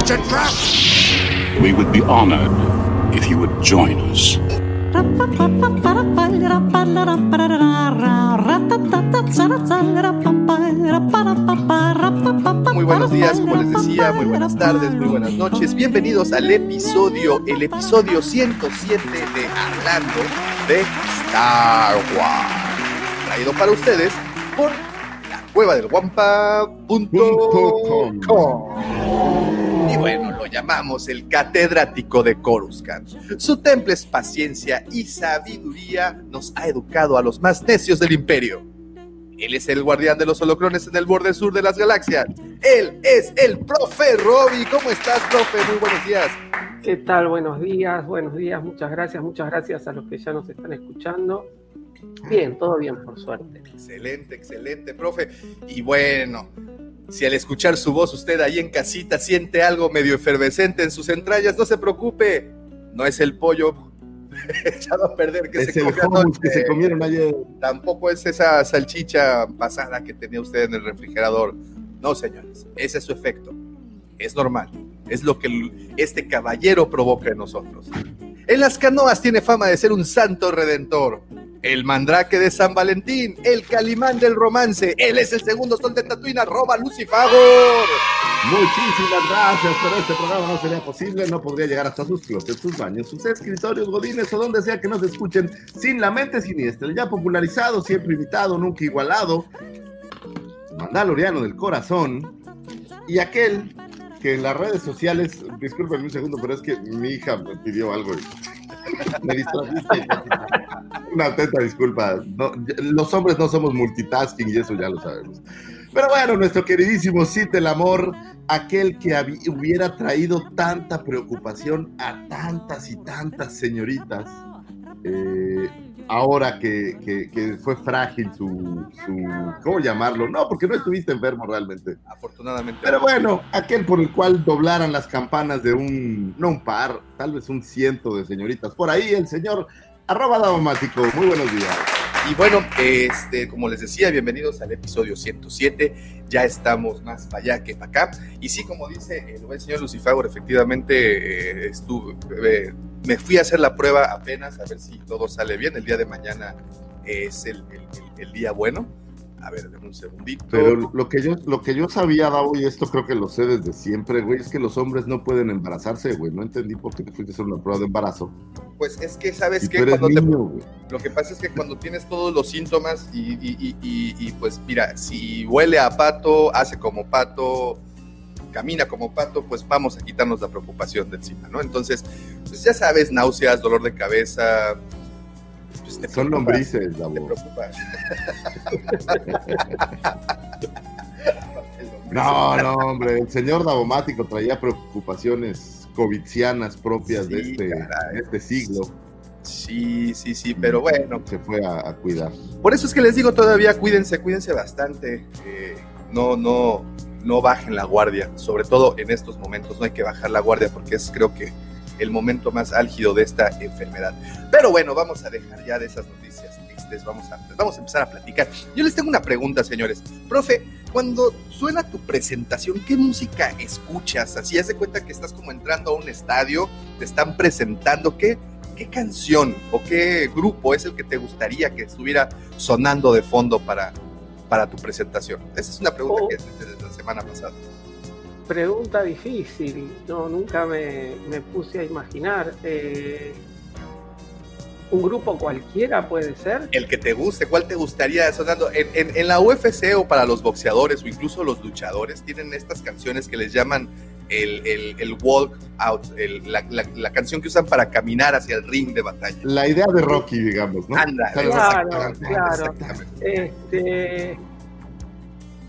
It's a trap! We would be honored if you would join us. Muy buenos días, como les decía, muy buenas tardes, muy buenas noches. Bienvenidos al episodio, el episodio 107 de Hablando de Star Wars. Traído para ustedes por la cueva del Y bueno, lo llamamos el catedrático de Coruscant. Su temple es paciencia y sabiduría nos ha educado a los más necios del imperio. Él es el guardián de los holocrones en el borde sur de las galaxias. Él es el profe Robbie. ¿Cómo estás, profe? Muy buenos días. ¿Qué tal? Buenos días, buenos días. Muchas gracias, muchas gracias a los que ya nos están escuchando. Bien, todo bien, por suerte. Excelente, excelente, profe. Y bueno, si al escuchar su voz usted ahí en casita siente algo medio efervescente en sus entrañas, no se preocupe. No es el pollo echado a perder que, Es se, el que se comieron ayer. Tampoco es esa salchicha pasada que tenía usted en el refrigerador. No, señores, ese es su efecto. Es normal. Es lo que este caballero provoca en nosotros. En las canoas tiene fama de ser un santo redentor. El mandrake de San Valentín, el calimán del romance. Él es el segundo sol de Tatooine, arroba Lucifagor. Muchísimas gracias, pero este programa no sería posible, no podría llegar hasta sus closets, sus baños, sus escritorios, godines o donde sea que nos escuchen sin la mente siniestra, ya popularizado, siempre invitado, nunca igualado, Mandaloriano del corazón y aquel que en las redes sociales, discúlpenme un segundo, pero es que mi hija me pidió algo y me distrajiste. Una atenta disculpa, los hombres no somos multitasking y eso ya lo sabemos. Pero bueno, nuestro queridísimo Cid del Amor, aquel que hubiera traído tanta preocupación a tantas y tantas señoritas, eh, ahora que, que- que fue frágil su, su, ¿cómo llamarlo? No, porque no estuviste enfermo realmente. Afortunadamente. Pero bueno, aquel por el cual doblaran las campanas de un, no un par, tal vez un ciento de señoritas. Por ahí el señor arroba daumático. Muy buenos días. Y bueno, este, como les decía, bienvenidos al episodio 107. Ya estamos más para allá que para acá. Y sí, como dice el buen señor Lucifagor, efectivamente eh, estuve, eh, me fui a hacer la prueba apenas a ver si todo sale bien. El día de mañana es el, el- el- el día bueno. A ver, denme un segundito. Pero lo que yo, lo que yo sabía, Davo, y esto creo que lo sé desde siempre, güey, es que los hombres no pueden embarazarse, güey. No entendí por qué te fuiste a hacer una prueba de embarazo. pues es que, ¿sabes qué? Cuando te- niño, güey. Lo que pasa es que cuando tienes todos los síntomas y- y- y, pues mira, si huele a pato, hace como pato, camina como pato, pues vamos a quitarnos la preocupación de encima, ¿no? Entonces, pues ya sabes, náuseas, dolor de cabeza. pues, te Son lombrices, Te Davo. preocupas. No, no, hombre, el señor Davomático traía preocupaciones covidianas propias de, este, caray. de este siglo. Sí, sí, sí, pero bueno, Se fue a, a cuidar. Por eso es que les digo todavía, cuídense, cuídense bastante. eh, no, no, no bajen la guardia, sobre todo en estos momentos. No hay que bajar la guardia porque es creo que el momento más álgido de esta enfermedad. Pero bueno, vamos a dejar ya de esas noticias tristes. Vamos a, vamos a empezar a platicar. Yo les tengo una pregunta, señores. Profe, cuando suena tu presentación, ¿qué música escuchas? Así haz de cuenta que estás como entrando a un estadio, te están presentando. ¿Qué, ¿Qué canción o qué grupo es el que te gustaría que estuviera sonando de fondo para, para tu presentación? Esa es una pregunta Oh. que semana pasada. Pregunta difícil, no, nunca me, me puse a imaginar. Eh, ¿Un grupo cualquiera puede ser? El que te guste, ¿cuál te gustaría sonando? En, en- en la UFC o para los boxeadores o incluso los luchadores tienen estas canciones que les llaman el, el- el walk out, el- la, la- la canción que usan para caminar hacia el ring de batalla. La idea de Rocky, digamos, ¿no? Anda. Claro, exactamente, claro. exactamente. Este,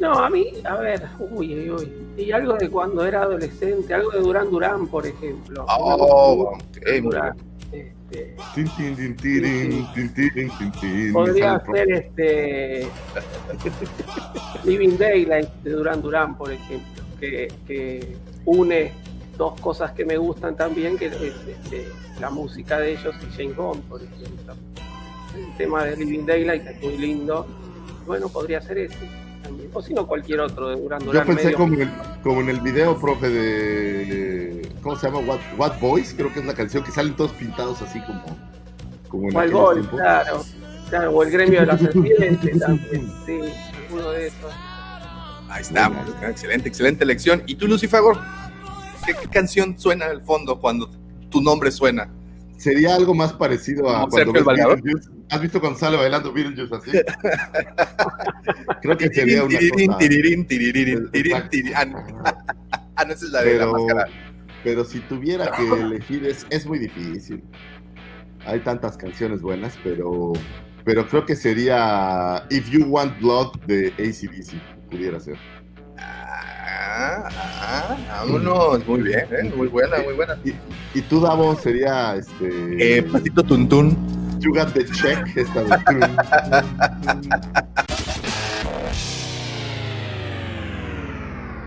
No, a mí, a ver, uy, uy, uy. Y algo de cuando era adolescente, algo de Durán Durán, por ejemplo. Oh, Durán, este, podría ser este Living Daylight de Durán Durán, por ejemplo, que, que une dos cosas que me gustan también, que es este, la música de ellos y James Bond, por ejemplo. El tema de Living Daylight es muy lindo. Bueno, podría ser ese. O si no, cualquier otro de Durán Yo pensé medio- como en, el, como en el video, profe, de. ¿Cómo se llama? What, What Boys, creo que es la canción que salen todos pintados así como. Como en O el aquellos gol, tiempos. claro. claro. O el gremio de la serpiente también. Sí, uno de esos. Ahí estamos. Excelente, excelente elección. ¿Y tú, Lucifer? ¿Qué, qué canción suena al fondo cuando tu nombre suena? Sería algo más parecido a ¿Como cuando ves? ¿Has visto sale bailando Beetlejuice así? creo que sería una Tirirín, cosa. tirirín, tirirín, tirirín. Ah, no. Ah, no, esa es la de la Pero, máscara. pero si tuviera que elegir es, es muy difícil. Hay tantas canciones buenas, pero, pero creo que sería If You Want Blood de ACDC, pudiera ser. Ah, ah, vámonos. Muy bien, ¿eh? Muy buena, muy buena. Y, y tú, Davo, sería este. Eh, Patito Tuntún. You Got the Check, esta de.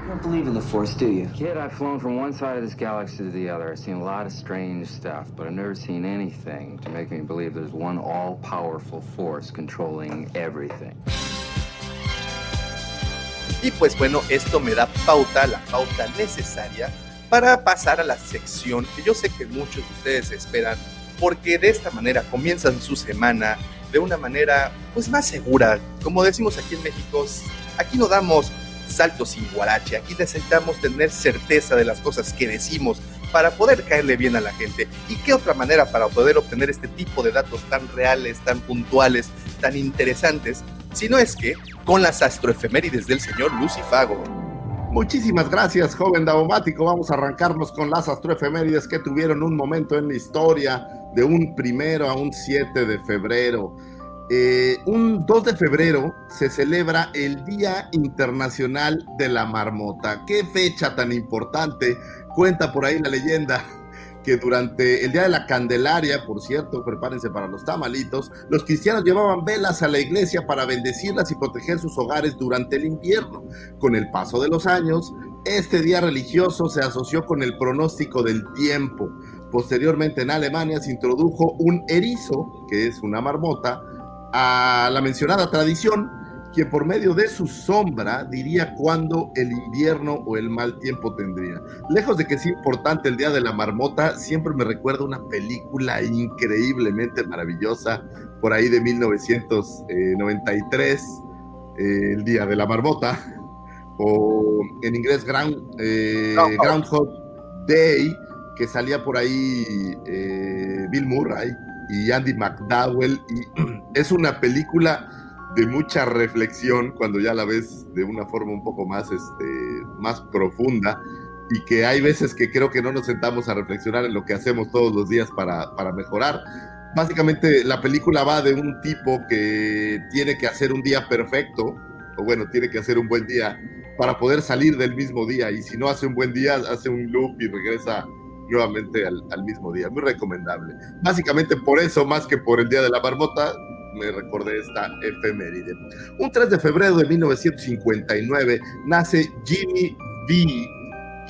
You don't believe in the Force, do you? Kid, I've flown from one side of this galaxy to the other. I've seen a lot of strange stuff, but I've never seen anything to make me believe there's one all powerful force controlling everything. Y pues bueno, esto me da pauta, la pauta necesaria para pasar a la sección que yo sé que muchos de ustedes esperan, porque de esta manera comienzan su semana de una manera pues más segura. Como decimos aquí en México, aquí no damos saltos sin guarache, aquí necesitamos tener certeza de las cosas que decimos para poder caerle bien a la gente. ¿Y qué otra manera para poder obtener este tipo de datos tan reales, tan puntuales, tan interesantes? Si no es que con las astroefemérides del señor Lucifago. Muchísimas gracias, joven Davomático. Vamos a arrancarnos con las astroefemérides que tuvieron un momento en la historia de un primero a un 7 de febrero. Eh, un 2 de febrero se celebra el Día Internacional de la Marmota. Qué fecha tan importante. Cuenta por ahí la leyenda que durante el Día de la Candelaria, por cierto, prepárense para los tamalitos, los cristianos llevaban velas a la iglesia para bendecirlas y proteger sus hogares durante el invierno. Con el paso de los años, este día religioso se asoció con el pronóstico del tiempo. Posteriormente en Alemania se introdujo un erizo, que es una marmota, a la mencionada tradición, quien por medio de su sombra diría cuándo el invierno o el mal tiempo tendría. Lejos de que sea importante el Día de la Marmota, siempre me recuerda una película increíblemente maravillosa por ahí de 1993, eh, El Día de la Marmota, o en inglés Ground, eh, Groundhog. Groundhog Day, que salía por ahí eh, Bill Murray y Andy McDowell, y es una película de mucha reflexión cuando ya la ves de una forma un poco más, este, más profunda y que hay veces que creo que no nos sentamos a reflexionar en lo que hacemos todos los días para, para mejorar. Básicamente la película va de un tipo que tiene que hacer un día perfecto, o bueno, tiene que hacer un buen día para poder salir del mismo día y si no hace un buen día, hace un loop y regresa nuevamente al, al mismo día. Muy recomendable. Básicamente por eso, más que por el Día de la Marmota, me recordé esta efeméride. Un 3 de febrero de 1959 nace Jimmy V,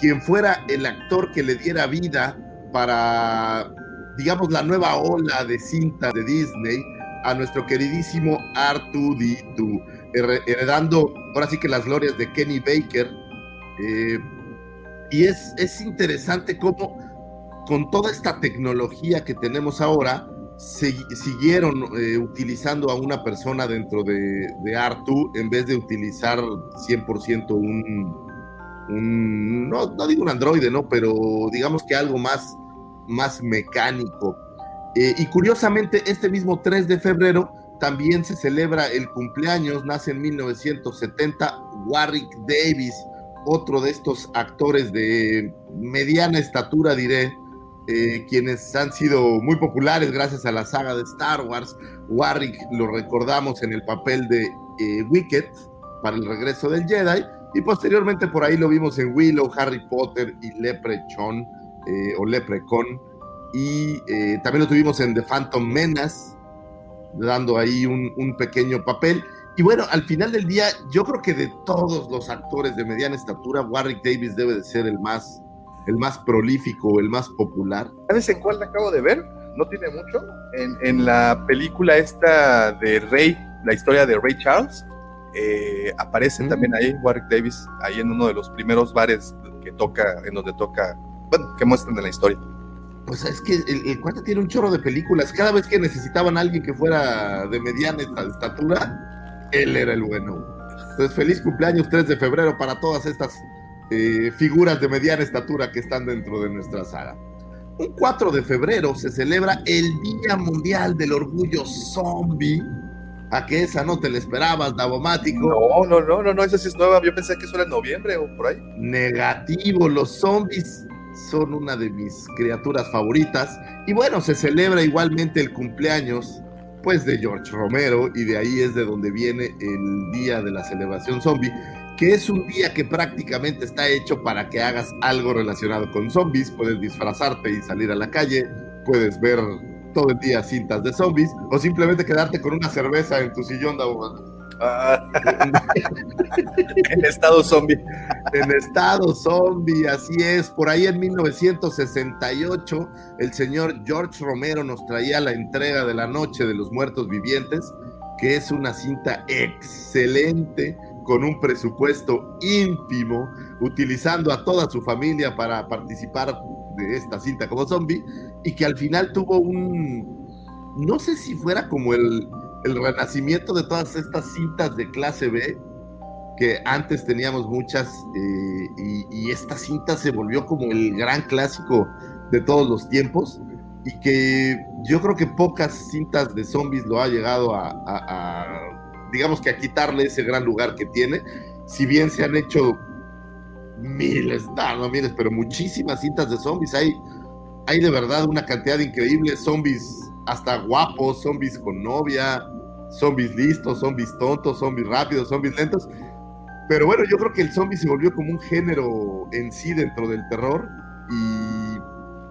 quien fuera el actor que le diera vida para, digamos, la nueva ola de cinta de Disney a nuestro queridísimo R2D2, her- heredando ahora sí que las glorias de Kenny Baker. eh, y es, es interesante cómo con toda esta tecnología que tenemos ahora, siguieron eh, utilizando a una persona dentro de, de Artu en vez de utilizar 100% un, un no, no digo un androide, ¿no? Pero digamos que algo más, más mecánico. Eh, y curiosamente, este mismo 3 de febrero también se celebra el cumpleaños, nace en 1970 Warwick Davis, otro de estos actores de mediana estatura, diré, eh, quienes han sido muy populares gracias a la saga de Star Wars. Warwick lo recordamos en el papel de eh, Wicket para el regreso del Jedi. Y posteriormente por ahí lo vimos en Willow, Harry Potter y Leprechaun eh, o Leprecon. Y eh, también lo tuvimos en The Phantom Menace, dando ahí un, un pequeño papel. Y bueno, al final del día, yo creo que de todos los actores de mediana estatura, Warwick Davis debe de ser el más, el más prolífico, el más popular. ¿Sabes en cuál acabo de ver? No tiene mucho. En, en la película esta de Rey, la historia de Ray Charles, eh, aparece Mm. también ahí Warwick Davis, ahí en uno de los primeros bares que toca, en donde toca, bueno, que muestran en la historia. Pues es que el, el cuate tiene un chorro de películas. Cada vez que necesitaban a alguien que fuera de mediana esta- estatura, él era el bueno. Entonces, feliz cumpleaños 3 de febrero para todas estas eh, figuras de mediana estatura que están dentro de nuestra saga. Un 4 de febrero se celebra el Día Mundial del Orgullo Zombie. A que esa no te la esperabas, Davomático. No, no, no, no, no, esa sí es nueva. Yo pensé que eso era en noviembre o por ahí. Negativo, los zombies son una de mis criaturas favoritas. Y bueno, se celebra igualmente el cumpleaños pues de George Romero y de ahí es de donde viene el día de la celebración zombie, que es un día que prácticamente está hecho para que hagas algo relacionado con zombies, puedes disfrazarte y salir a la calle, puedes ver todo el día cintas de zombies o simplemente quedarte con una cerveza en tu sillón de Ah, en estado zombie. en estado zombie, así es. Por ahí en 1968, el señor George Romero nos traía la entrega de la Noche de los Muertos Vivientes, que es una cinta excelente, con un presupuesto ínfimo, utilizando a toda su familia para participar de esta cinta como zombie, y que al final tuvo un, no sé si fuera como el, el renacimiento de todas estas cintas de clase B, que antes teníamos muchas eh, y, y esta cinta se volvió como el gran clásico de todos los tiempos y que yo creo que pocas cintas de zombies lo ha llegado a, a- a, digamos que a quitarle ese gran lugar que tiene, si bien se han hecho miles, no, no miles, pero muchísimas cintas de zombies, hay, hay de verdad una cantidad increíble, zombies hasta guapos, zombies con novia, zombies listos, zombies tontos, zombies rápidos, zombies lentos. Pero bueno, yo creo que el zombie se volvió como un género en sí dentro del terror y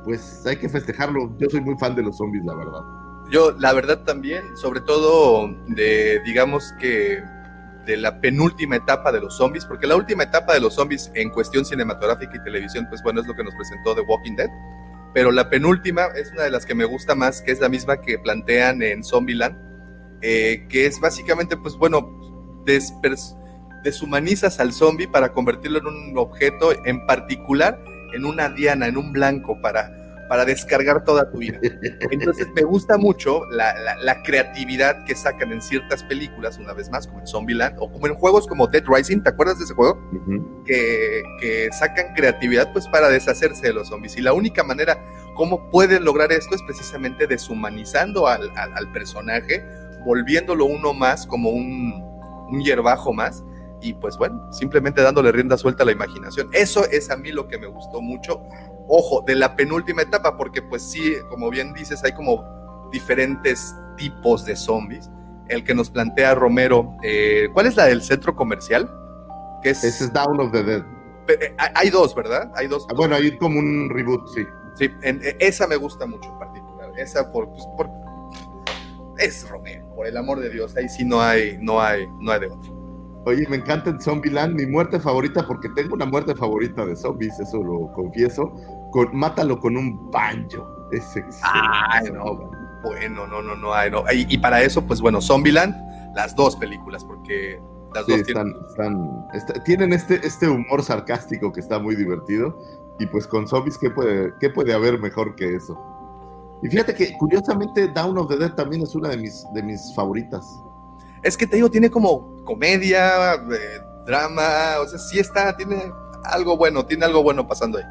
pues hay que festejarlo. Yo soy muy fan de los zombies, la verdad. Yo, la verdad también, sobre todo de, digamos que, de la penúltima etapa de los zombies, porque la última etapa de los zombies en cuestión cinematográfica y televisión, pues bueno, es lo que nos presentó The Walking Dead, pero la penúltima es una de las que me gusta más, que es la misma que plantean en Zombieland, eh, que es básicamente, pues bueno, deshumanizas al zombie para convertirlo en un objeto, en particular en una diana, en un blanco, para, para descargar toda tu ira. Entonces me gusta mucho la, la- la creatividad que sacan en ciertas películas, una vez más, como en Zombieland, o como en juegos como Dead Rising, ¿te acuerdas de ese juego? Que, que sacan creatividad pues para deshacerse de los zombies. Y la única manera como pueden lograr esto es precisamente deshumanizando al, al- al personaje, volviéndolo uno más como un, un hierbajo más. Y pues bueno, simplemente dándole rienda suelta a la imaginación. Eso es a mí lo que me gustó mucho ojo, de la penúltima etapa, porque pues sí, como bien dices, hay como diferentes tipos de zombies. El que nos plantea Romero, eh, ¿cuál es la del centro comercial? Que es, Ese es Down of the Dead. eh, hay- dos, ¿verdad? Hay dos. Ah, Bueno, hay como un reboot, sí. Sí, en- eh, esa me gusta mucho en particular. Esa por, pues, por- es Romero, por el amor de Dios. Ahí sí no hay, no hay, no hay de otro. Oye, me encanta en Zombieland, mi muerte favorita, porque tengo una muerte favorita de zombies, eso lo confieso. Con, mátalo con un banjo. Es excelente. Ay, no. Bueno, no, no, no hay. No. Y, y para eso, pues bueno, Zombieland, las dos películas, porque las Sí, dos están, tienen. están- está- tienen este, este humor sarcástico que está muy divertido. Y pues con zombies, ¿qué puede, ¿qué puede haber mejor que eso? Y fíjate que curiosamente Down of the Dead también es una de mis, de mis favoritas. Es que te digo, tiene como comedia, eh, drama, o sea, sí está, tiene algo bueno, tiene algo bueno pasando ahí.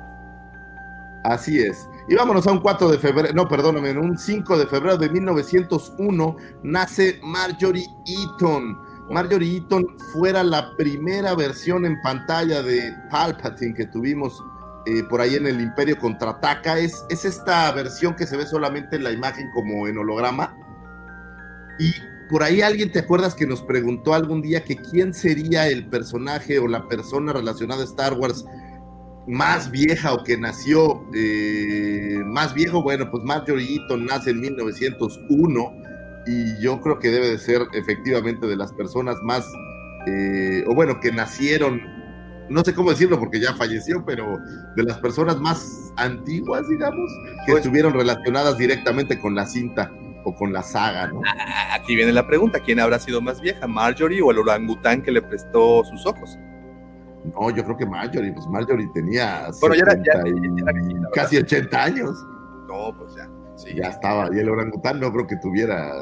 Así es. Y vámonos a un 4 de febrero, no, perdóname, un 5 de febrero de 1901 nace Marjorie Eaton. Marjorie Eaton fuera la primera versión en pantalla de Palpatine que tuvimos eh, por ahí en el Imperio Contraataca. Es, es esta versión que se ve solamente en la imagen como en holograma. Y por ahí alguien te acuerdas que nos preguntó algún día que quién sería el personaje o la persona relacionada a Star Wars más vieja o que nació eh, más viejo, bueno, pues Marjorie Eaton nace en 1901 y yo creo que debe de ser efectivamente de las personas más, eh, o bueno, que nacieron, no sé cómo decirlo porque ya falleció, pero de las personas más antiguas, digamos, que Pues- estuvieron relacionadas directamente con la cinta o con la saga, ¿no? Ah, Aquí viene la pregunta, ¿quién habrá sido más vieja, Marjorie o el orangután que le prestó sus ojos? No, yo creo que Marjorie, pues Marjorie tenía Bueno, ya era- ya- 70 y ya era viejita, ¿verdad? casi 80 años. No, pues ya. Sí, ya estaba. Y el orangután no creo que tuviera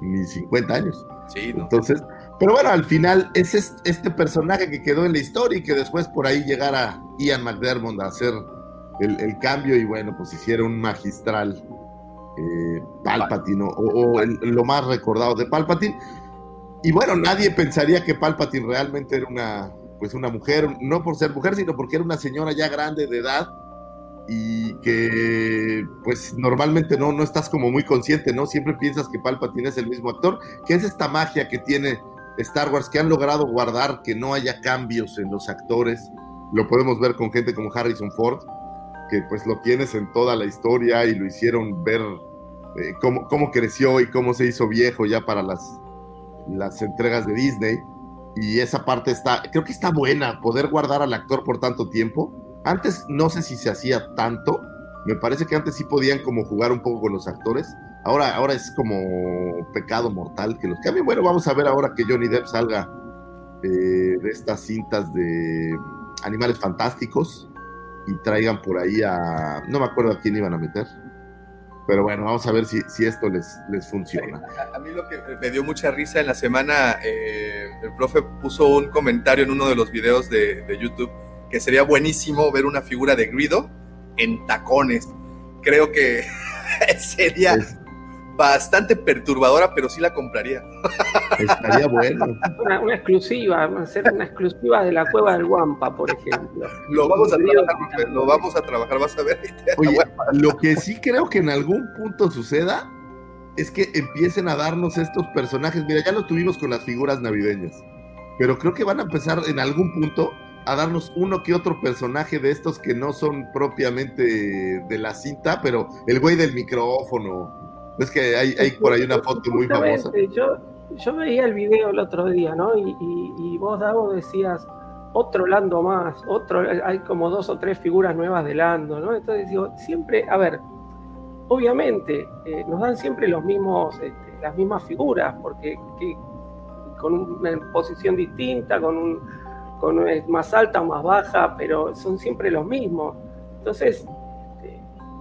ni 50 años. Sí, no. Entonces, pero bueno, al final es es- este personaje que quedó en la historia y que después por ahí llegara Ian McDermott a hacer el, el cambio y bueno, pues hiciera un magistral eh, Palpatine o, o el- lo más recordado de Palpatine. Y bueno, nadie pensaría que Palpatine realmente era una, pues una mujer, no por ser mujer, sino porque era una señora ya grande de edad y que pues normalmente no, no estás como muy consciente, ¿no? Siempre piensas que Palpatine es el mismo actor, que es esta magia que tiene Star Wars, que han logrado guardar que no haya cambios en los actores. Lo podemos ver con gente como Harrison Ford, que pues lo tienes en toda la historia y lo hicieron ver eh, cómo, cómo creció y cómo se hizo viejo ya para las, las entregas de Disney. Y esa parte está, creo que está buena, poder guardar al actor por tanto tiempo. Antes no sé si se hacía tanto, me parece que antes sí podían como jugar un poco con los actores. Ahora, ahora es como pecado mortal que los cambien. Bueno, vamos a ver ahora que Johnny Depp salga eh, de estas cintas de animales fantásticos y traigan por ahí a. No me acuerdo a quién iban a meter. Pero bueno, vamos a ver si, si esto les, les funciona. A, a mí lo que me dio mucha risa en la semana, eh, el profe puso un comentario en uno de los videos de, de YouTube que sería buenísimo ver una figura de Grido en tacones. Creo que sería Es- bastante perturbadora, pero sí la compraría. estaría bueno. Una, una exclusiva, hacer una exclusiva de la cueva del Guampa, por ejemplo. Lo vamos a trabajar, lo vamos a trabajar, vas a ver. Oye, lo que sí creo que en algún punto suceda es que empiecen a darnos estos personajes. Mira, ya lo tuvimos con las figuras navideñas, pero creo que van a empezar en algún punto a darnos uno que otro personaje de estos que no son propiamente de la cinta, pero el güey del micrófono. Es que hay, hay por ahí una foto muy famosa. Yo, yo veía el video el otro día, ¿no? Y, y- y vos, Davo, decías, otro Lando más, otro, hay como dos o tres figuras nuevas de Lando, ¿no? Entonces digo, siempre, a ver, obviamente, eh, nos dan siempre los mismos, este, las mismas figuras, porque que- con una posición distinta, con un, con más alta o más baja, pero son siempre los mismos. Entonces,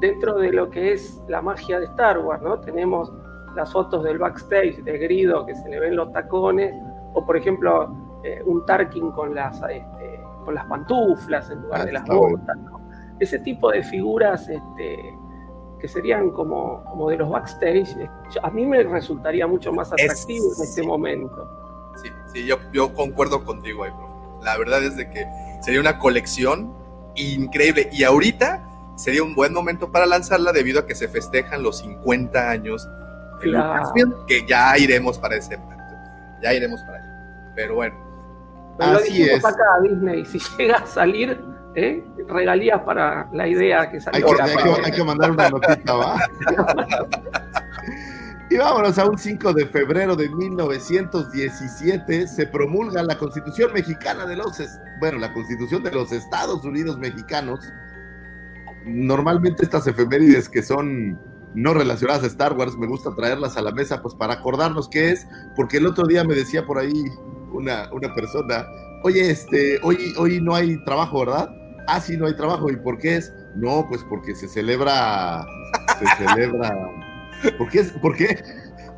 dentro de lo que es la magia de Star Wars, ¿no? Tenemos las fotos del backstage de Grido que se le ven los tacones, o por ejemplo, eh, un Tarkin con las, este, con las pantuflas en lugar Ah, de las botas. ¿no? Ese tipo de figuras este, que serían como, como de los backstage, a mí me resultaría mucho más Es- atractivo en este momento. Sí, sí, yo, yo concuerdo contigo ahí, profe. La verdad es de que sería una colección increíble. Y ahorita sería un buen momento para lanzarla debido a que se festejan los 50 años de Claro. Lucasfilm, que ya iremos para ese momento. Ya iremos para allá. Pero bueno, Pero Así es. acá a Disney, si llega a salir, ¿eh? regalías para la idea que Hay salió. que, la hay que- hay que mandar una notita, ¿va? Y vámonos a un 5 de febrero de 1917, se promulga la Constitución Mexicana de los, bueno, la Constitución de los Estados Unidos Mexicanos. Normalmente estas efemérides que son no relacionadas a Star Wars, me gusta traerlas a la mesa pues para acordarnos qué es, porque el otro día me decía por ahí una, una persona, oye, este, hoy, hoy no hay trabajo, ¿verdad? Ah, sí, no hay trabajo, ¿y por qué es? No, pues porque se celebra, se celebra ¿Por qué? ¿Por qué?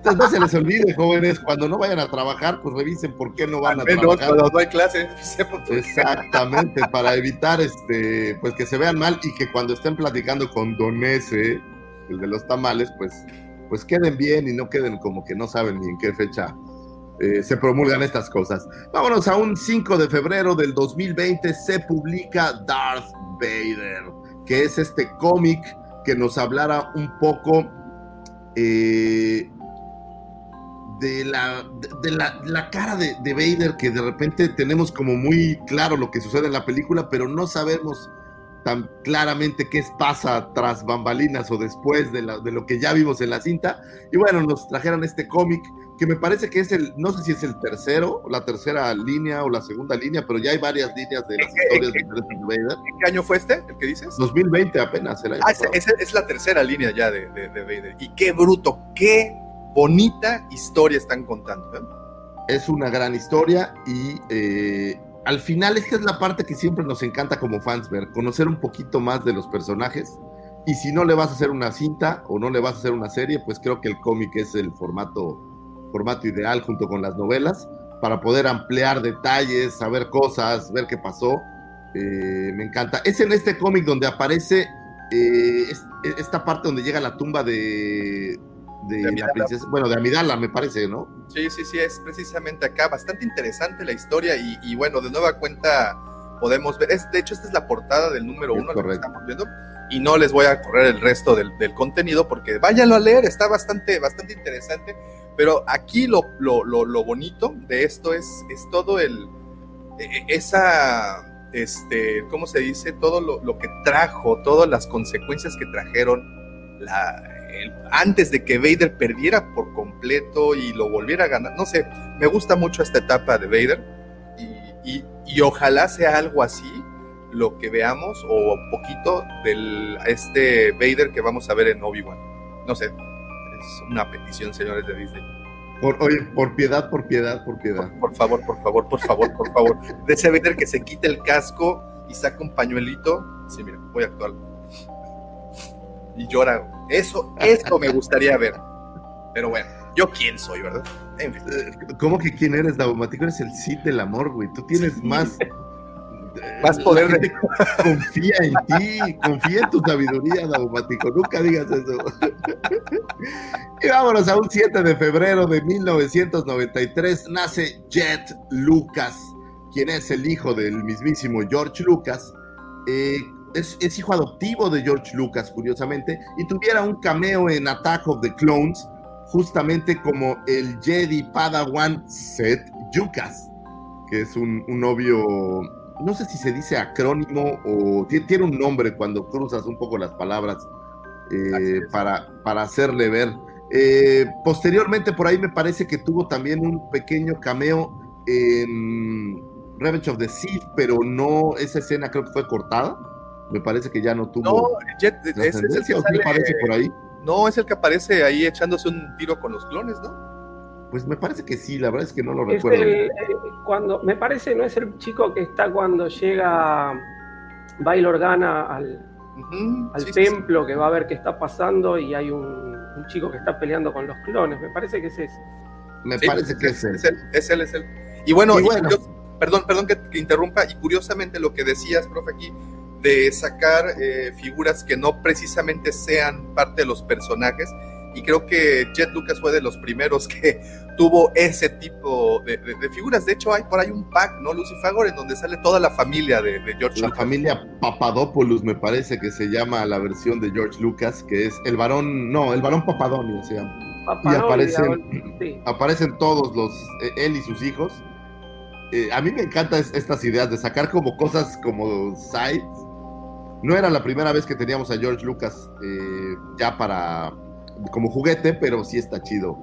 Entonces no se les olvide, jóvenes, cuando no vayan a trabajar, pues revisen por qué no van a menos trabajar. cuando no hay clase. Exactamente, para evitar este, pues que se vean mal y que cuando estén platicando con Don Ese, el de los tamales, pues, pues queden bien y no queden como que no saben ni en qué fecha eh, se promulgan estas cosas. Vámonos a un 5 de febrero del 2020, se publica Darth Vader, que es este cómic que nos hablara un poco eh, de la, de, la, la cara de, de Vader, que de repente tenemos como muy claro lo que sucede en la película, pero no sabemos tan claramente qué pasa tras bambalinas o después de, la- de lo que ya vimos en la cinta. Y bueno, nos trajeron este cómic que me parece que es el, no sé si es el tercero, la tercera línea o la segunda línea, pero ya hay varias líneas de las historias diferentes de Vader. ¿Qué año fue este, el que dices? 2020 apenas, el año Ah, es la tercera línea ya de, de- de Vader. Y qué bruto, qué bonita historia están contando. ¿eh? es una gran historia y eh, al final esta es la parte que siempre nos encanta como fans ver, conocer un poquito más de los personajes y si no le vas a hacer una cinta o no le vas a hacer una serie, pues creo que el cómic es el formato, formato ideal junto con las novelas para poder ampliar detalles, saber cosas, ver qué pasó. Eh, me encanta. Es en este cómic donde aparece eh, es- esta parte donde llega la tumba de, de, De la princesa, bueno, de Amidala me parece, ¿no? Sí, sí, sí, es precisamente acá. Bastante interesante la historia y, y bueno, de nueva cuenta podemos ver. Es, de hecho, esta es la portada del número Es uno, lo que correcto. estamos viendo. Y no les voy a correr el resto del, del contenido porque váyanlo a leer, está bastante, bastante interesante. Pero aquí lo, lo, lo, lo bonito de esto es, es todo el. e- Esa. Este, ¿cómo se dice? Todo lo, lo que trajo, todas las consecuencias que trajeron la, antes de que Vader perdiera por completo y lo volviera a ganar. No sé, me gusta mucho esta etapa de Vader y, y- y ojalá sea algo así lo que veamos o un poquito del este Vader que vamos a ver en Obi-Wan. No sé, es una petición, señores de Disney. Por, oye, por piedad, por piedad, por piedad. Por, por favor, por favor, por favor, por favor. De ese Vader que se quite el casco y saca un pañuelito. Sí, mira, voy a actuar. Y llora. Eso, eso me gustaría ver. Pero bueno, yo quién soy, ¿verdad? En fin. Eh, ¿Cómo que quién eres, Daumático? Eres el Cid del amor, güey. Tú tienes más. eh, Más la poder de- Confía en ti, confía en tu sabiduría, Daumático. Nunca digas eso. y vámonos a un 7 de febrero de 1993. Nace Jet Lucas, quien es el hijo del mismísimo George Lucas. Eh, es, es hijo adoptivo de George Lucas, curiosamente, y tuviera un cameo en Attack of the Clones, justamente como el Jedi Padawan Seth Lucas, que es un, un novio, no sé si se dice acrónimo o ti- tiene un nombre cuando cruzas un poco las palabras eh, para, para hacerle ver. Eh, posteriormente, por ahí me parece que tuvo también un pequeño cameo en Revenge of the Sith, pero no, esa escena creo que fue cortada. Me parece que ya no tuvo No, Jet, ese es el que trascendencia, ¿o qué sale- parece por ahí? No, es el que aparece ahí echándose un tiro con los clones, ¿no? Pues me parece que sí, la verdad es que no lo Es recuerdo. el, eh, cuando, me parece, ¿no es el chico que está cuando llega Bail Organa al, al sí, sí, sí. templo que va a ver qué está pasando y hay un, un chico que está peleando con los clones? Me parece que es ese. Me Sí, parece que es él. es él, es él, es él. Y bueno, Y y perdón, perdón que, que interrumpa, y curiosamente lo que decías, profe, aquí, de sacar eh, figuras que no precisamente sean parte de los personajes, y creo que Jet Lucas fue de los primeros que tuvo ese tipo de, de- de figuras. De hecho, hay por ahí un pack, ¿no? Lucifagor, en donde sale toda la familia de, de George La Lucas. familia Papadopoulos me parece que se llama la versión de George Lucas, que es el varón, no, el varón Papadonio se llama. Papá Y aparecen, sí. aparecen todos los, eh, él y sus hijos. Eh, a mí me encantan es- estas ideas de sacar como cosas como sides. No era la primera vez que teníamos a George Lucas eh, ya para como juguete, pero sí está chido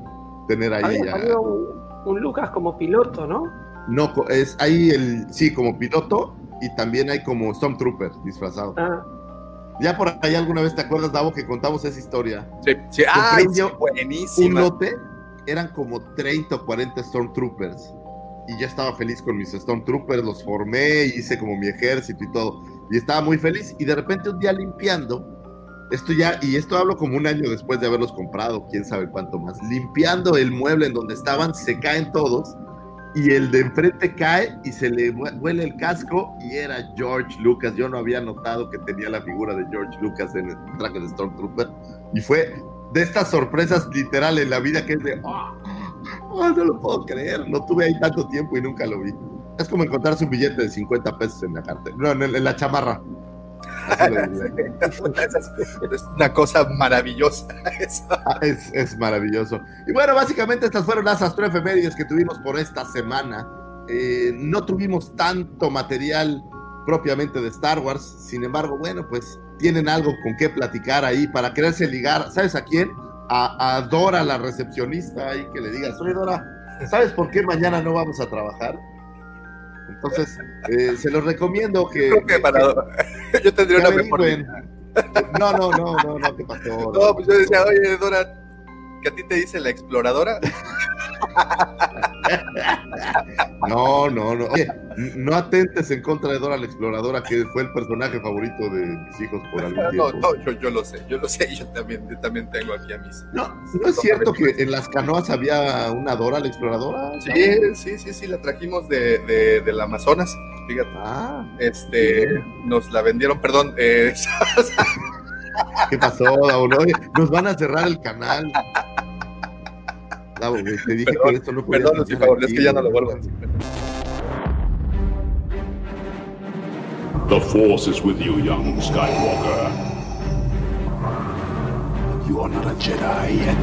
tener ahí Había a- un, un Lucas como piloto, ¿no? No, es ahí el, sí, como piloto y también hay como Stormtrooper disfrazado. Ah, Ya por ahí alguna vez te acuerdas, Davo, que contamos esa historia. Sí, sí, ay, Compré sí, yo Un buenísima. lote, eran como 30 o 40 Stormtroopers. Y ya estaba feliz con mis Stormtroopers, los formé, hice como mi ejército y todo. Y estaba muy feliz. Y de repente un día limpiando, esto ya, y esto hablo como un año después de haberlos comprado, quién sabe cuánto más. Limpiando el mueble en donde estaban, se caen todos. Y el de enfrente cae y se le hue- huele el casco y era George Lucas. Yo no había notado que tenía la figura de George Lucas en el traje de Stormtrooper. Y fue de estas sorpresas literal en la vida que es de, "Ah, ah, no lo puedo creer, lo tuve ahí tanto tiempo y nunca lo vi. Es como encontrarse un billete de 50 pesos en la cartera, no, en, la chamarra. Es una cosa maravillosa. Ah, Es, es maravilloso. Y bueno, básicamente estas fueron las astroefemérides que tuvimos por esta semana. Eh, no tuvimos tanto material propiamente de Star Wars, sin embargo, bueno, pues tienen algo con qué platicar ahí para quererse ligar. ¿Sabes a quién? A, a Dora, la recepcionista, ahí que le digas, oye Dora, ¿sabes por qué mañana no vamos a trabajar? Entonces, eh, se los recomiendo que... Creo que para. Yo tendría que una mejor. averigüen. No, no, no, no, no, ¿qué pasó? No, pues yo decía, oye, Dora, que a ti te dice la exploradora. No, no, no. Oye, no atentes en contra de Dora la Exploradora, que fue el personaje favorito de mis hijos por algún No, tiempo. no, yo, yo lo sé, yo lo sé, yo también, yo también tengo aquí a mis. No, ¿no es cierto que en las canoas había una Dora la Exploradora? Sí, sí, sí, sí, la trajimos de, de, del Amazonas, fíjate. Ah, Este, nos la vendieron, perdón, eh, ¿qué pasó? Oye, nos van a cerrar el canal. Raúl, güey, te dije Perdón, que esto no podía perdón, estar Lucifer, es aquí, que ya no lo vuelvo a decir. The Force is with you, young Skywalker. You are not a Jedi yet.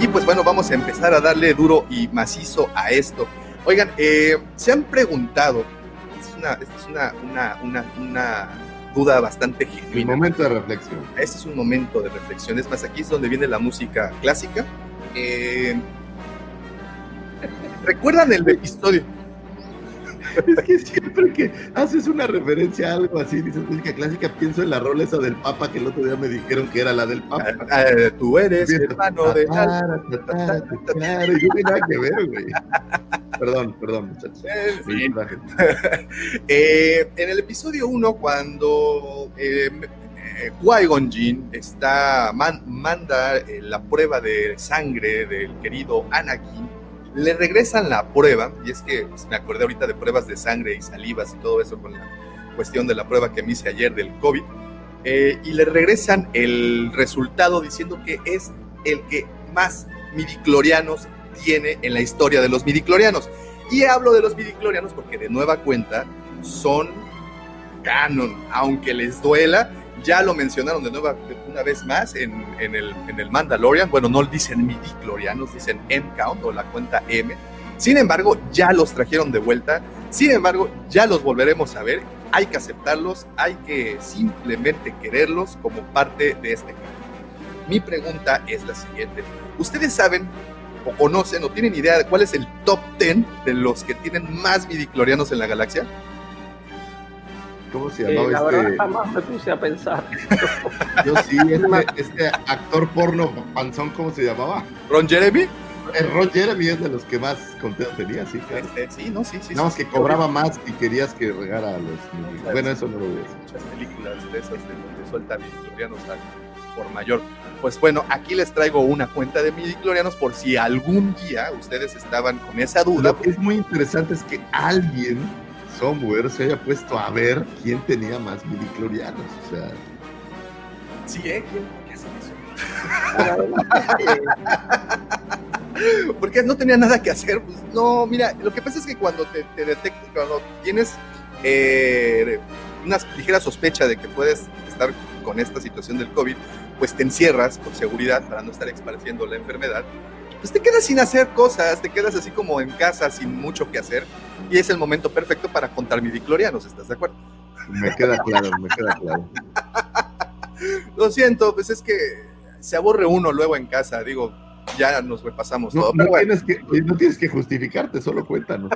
Y pues bueno, vamos a empezar a darle duro y macizo a esto. Oigan, eh, se han preguntado, esta es una, es una, una, una, una duda bastante genuina. momento de reflexión. Este es un momento de reflexión. Es más, aquí es donde viene la música clásica. Eh, ¿Recuerdan el episodio? Es que siempre que haces una referencia a algo así, dices música clásica, pienso en la rola esa del Papa que el otro día me dijeron que era la del Papa. Ah, eh, tú eres hermano de... Claro, y no tiene nada que ver, güey. Perdón, perdón, muchachos. Disculpa. Eh, en el episodio 1, cuando eh, eh, Qui-Gon Jinn está, man- manda eh, la prueba de sangre del querido Anakin, le regresan la prueba, y es que me acordé ahorita de pruebas de sangre y salivas y todo eso con la cuestión de la prueba que me hice ayer del COVID, eh, y le regresan el resultado diciendo que es el que más midiclorianos tiene en la historia de los midiclorianos. Y hablo de los midiclorianos porque de nueva cuenta son canon, aunque les duela. Ya lo mencionaron de nueva una vez más en, en el, en el Mandalorian. Bueno, no dicen midiclorianos, dicen M-Count o la cuenta M. Sin embargo, ya los trajeron de vuelta. Sin embargo, ya los volveremos a ver. Hay que aceptarlos, hay que simplemente quererlos como parte de este canon. Mi pregunta es la siguiente. ¿Ustedes saben o conocen o tienen idea de cuál es el top 10 de los que tienen más midiclorianos en la galaxia? ¿Cómo se Eh, llamaba la verdad este? jamás me puse a pensar. Yo sí, este, este actor porno panzón, ¿cómo se llamaba? ¿Ron Jeremy? El Ron Jeremy es de los que más conteo tenía, sí, claro. Este, sí, no, sí, sí. Nada más sí, que sí, cobraba más y querías que regara a los niños. Bueno, eso no lo voy a decir. muchas películas de esas de donde suelta midiclorianos al por mayor. Pues bueno, aquí les traigo una cuenta de midiclorianos por si algún día ustedes estaban con esa duda. Lo que es muy interesante es que alguien, somewhere, se haya puesto a ver quién tenía más midiclorianos. O sea, Sí, ¿eh? ¿Quién- ¿Qué hacen eso? Porque no tenía nada que hacer. Pues no, mira, lo que pasa es que cuando te, te detectas, cuando tienes eh, una ligera sospecha de que puedes estar con esta situación del COVID, pues te encierras por seguridad para no estar esparciendo la enfermedad. Pues te quedas sin hacer cosas, te quedas así como en casa sin mucho que hacer. Y es el momento perfecto para contar midiclorianos, ¿estás de acuerdo? me queda claro, me queda claro. Lo siento, pues es que se aburre uno luego en casa, digo, ya nos repasamos No, todo. no bueno, tienes que, oye, no tienes que justificarte, solo cuéntanos.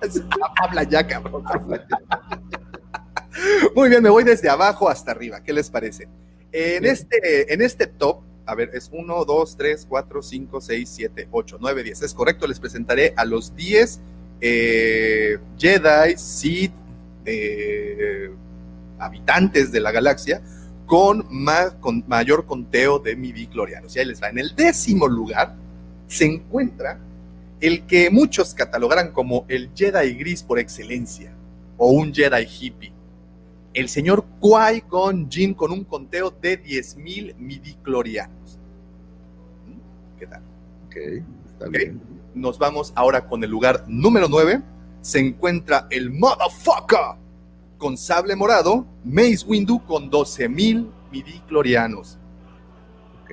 habla ya, cabrón. Muy bien, me voy desde abajo hasta arriba. ¿Qué les parece? En este, en este top, a ver, es 1, 2, 3, 4, 5, 6, 7, 8, 9, 10. Es correcto, les presentaré a los 10 eh, Jedi, Sith, eh, habitantes de la galaxia con, más, con mayor conteo de midiclorianos. Y ahí les va. En el décimo lugar se encuentra el que muchos catalogarán como el Jedi gris por excelencia o un Jedi hippie. El señor Qui-Gon Jinn con un conteo de 10.000 midiclorianos. Está bien. Nos vamos ahora con el lugar número 9. Se encuentra el Motherfucker con sable morado, Mace Windu con 12.000 midiclorianos. Ok.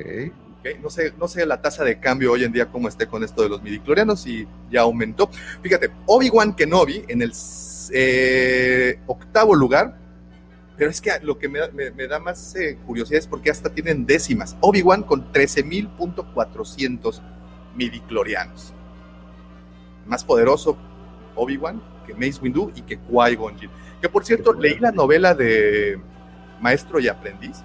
Ok, No sé, no sé la tasa de cambio hoy en día cómo esté con esto de los midiclorianos y ya aumentó. Fíjate, Obi-Wan Kenobi en el eh, octavo lugar, pero es que lo que me da, me- me da más eh, curiosidad es porque hasta tienen décimas. Obi-Wan con 13.400 midiclorianos. Más poderoso Obi-Wan que Mace Windu y que Qui-Gon Jinn. Que por cierto, leí la novela de Maestro y Aprendiz.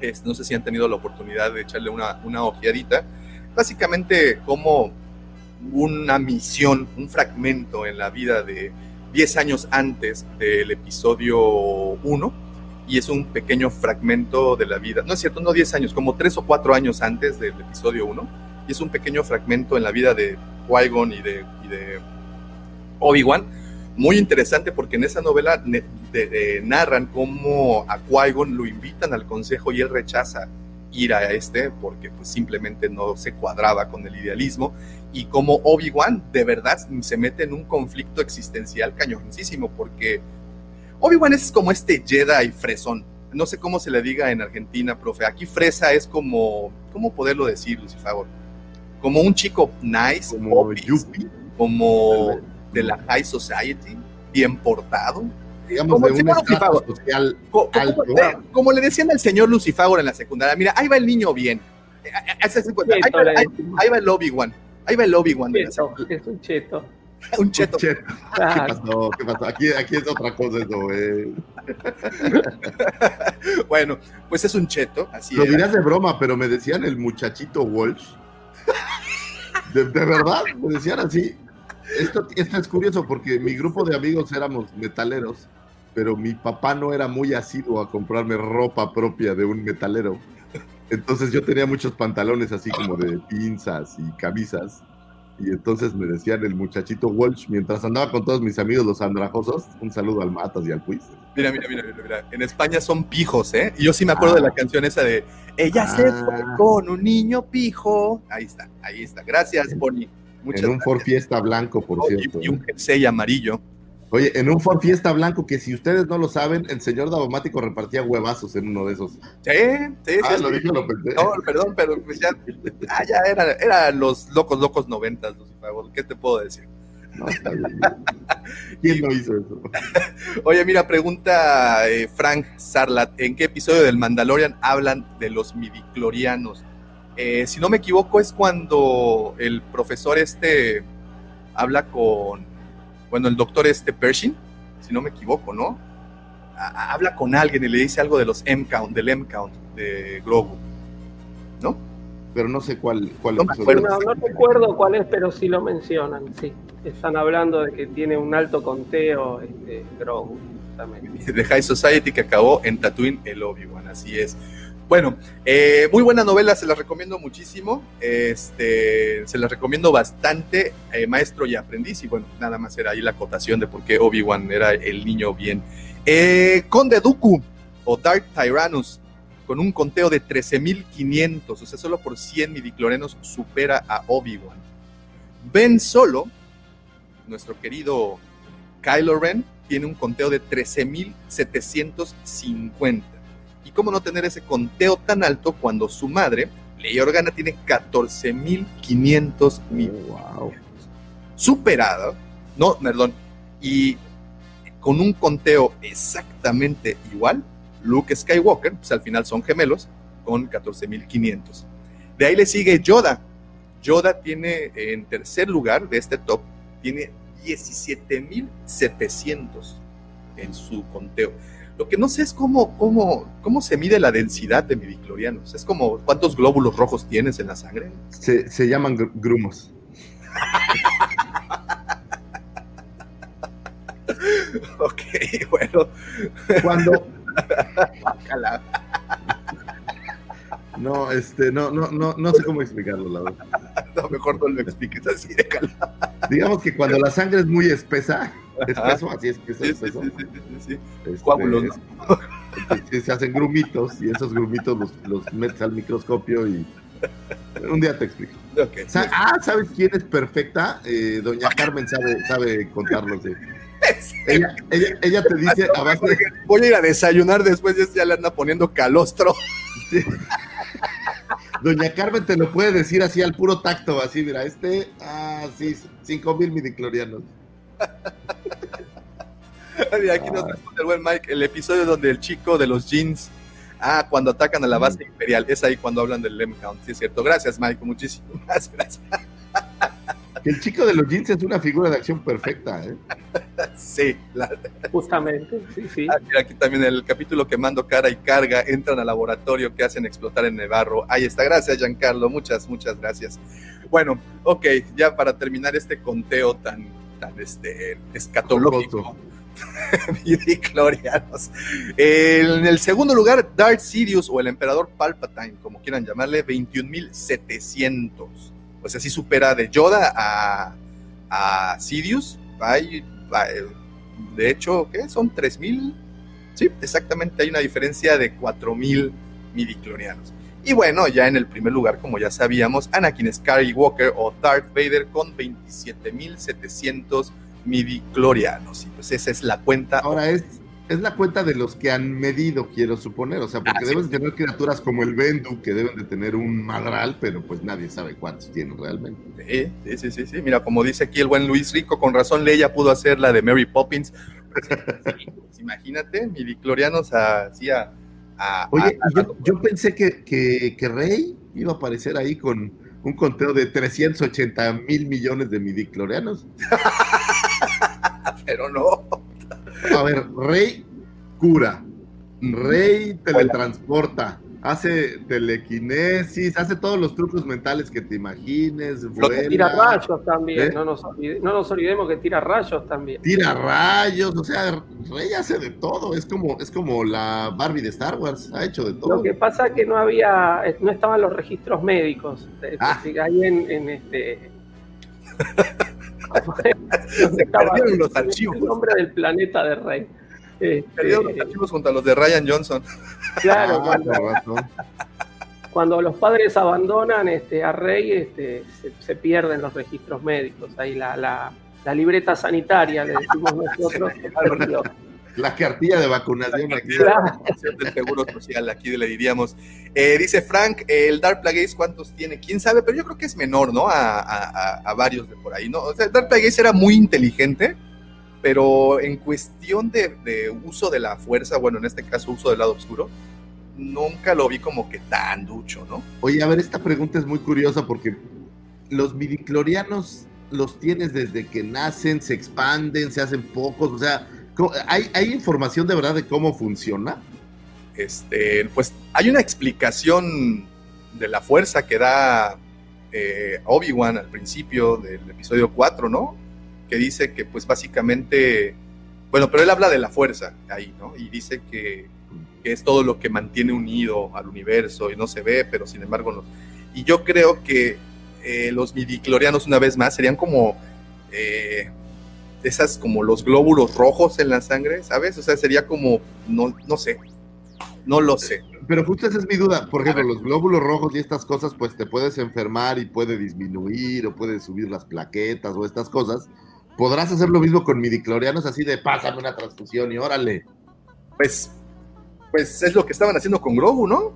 Es- no sé si han tenido la oportunidad de echarle una, una ojeadita. Básicamente como una misión, un fragmento en la vida de 10 años antes del episodio 1 y es un pequeño fragmento de la vida, no es cierto, no 10 años, como 3 o 4 años antes del episodio 1 y es un pequeño fragmento en la vida de Qui-Gon y de, Obi-Wan, muy interesante porque en esa novela narran cómo a Qui-Gon lo invitan al consejo y él rechaza ir a este porque pues simplemente no se cuadraba con el idealismo y como Obi-Wan de verdad se mete en un conflicto existencial cañoncísimo porque Obi-Wan es como este Jedi fresón. No sé cómo se le diga en Argentina, profe. Aquí fresa es como, ¿cómo poderlo decir, Lucifer? Como un chico nice, Como popis, Yuppie, como de la high society, bien portado. digamos, Como de un Lucifago. social Co- co- Alto. como, eh, como le decían al señor Lucifago en la secundaria, mira, ahí va el niño bien. Eh, eh, es- ahí, va, ahí- ahí va el Obi-Wan. Ahí va el Obi-Wan. de la Cheto, es un cheto. Un cheto. Che, ¿Qué pasó? ¿Qué pasó? Aquí, aquí es otra cosa eso, eh. Bueno, pues es un cheto, así Lo era. dirás de broma, pero me decían el muchachito Walsh. De, verdad, me decían así. Esto, esto es curioso porque mi grupo de amigos éramos metaleros, pero mi papá no era muy asiduo a comprarme ropa propia de un metalero. Entonces yo tenía muchos pantalones así como de pinzas y camisas. Y entonces me decían el muchachito Walsh mientras andaba con todos mis amigos los andrajosos. Un saludo al Matas y al Quiz. Mira, mira, mira, mira, mira. En España son pijos, ¿eh? Y yo sí me acuerdo de la canción esa de Ella se Ah. fue con un niño pijo. Ahí está, ahí está. Gracias, Pony. Muchas en un Ford gracias. Fiesta blanco, por Oh, y- cierto. y ¿eh? un jersey amarillo. Oye, en un Ford Fiesta blanco que si ustedes no lo saben, el señor Davomático repartía huevazos en uno de esos. Sí, sí, sí. Ah, sí. lo dije, lo pensé. No, perdón, pero pues ya, ah, ya era, eran los locos, locos noventas. ¿Qué te puedo decir? No, está bien. ¿Quién no hizo eso? Oye, mira, pregunta eh, Frank Sarlat, ¿en qué episodio del Mandalorian hablan de los midiclorianos? Eh, si no me equivoco, es cuando el profesor este habla con, bueno, el doctor este Pershing, si no me equivoco, ¿no? A- habla con alguien y le dice algo de los M-Count, del M-Count de Grogu, ¿no? Pero no sé cuál, cuál No acuerdo. No, no recuerdo cuál es, pero sí lo mencionan, sí. Están hablando de que tiene un alto conteo este, Grogu, justamente. de High Society que acabó en Tatooine el Obi-Wan, así es. Bueno, eh, muy buena novela, se las recomiendo muchísimo, este, se las recomiendo bastante, eh, Maestro y Aprendiz, y bueno, nada más era ahí la acotación de por qué Obi-Wan era el niño bien. Eh, Conde Dooku o Dark Tyrannus, con un conteo de 13.500, o sea, solo por 100 midiclorenos supera a Obi-Wan. Ben Solo, nuestro querido Kylo Ren, tiene un conteo de 13.750. ¿Y cómo no tener ese conteo tan alto cuando su madre, Leia Organa, tiene 14.500 mil? wow. Superada, no, perdón, y con un conteo exactamente igual, Luke Skywalker, pues al final son gemelos, con 14.500. De ahí le sigue Yoda. Yoda tiene en tercer lugar de este top, tiene 17.700 en su conteo. Lo que no sé es cómo, cómo, cómo se mide la densidad de midiclorianos. Es como cuántos glóbulos rojos tienes en la sangre. Se, se llaman gr- grumos. Ok, bueno. Cuando. No, este, no, no, no, no sé cómo explicarlo, la verdad. No, mejor no lo expliques así, déjalo. Digamos que cuando la sangre es muy espesa, así espeso, Sí, sí, espeso, sí, sí, sí, este, Coágulos, ¿no? es- se hacen grumitos y esos grumitos los, los metes al microscopio y Un día te explico. Sa- ah, ¿sabes quién es perfecta? Eh, Doña Carmen sabe, sabe contarlo, sí. Ella, ella, ella te dice a base de... Voy a ir a desayunar después, ya le anda poniendo calostro. Doña Carmen te lo puede decir así al puro tacto, así, mira, este, ah, sí, cinco mil midiclorianos. Mira, aquí nos responde el buen Mike, el episodio donde el chico de los jeans, ah, cuando atacan a la base imperial, es ahí cuando hablan del Lem Count, sí es cierto. Gracias, Mike, muchísimas gracias. Que el chico de los jeans es una figura de acción perfecta, ¿eh? Sí, la- Justamente, sí, sí. ah, mira, aquí también el capítulo quemando cara y carga, entran al laboratorio que hacen explotar en Nevarro. Ahí está, gracias, Giancarlo, muchas, muchas gracias. Bueno, ok, ya para terminar este conteo tan, tan este, escatológico. midichlorianos. En el segundo lugar, Darth Sidious o el Emperador Palpatine, como quieran llamarle, 21.700. Pues así supera de Yoda a, a Sidious. De hecho, ¿qué? Son 3.000. Sí, exactamente, hay una diferencia de 4.000 midichlorianos. Y bueno, ya en el primer lugar, como ya sabíamos, Anakin Skywalker o Darth Vader con 27.700 midichlorianos. Y pues esa es la cuenta. Ahora es, es la cuenta de los que han medido, quiero suponer, o sea, porque Ah, deben de tener criaturas como el Bendu, que deben de tener un madral, pero pues nadie sabe cuántos tienen realmente. Sí, sí, sí, sí. Mira, como dice aquí el buen Luis Rico, con razón Leia pudo hacer la de Mary Poppins. Sí, pues imagínate, midichlorianos así a... a- Oye, a- yo, yo pensé que, que, que Rey iba a aparecer ahí con un conteo de 380 mil millones de midiclorianos. pero no. A ver, Rey cura, Rey teletransporta, hace telequinesis, hace todos los trucos mentales que te imagines, vuela, Tira rayos también, ¿Eh? no, nos olvide- no nos olvidemos que tira rayos también. tira rayos, o sea, Rey hace de todo, es como, es como la Barbie de Star Wars, ha hecho de todo. Lo que pasa es que no había, eh, no estaban los registros médicos. Eh, Ah. así que Ahí en, en este. estaba perdieron los el archivos. nombre del planeta de Rey. Este, Perdieron los archivos junto a los de Ryan Johnson. Claro, Ah, cuando, los padres abandonan este, a Rey, este, se, se pierden los registros médicos. Ahí la, la, la libreta sanitaria, le decimos nosotros. La cartilla de vacunación aquí. Claro. del Seguro Social, aquí le diríamos. Eh, dice Frank, el Dark Plagueis, ¿cuántos tiene? ¿Quién sabe? Pero yo creo que es menor, ¿no? A, a- a- a varios de por ahí, ¿no? O sea, Dark Plagueis era muy inteligente, pero en cuestión de, de uso de la fuerza, bueno, en este caso uso del lado oscuro, nunca lo vi como que tan ducho, ¿no? Oye, a ver, esta pregunta es muy curiosa porque los midiclorianos los tienes desde que nacen, se expanden, se hacen pocos, o sea, ¿cómo- ¿hay, hay información de verdad de cómo funciona? Este, pues hay una explicación de la fuerza que da eh, Obi-Wan al principio del episodio 4, ¿no? Que dice que pues básicamente, bueno, pero él habla de la fuerza ahí, ¿no? Y dice que, que es todo lo que mantiene unido al universo y no se ve, pero sin embargo no. Y yo creo que eh, los midiclorianos una vez más serían como eh, esas como los glóbulos rojos en la sangre, ¿sabes? O sea, sería como, no, no sé, no lo sé. Pero justo esa es mi duda. Por ejemplo, los glóbulos rojos y estas cosas, pues te puedes enfermar y puede disminuir o puede subir las plaquetas o estas cosas. ¿Podrás hacer lo mismo con midiclorianos así de pásame una transfusión y órale? Pues, pues es lo que estaban haciendo con Grogu, ¿no?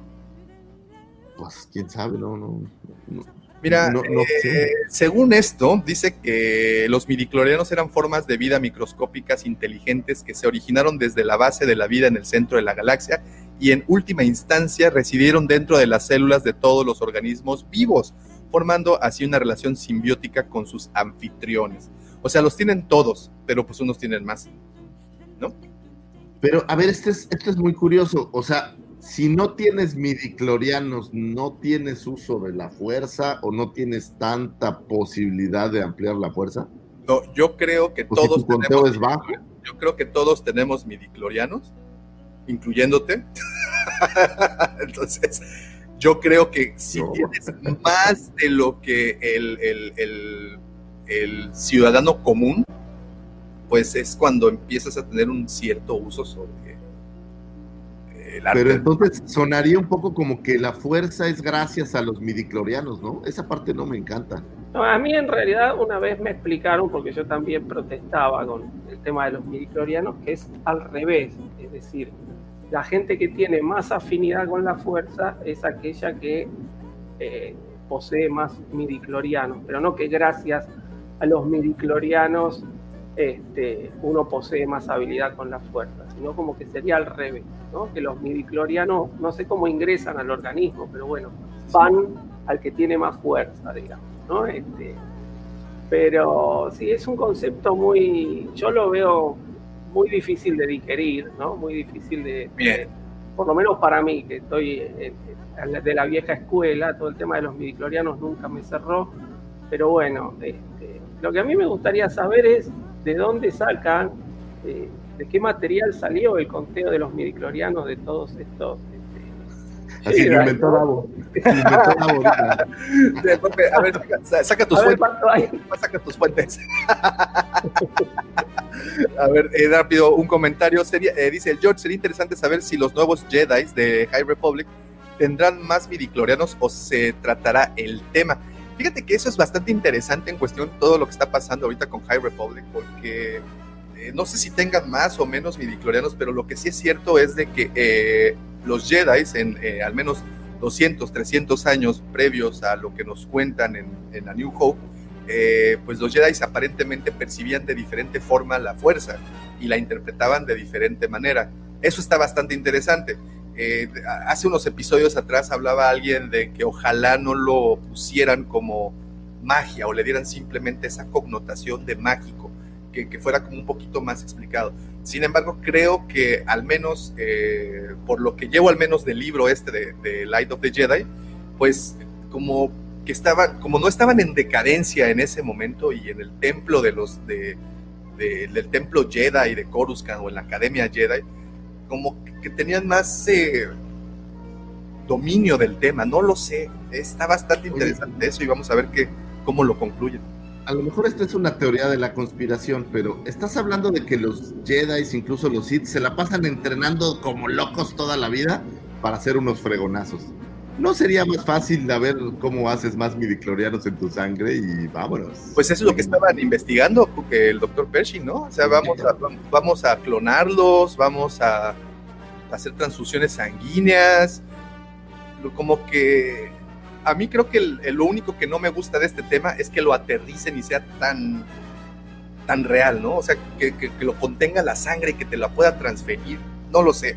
Pues quién sabe, no, no. no. Mira, No- no eh, según esto, dice que los midiclorianos eran formas de vida microscópicas inteligentes que se originaron desde la base de la vida en el centro de la galaxia y en última instancia residieron dentro de las células de todos los organismos vivos, formando así una relación simbiótica con sus anfitriones. O sea, los tienen todos, pero pues unos tienen más. ¿No? Pero, a ver, este es, esto es muy curioso. O sea, si no tienes midiclorianos, ¿no tienes uso de la fuerza o no tienes tanta posibilidad de ampliar la fuerza? No, yo creo que si todos tu conteo tenemos es bajo. Yo creo que todos tenemos midiclorianos, incluyéndote. Entonces, yo creo que si No. tienes más de lo que el, el- el- el ciudadano común, pues es cuando empiezas a tener un cierto uso sobre el arte. Pero entonces sonaría un poco como que la fuerza es gracias a los midiclorianos, ¿no? Esa parte no me encanta. No, a mí en realidad una vez me explicaron, porque yo también protestaba con el tema de los midiclorianos, que es al revés. Es decir, la gente que tiene más afinidad con la fuerza es aquella que eh, posee más midiclorianos, pero no que gracias a los midiclorianos este, uno posee más habilidad con la fuerza, sino como que sería al revés, ¿no? que los midiclorianos no sé cómo ingresan al organismo, pero bueno, van al que tiene más fuerza, digamos. ¿no? Este, pero sí, es un concepto muy, yo lo veo muy difícil de digerir, ¿no? Muy difícil de, Bien. por lo menos para mí, que estoy eh, eh, de la vieja escuela, todo el tema de los midiclorianos nunca me cerró, pero bueno, este, lo que a mí me gustaría saber es de dónde sacan, eh, de qué material salió el conteo de los midiclorianos de todos estos. este, Así lo inventó. Davo. A ver, saca, saca tus A ver fuentes. Saca tus fuentes. A ver, eh, rápido, un comentario. Sería, eh, dice el George, sería interesante saber si los nuevos Jedi de High Republic tendrán más midiclorianos o se tratará el tema. Fíjate que eso es bastante interesante en cuestión de todo lo que está pasando ahorita con High Republic, porque eh, no sé si tengan más o menos midiclorianos, pero lo que sí es cierto es de que eh, los Jedi, en eh, al menos 200, 300 años previos a lo que nos cuentan en, en A New Hope, eh, pues los Jedi aparentemente percibían de diferente forma la fuerza y la interpretaban de diferente manera. Eso está bastante interesante. Eh, hace unos episodios atrás hablaba alguien de que ojalá no lo pusieran como magia o le dieran simplemente esa connotación de mágico, que, fuera como un poquito más explicado. Sin embargo, creo que al menos, eh, por lo que llevo al menos del libro este de, de Light of the Jedi, pues como que estaban, como no estaban en decadencia en ese momento y en el templo de los de, de- del templo Jedi de Coruscant o en la Academia Jedi, como que tenían más eh, dominio del tema, no lo sé, está bastante interesante eso y vamos a ver qué, cómo lo concluyen. A lo mejor esta es una teoría de la conspiración, pero estás hablando de que los Jedi, incluso los Sith, se la pasan entrenando como locos toda la vida para hacer unos fregonazos. ¿No sería más fácil a ver cómo haces más midiclorianos en tu sangre y vámonos? Pues eso es lo que estaban investigando que el doctor Pershing, ¿no? O sea, vamos a, vamos a clonarlos, vamos a hacer transfusiones sanguíneas, como que a mí creo que el- el- lo único que no me gusta de este tema es que lo aterricen y sea tan tan real, ¿no? O sea, que, que- que lo contenga la sangre y que te la pueda transferir, no lo sé.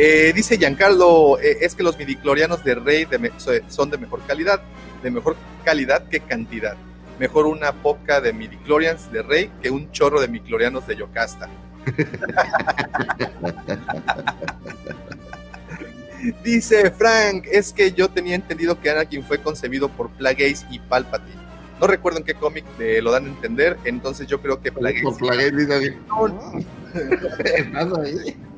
Eh, dice Giancarlo, eh, es que los midiclorianos de Rey de son de mejor calidad, de mejor calidad que cantidad. Mejor una poca de midichlorians de Rey que un chorro de midichlorianos de Yocasta. Dice Frank, es que yo tenía entendido que Anakin fue concebido por Plagueis y Palpatine. No recuerdo en qué cómic eh, lo dan a entender, entonces yo creo que Plagueis... Por Plagueis,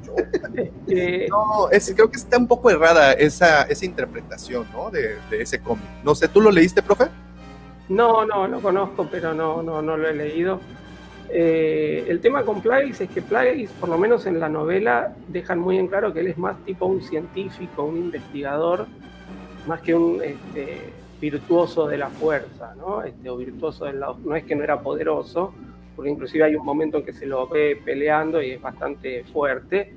Eh, No, es, creo que está un poco errada esa, esa interpretación, ¿no? De, de ese cómic. No sé, ¿tú lo leíste, profe? No, no, lo conozco, pero no, no, no lo he leído. Eh, el tema con Plagueis es que Plagueis, por lo menos en la novela, dejan muy en claro que él es más tipo un científico, un investigador, más que un este, virtuoso de la fuerza, ¿no? Este, o virtuoso del lado. No es que no era poderoso, porque inclusive hay un momento en que se lo ve peleando y es bastante fuerte,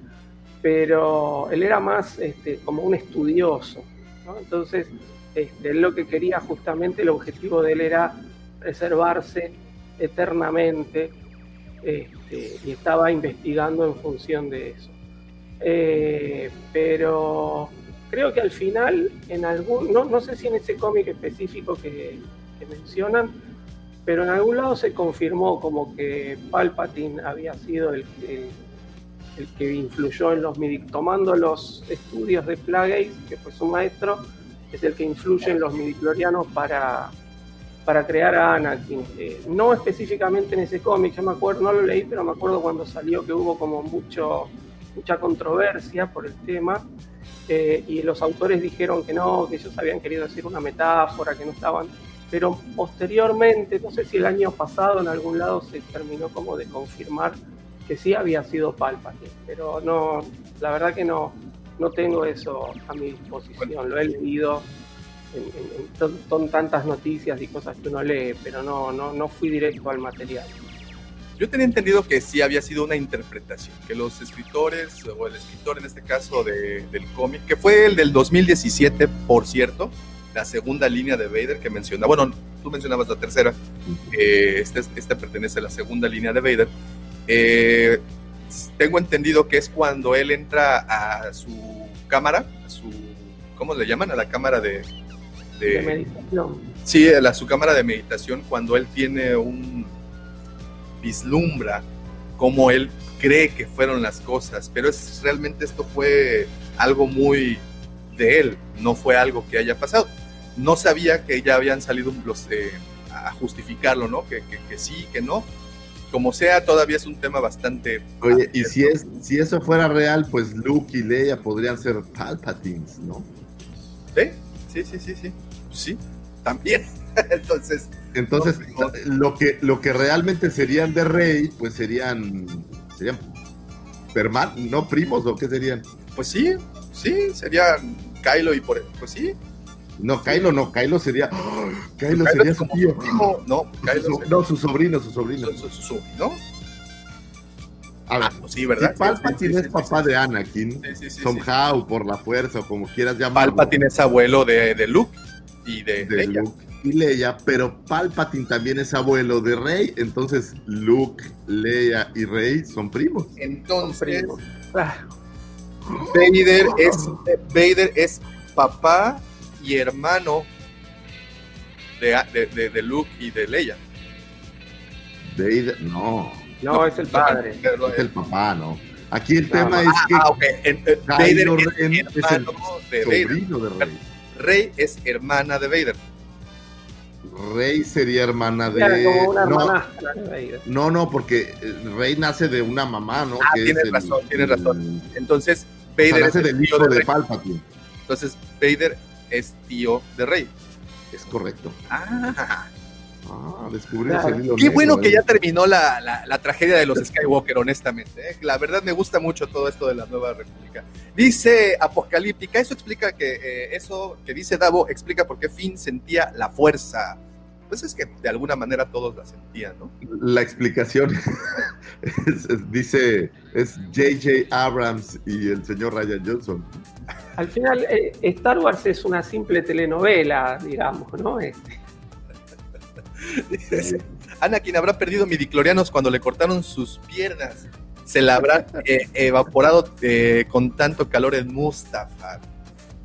pero él era más este, como un estudioso. Entonces, este, él lo que quería justamente, el objetivo de él era preservarse eternamente este, y estaba investigando en función de eso. Eh, pero creo que al final, en algún, no, no sé si en ese cómic específico que mencionan, pero en algún lado se confirmó como que Palpatine había sido el, que influyó en los midi- tomando los estudios de Plagueis, que fue su maestro, es el que influye en los midichlorianos para, para crear a Anakin. Eh, no específicamente en ese cómic, yo me acuerdo, no lo leí, pero me acuerdo cuando salió que hubo como mucho, mucha controversia por el tema. eh, y los autores dijeron que no, que ellos habían querido decir una metáfora, que no estaban. Pero posteriormente, no sé si el año pasado en algún lado se terminó como de confirmar que sí había sido Palpatine, pero no, la verdad que no, no tengo eso a mi disposición. Lo he leído, en- en- en- son, son tantas noticias y cosas que uno lee, pero no, no, no fui directo al material. Yo tenía entendido que sí había sido una interpretación, que los escritores, o el escritor en este caso de- del cómic, que fue el del 2017, por cierto, la segunda línea de Vader que mencionaba, bueno, tú mencionabas la tercera, eh, este, este pertenece a la segunda línea de Vader. Eh, tengo entendido que es cuando él entra a su cámara, a su, ¿cómo le llaman? A la cámara de... De meditación. Sí, a la, su cámara de meditación cuando él tiene un vislumbra cómo él cree que fueron las cosas, pero es realmente esto fue algo muy de él, no fue algo que haya pasado. No sabía que ya habían salido los eh, a justificarlo, ¿no? Que, que, que sí, que no. Como sea, todavía es un tema bastante. Oye, y si es si eso fuera real, pues Luke y Leia podrían ser Palpatines, ¿no? ¿Sí? Sí, sí, sí, sí. Sí, también. Entonces, Entonces, lo que lo que realmente serían de Rey, pues serían serían hermanos, no primos o qué serían? pues sí, sí, sería Kylo y por pues sí. No, Kylo no, Kylo sería ¡Oh! Kylo Kylo sería su tío. su primo, no, Kylo Su- no, su sobrino, su sobrino. Su, su- su- ¿no? A ver, pues sí, ¿verdad? si Palpatine Sí, sí, es papá sí, de Anakin, Sí, sí, sí, somehow, por la fuerza o como quieras llamarlo. Palpatine es abuelo de, de Luke y de, de Leia. Luke y Leia, pero Palpatine también es abuelo de Rey, entonces Luke, Leia y Rey son primos. Entonces, Ah, Vader es, Vader es papá y hermano de, de, de- de Luke y de Leia. Vader, no, no, es el padre. Es el papá, ¿no? Aquí el Ah, tema es que ah, ok. En- en- Vader es Ren es el hermano de Vader. de Rey. Rey es hermana de Vader. Rey sería hermana de... Como una no, hermanastra de Vader. no, no, porque eh, Rey nace de una mamá, ¿no? Ah, Que es tienes el- razón, tienes razón. Entonces, o Vader sea, es nace el del hijo de de. Palpatine. Entonces, Vader es tío de Rey. Es correcto. Ah, Ah, Claro. el hilo Qué negro, bueno que ¿eh? ya terminó la, la- la tragedia de los Skywalker, honestamente. ¿eh? La verdad me gusta mucho todo esto de la nueva república. Dice Apocalíptica, eso explica que eh, eso que dice Davo explica por qué Finn sentía la fuerza. Pues es que de alguna manera todos la sentían, ¿no? La explicación es- es- dice, es J.J. Abrams y el señor Ryan Johnson. Al final, eh, Star Wars es una simple telenovela, digamos, ¿no? Este, Anakin habrá perdido midiclorianos cuando le cortaron sus piernas. Se la habrá eh, evaporado eh, con tanto calor en Mustafar.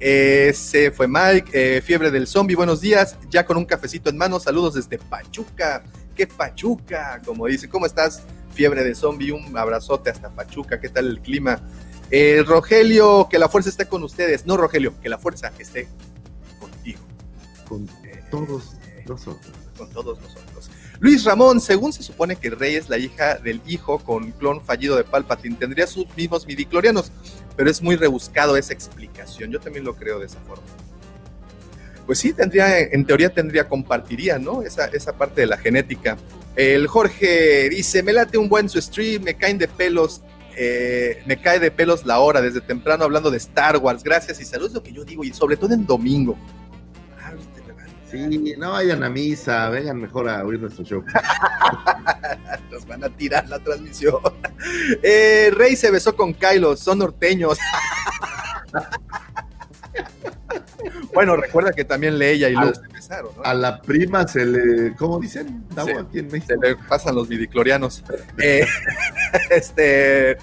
Ese fue Mike, eh, fiebre del zombie, buenos días, ya con un cafecito en mano, saludos desde Pachuca, qué Pachuca, como dice, ¿cómo estás? Fiebre de zombie, un abrazote hasta Pachuca, ¿qué tal el clima? Eh, Rogelio, que la fuerza esté con ustedes, no Rogelio, que la fuerza esté contigo, Con todos nosotros. con todos nosotros. Luis Ramón, según se supone que Rey es la hija del hijo con clon fallido de Palpatine, tendría sus mismos midiclorianos, pero es muy rebuscado esa explicación. Yo también lo creo de esa forma. Pues sí, tendría, en teoría tendría, compartiría, ¿no? Esa, esa parte de la genética. El Jorge dice, me late un buen su stream, me caen de pelos, eh, me cae de pelos la hora desde temprano hablando de Star Wars. Gracias y saludos, lo que yo digo, y sobre todo en domingo. Ah. Sí, no vayan a misa, vengan mejor a oír nuestro show. Nos van a tirar la transmisión. Eh, Rey se besó con Kylo, son norteños. bueno, recuerda que también Leia y Luke se besaron, ¿no? A la prima se le, ¿cómo dicen? Davo, Sí. aquí en México. Se le pasan los midiclorianos. Eh, este,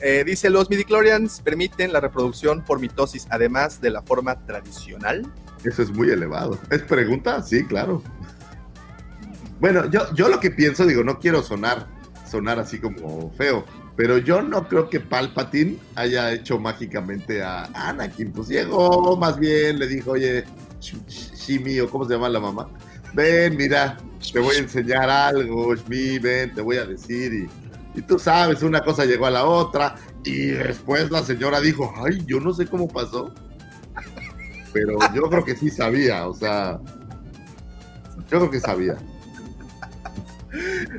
eh, dice, los midiclorians permiten la reproducción por mitosis, además de la forma tradicional. Eso es muy elevado. ¿Es pregunta? Sí, claro. Bueno, yo, yo lo que pienso, digo, no quiero sonar, sonar así como feo, pero yo no creo que Palpatine haya hecho mágicamente a Anakin. Pues llegó, más bien, le dijo, oye, Sh- Sh- Shimi, o cómo se llama la mamá, ven, mira, te voy a enseñar algo, Shmi, ven, te voy a decir, y, y tú sabes, una cosa llegó a la otra, y después la señora dijo, ay, yo no sé cómo pasó, pero yo creo que sí sabía, o sea, yo creo que sabía.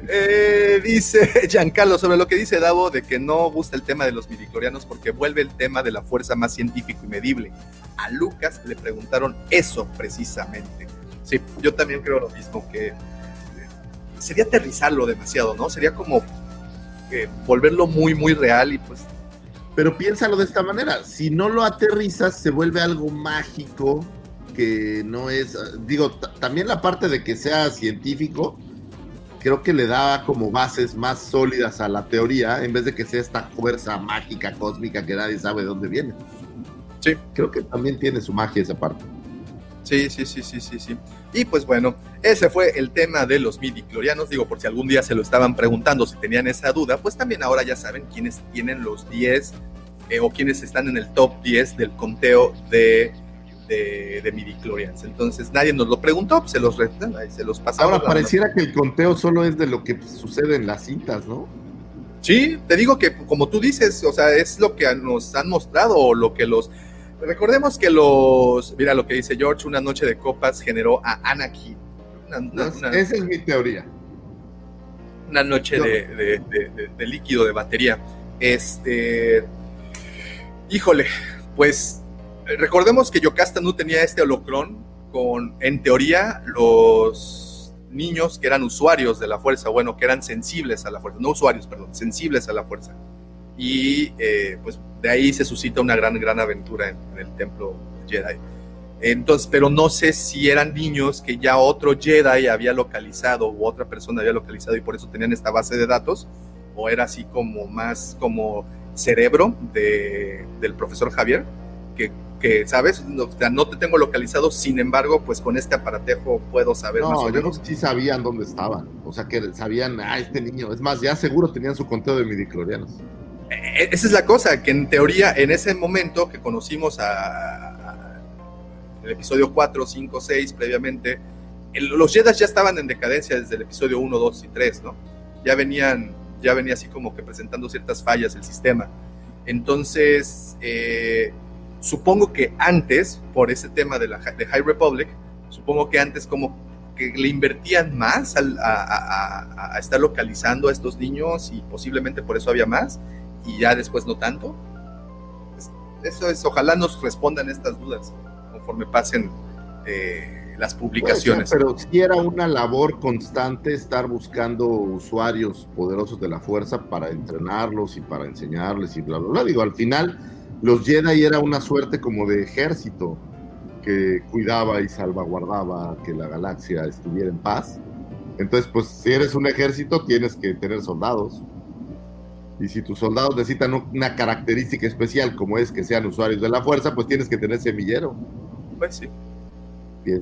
Eh, dice Giancarlo sobre lo que dice Davo de que no gusta el tema de los midiclorianos porque vuelve el tema de la fuerza más científico y medible. A Lucas le preguntaron eso precisamente. Sí, yo también creo lo mismo, que eh, sería aterrizarlo demasiado, ¿no? Sería como eh, volverlo muy, muy real y pues... Pero piénsalo de esta manera, si no lo aterrizas se vuelve algo mágico que no es, digo, también la parte de que sea científico, creo que le da como bases más sólidas a la teoría en vez de que sea esta fuerza mágica cósmica que nadie sabe de dónde viene. Sí. Creo que también tiene su magia esa parte. Sí, sí, sí, sí, sí, sí. Y pues bueno, ese fue el tema de los midiclorianos. Digo, por si algún día se lo estaban preguntando, si tenían esa duda, pues también ahora ya saben quiénes tienen los 10 eh, o quiénes están en el top 10 del conteo de de, de midichlorians. Entonces nadie nos lo preguntó, pues, se los, se los pasamos. Ahora pareciera que el conteo solo es de lo que sucede en las cintas, ¿no? Sí, te digo que como tú dices, o sea, es lo que nos han mostrado o lo que los... Recordemos que los... Mira lo que dice George, una noche de copas generó a Anakin. esa es mi teoría. Una noche de, de, de líquido de batería. Este... Híjole, pues recordemos que Yocasta no tenía este holocrón con, en teoría, los niños que eran usuarios de la fuerza, bueno, que eran sensibles a la fuerza, no usuarios, perdón, sensibles a la fuerza. Y eh, pues de ahí se suscita una gran, gran aventura en, el templo Jedi. Entonces, pero no sé si eran niños que ya otro Jedi había localizado o otra persona había localizado y por eso tenían esta base de datos, o era así como más como cerebro de, del profesor Javier, que que, ¿sabes? No, no te tengo localizado, sin embargo, pues con este aparatejo puedo saber no, más o menos. sí sabían dónde estaban, o sea que sabían, ah, este niño, es más, ya seguro tenían su conteo de midiclorianos. Eh, esa es la cosa, que en teoría, en ese momento que conocimos a, el episodio 4, 5, 6 previamente, los Jedi ya estaban en decadencia desde el episodio 1, 2 y 3, ¿no? Ya venían, ya venía así como que presentando ciertas fallas el sistema. Entonces, eh, supongo que antes, por ese tema de la de High Republic, supongo que antes como que le invertían más a, estar localizando a estos niños y posiblemente por eso había más y ya después no tanto. Eso es, ojalá nos respondan estas dudas conforme pasen eh, las publicaciones. pero si era una labor constante estar buscando usuarios poderosos de la fuerza para entrenarlos y para enseñarles y bla, bla, bla. Digo, al final los Jedi era una suerte como de ejército que cuidaba y salvaguardaba que la galaxia estuviera en paz. Entonces, pues si eres un ejército, tienes que tener soldados. Y si tus soldados necesitan una característica especial, como es que sean usuarios de la fuerza, pues tienes que tener semillero. Pues sí.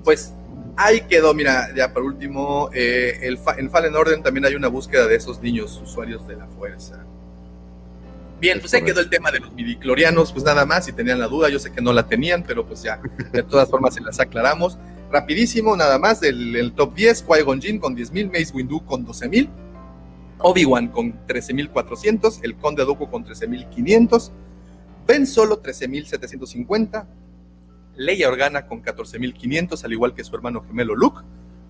Pues ahí quedó, mira, ya por último, eh, el en Fallen Order también hay una búsqueda de esos niños usuarios de la fuerza. Bien, pues ahí quedó el tema de los midiclorianos, pues nada más, si tenían la duda, yo sé que no la tenían, pero pues ya, de todas formas se las aclaramos. Rapidísimo, nada más, el, top 10, Qui-Gon Jinn con 10.000, Mace Windu con 12.000, Obi-Wan con 13.400, el Conde Dooku con 13.500, Ben Solo 13.750, Leia Organa con 14.500, al igual que su hermano gemelo Luke,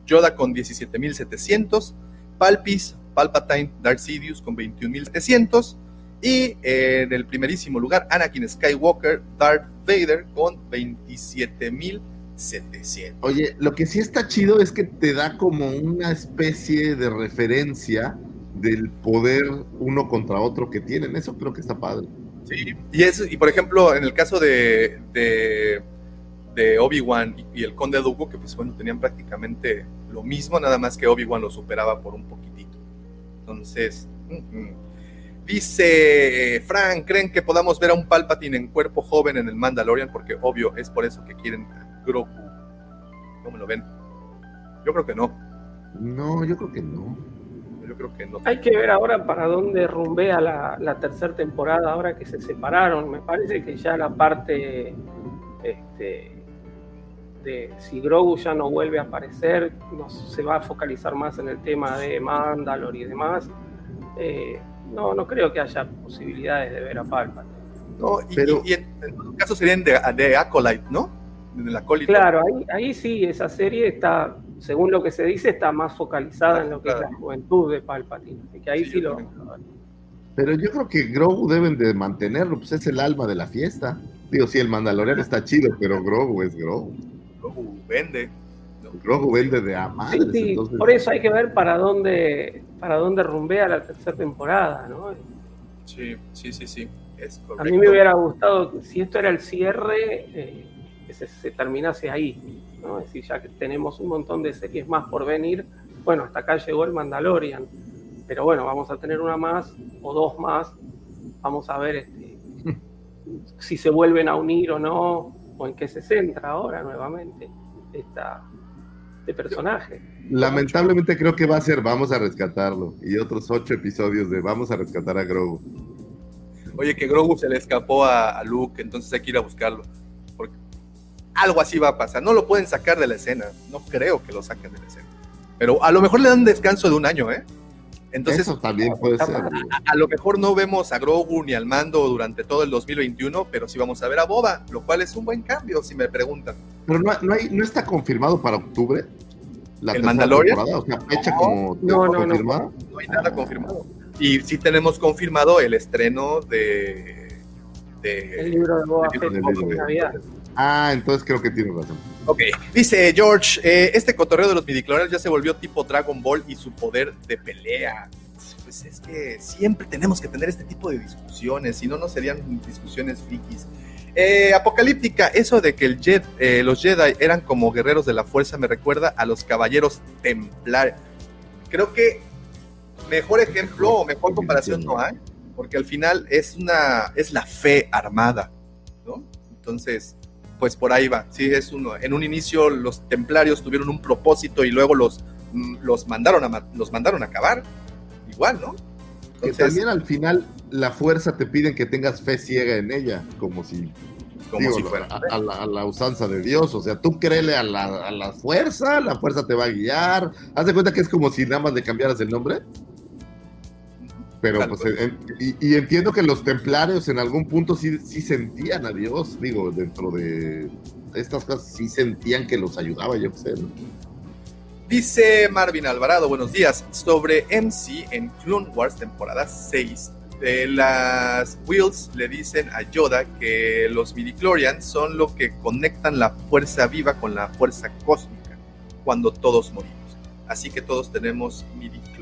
Yoda con 17.700, Palpis, Palpatine, Darth Sidious con 21.700, y en el primerísimo lugar, Anakin Skywalker, Darth Vader con 27.700. Oye, lo que sí está chido es que te da como una especie de referencia del poder uno contra otro que tienen. Eso creo que está padre. Sí, y, eso, y por ejemplo, en el caso de, de, Obi-Wan y, el Conde Dooku, que pues bueno, tenían prácticamente lo mismo, nada más que Obi-Wan lo superaba por un poquitito. Entonces, mm, mm. Dice Frank, ¿creen que podamos ver a un Palpatine en cuerpo joven en el Mandalorian? Porque obvio, es por eso que quieren Grogu. ¿Cómo lo ven? Yo creo que no. No, yo creo que no. Yo creo que no. Hay que ver ahora para dónde rumbea la, la tercera temporada, ahora que se separaron. Me parece que ya la parte este, de si Grogu ya no vuelve a aparecer, no, se va a focalizar más en el tema de Mandalor y demás. Eh, no, no creo que haya posibilidades de ver a Palpatine. No, y, pero, y, en, todo caso serían de, de Acolyte, ¿no? De la Claro, ahí, ahí sí, esa serie está según lo que se dice, está más focalizada en lo que es la juventud de Palpatine. Así que ahí sí, lo. Pero yo creo que Grogu deben de mantenerlo, pues es el alma de la fiesta. Digo, sí, el Mandalorian está chido, pero Grogu es Grogu. Grogu vende. Grogu vende de a madres, Sí, sí, entonces- por eso hay que ver para dónde, para dónde rumbea la tercera temporada, ¿no? Sí, sí, sí, sí. Es A mí me hubiera gustado, si esto era el cierre, eh, que se, se terminase ahí, ¿no? Es decir, ya que tenemos un montón de series más por venir, bueno, hasta acá llegó el Mandalorian, pero bueno, vamos a tener una más o dos más, vamos a ver este, si se vuelven a unir o no, o en qué se centra ahora nuevamente esta, este personaje. Lamentablemente creo que va a ser Vamos a rescatarlo. Y otros ocho episodios de Vamos a rescatar a Grogu. Oye, que Grogu se le escapó a, a Luke, entonces hay que ir a buscarlo. Porque algo así va a pasar. No lo pueden sacar de la escena. No creo que lo saquen de la escena. Pero a lo mejor le dan descanso de un año, ¿eh? Entonces, Eso también puede ser. a, a lo mejor no vemos a Grogu ni al mando durante todo el 2021, pero sí vamos a ver a Boba, lo cual es un buen cambio, si me preguntan. Pero no, no, hay, no está confirmado para octubre. La ¿El Mandalorian? temporada, O sea, fecha como No, no, no. confirmada. No hay nada confirmado. Y sí tenemos confirmado el estreno de... de El libro de Boba el Fett. Navidad. Ah, entonces creo que tienes razón. Ok, dice George, eh, este cotorreo de los midichlorians ya se volvió tipo Dragon Ball y su poder de pelea. Pues es que siempre tenemos que tener este tipo de discusiones, si no, no serían discusiones frikis. Eh, apocalíptica, eso de que el eh, los Jedi eran como guerreros de la fuerza me recuerda a los caballeros templarios. Creo que mejor ejemplo o mejor comparación no hay, porque al final es una es la fe armada, ¿no? Entonces, pues por ahí va. Sí, es uno. En un inicio los templarios tuvieron un propósito y luego los, mm, los mandaron a los mandaron a acabar. Igual, ¿no? Que también al final la fuerza te piden que tengas fe ciega en ella, como si, como digo, si fuera. a, a la, a la usanza de Dios. O sea, tú créele a la, a la fuerza, la fuerza te va a guiar. Haz de cuenta que es como si nada más le cambiaras el nombre. Pero pues, en- y, y entiendo que los templarios en algún punto sí, sí sentían a Dios, digo, dentro de estas cosas sí sentían que los ayudaba, yo qué sé, ¿no? Dice Marvin Alvarado, buenos días. Sobre MC en Clone Wars temporada 6, las Wheels le dicen a Yoda que los midichlorians son lo que conectan la fuerza viva con la fuerza cósmica cuando todos morimos. Así que todos tenemos midichlorians.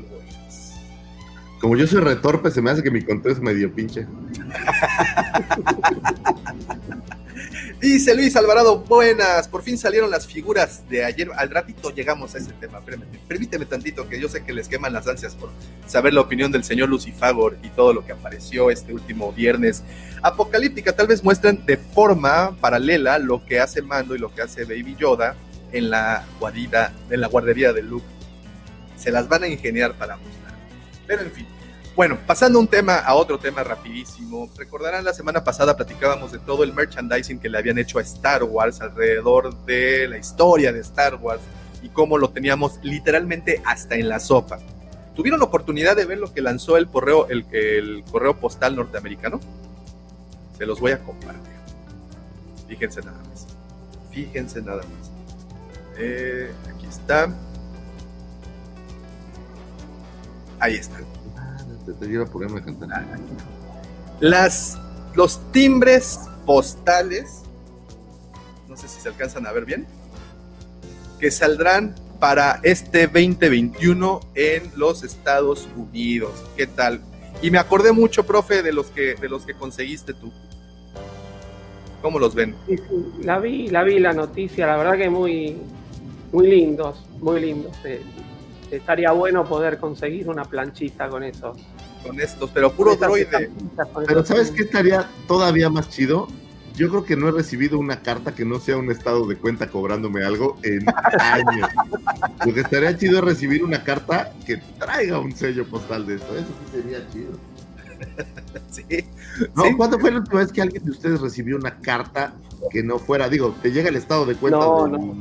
Como yo soy retorpe, se me hace que mi conteo es medio pinche. Dice Luis Alvarado, buenas, por fin salieron las figuras de ayer. Al ratito llegamos a ese tema, permíteme, tantito, que yo sé que les queman las ansias por saber la opinión del señor Lucifagor y todo lo que apareció este último viernes. Apocalíptica, tal vez muestran de forma paralela lo que hace Mando y lo que hace Baby Yoda en la guarida, en la guardería de Luke. Se las van a ingeniar para mostrar. Pero en fin. Bueno, pasando un tema a otro tema rapidísimo. Recordarán la semana pasada platicábamos de todo el merchandising que le habían hecho a Star Wars alrededor de la historia de Star Wars y cómo lo teníamos literalmente hasta en la sopa. ¿Tuvieron oportunidad de ver lo que lanzó el correo, el, correo postal norteamericano? Se los voy a compartir. Fíjense nada más. Fíjense nada más. Eh, aquí está. Ahí está. Las, los timbres postales, no sé si se alcanzan a ver bien, que saldrán para este 2021 en los Estados Unidos. ¿Qué tal? Y me acordé mucho, profe, de los que, de los que conseguiste tú. ¿Cómo los ven? Sí, sí, la vi, la vi la noticia, la verdad que muy, muy lindos, muy lindos. Eh, estaría bueno poder conseguir una planchita con eso. Con estos, pero puro droide. Pero ¿sabes qué estaría todavía más chido? Yo creo que no he recibido una carta que no sea un estado de cuenta cobrándome algo en años. Lo que estaría chido es recibir una carta que traiga un sello postal de esto. Eso sí sería chido. Sí. ¿No? Sí. ¿Cuándo fue la última vez que alguien de ustedes recibió una carta que no fuera, digo, te llega el estado de cuenta No, de no.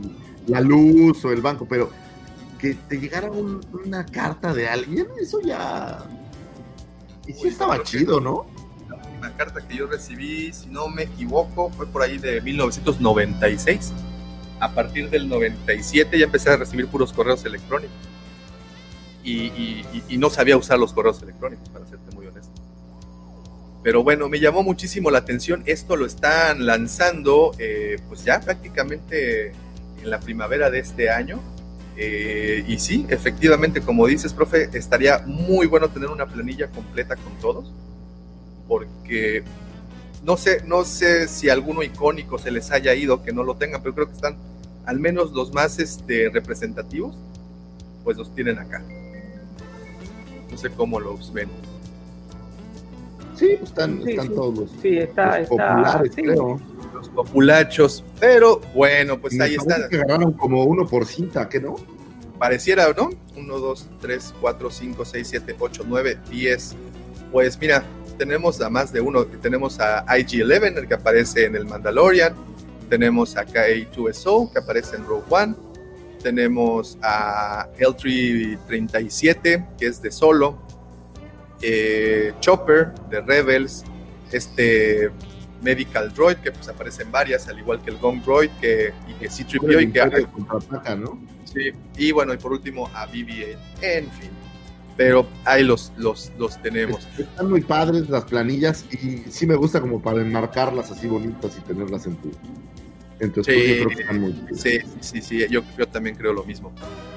la luz o el banco, pero que te llegara un- una carta de alguien, eso ya... Y sí estaba chido, ¿no? La última carta que yo recibí, si no me equivoco, fue por ahí de 1996. a partir del 97 ya empecé a recibir puros correos electrónicos. Y, y- y no sabía usar los correos electrónicos, para serte muy honesto. Pero bueno, me llamó muchísimo la atención. Esto lo están lanzando, eh, pues ya prácticamente en la primavera de este año. Eh, y sí, efectivamente, como dices, profe, estaría muy bueno tener una planilla completa con todos, porque no sé, no sé si alguno icónico se les haya ido que no lo tengan, pero creo que están al menos los más este, representativos, pues los tienen acá. No sé cómo los ven. Sí, están, Sí, están sí. todos los, Sí, está, los está. populares, sí. creo. Los populachos, pero bueno, pues Me ahí está. que agarraron como uno por cinta, ¿qué no? pareciera, ¿no? 1, 2, 3, 4, 5, 6, 7, 8, 9, 10. Pues mira, tenemos a más de uno. Tenemos a IG-11, el que aparece en el Mandalorian. Tenemos a K2SO, que aparece en Rogue One. Tenemos a L337, que es de Solo. Eh, Chopper, de Rebels. Este Medical Droid, que pues aparece en varias, al igual que el Gong Droid que, y que C-3PO y que Imperio contraataca, ¿no? Sí, y bueno, y por último a BB-8. En fin. Pero ahí los, los, los tenemos. Están muy padres las planillas y sí me gusta como para enmarcarlas así bonitas y tenerlas en tu, en tu Sí. estudio. Creo que están muy chidas. Sí, sí, sí, yo, yo también creo lo mismo.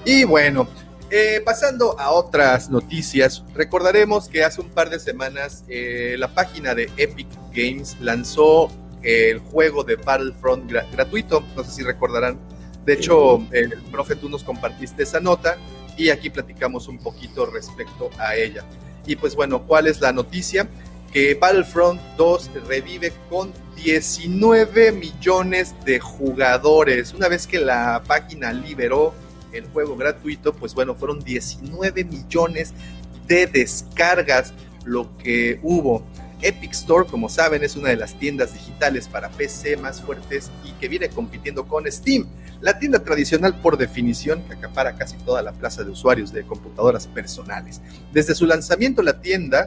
Y bueno, eh, pasando a otras noticias, recordaremos que hace un par de semanas eh, la página de Epic Games lanzó el juego de Battlefront gra- gratuito. No sé si recordarán. De hecho, el profe, tú nos compartiste esa nota y aquí platicamos un poquito respecto a ella. Y pues bueno, ¿cuál es la noticia? Que Battlefront 2 revive con 19 millones de jugadores. Una vez que la página liberó el juego gratuito, pues bueno, fueron 19 millones de descargas lo que hubo. Epic Store, como saben, es una de las tiendas digitales para PC más fuertes y que viene compitiendo con Steam, la tienda tradicional por definición que acapara casi toda la plaza de usuarios de computadoras personales. Desde su lanzamiento, la tienda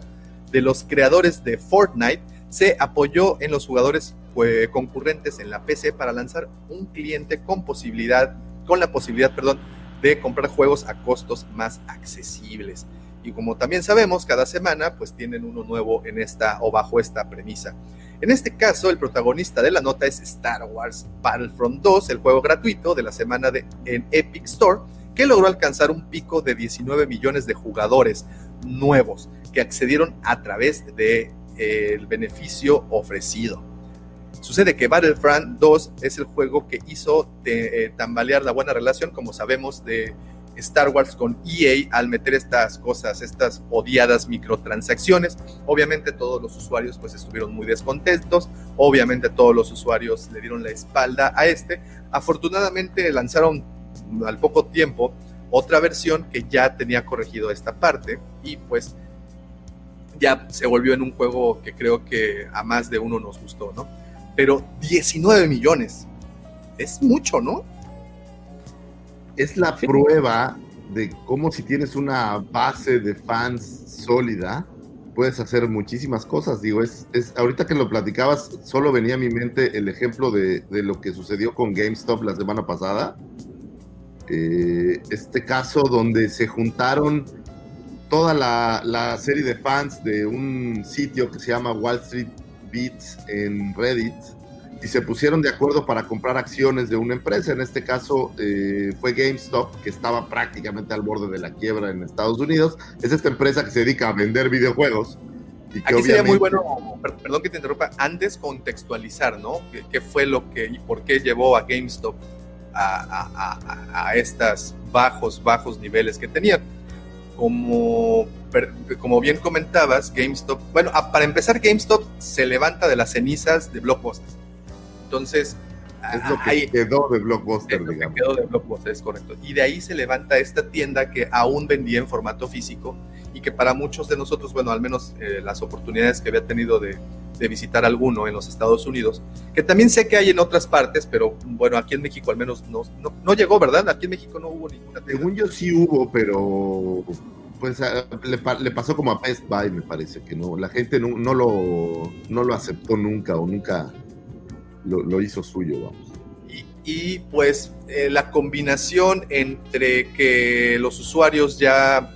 de los creadores de Fortnite se apoyó en los jugadores eh, concurrentes en la PC para lanzar un cliente con posibilidad, con la posibilidad, perdón, de comprar juegos a costos más accesibles. Y como también sabemos, cada semana pues tienen uno nuevo en esta o bajo esta premisa. En este caso, el protagonista de la nota es Star Wars Battlefront 2, el juego gratuito de la semana de, en Epic Store, que logró alcanzar un pico de 19 millones de jugadores nuevos que accedieron a través del de, el beneficio ofrecido. Sucede que Battlefront 2 es el juego que hizo de, eh, tambalear la buena relación, como sabemos, de Star Wars con EA al meter estas cosas, estas odiadas microtransacciones. Obviamente todos los usuarios pues estuvieron muy descontentos, obviamente todos los usuarios le dieron la espalda a este. Afortunadamente lanzaron al poco tiempo otra versión que ya tenía corregido esta parte y pues ya se volvió en un juego que creo que a más de uno nos gustó, ¿no? Pero 19 millones, es mucho, ¿no? es la prueba de cómo si tienes una base de fans sólida, puedes hacer muchísimas cosas. Digo, es, es ahorita que lo platicabas, solo venía a mi mente el ejemplo de, de lo que sucedió con GameStop la semana pasada. Eh, este caso donde se juntaron toda la, la, serie de fans de un sitio que se llama Wall Street Beats en Reddit y se pusieron de acuerdo para comprar acciones de una empresa. En este caso eh, fue GameStop, que estaba prácticamente al borde de la quiebra en Estados Unidos. Es esta empresa que se dedica a vender videojuegos. Y que Aquí sería muy bueno, perdón que te interrumpa, antes contextualizar, ¿no? ¿Qué, qué fue lo que y por qué llevó a GameStop a, a, a, a estos bajos, bajos niveles que tenían? Como, como bien comentabas, GameStop, bueno, para empezar, GameStop se levanta de las cenizas de Blockbuster. Entonces, es lo que ahí, quedó de Blockbuster, digamos. Que quedó de Blockbuster, es correcto. Y de ahí se levanta esta tienda que aún vendía en formato físico y que para muchos de nosotros, bueno, al menos eh, las oportunidades que había tenido de, de, visitar alguno en los Estados Unidos, que también sé que hay en otras partes, pero bueno, aquí en México al menos no, no, no llegó, ¿verdad? Aquí en México no hubo ninguna tienda. Según yo sí hubo, pero pues le, le, pasó como a Best Buy, me parece que no, la gente no, no, lo, no lo aceptó nunca o nunca lo, lo hizo suyo, vamos. Y, y pues eh, la combinación entre que los usuarios ya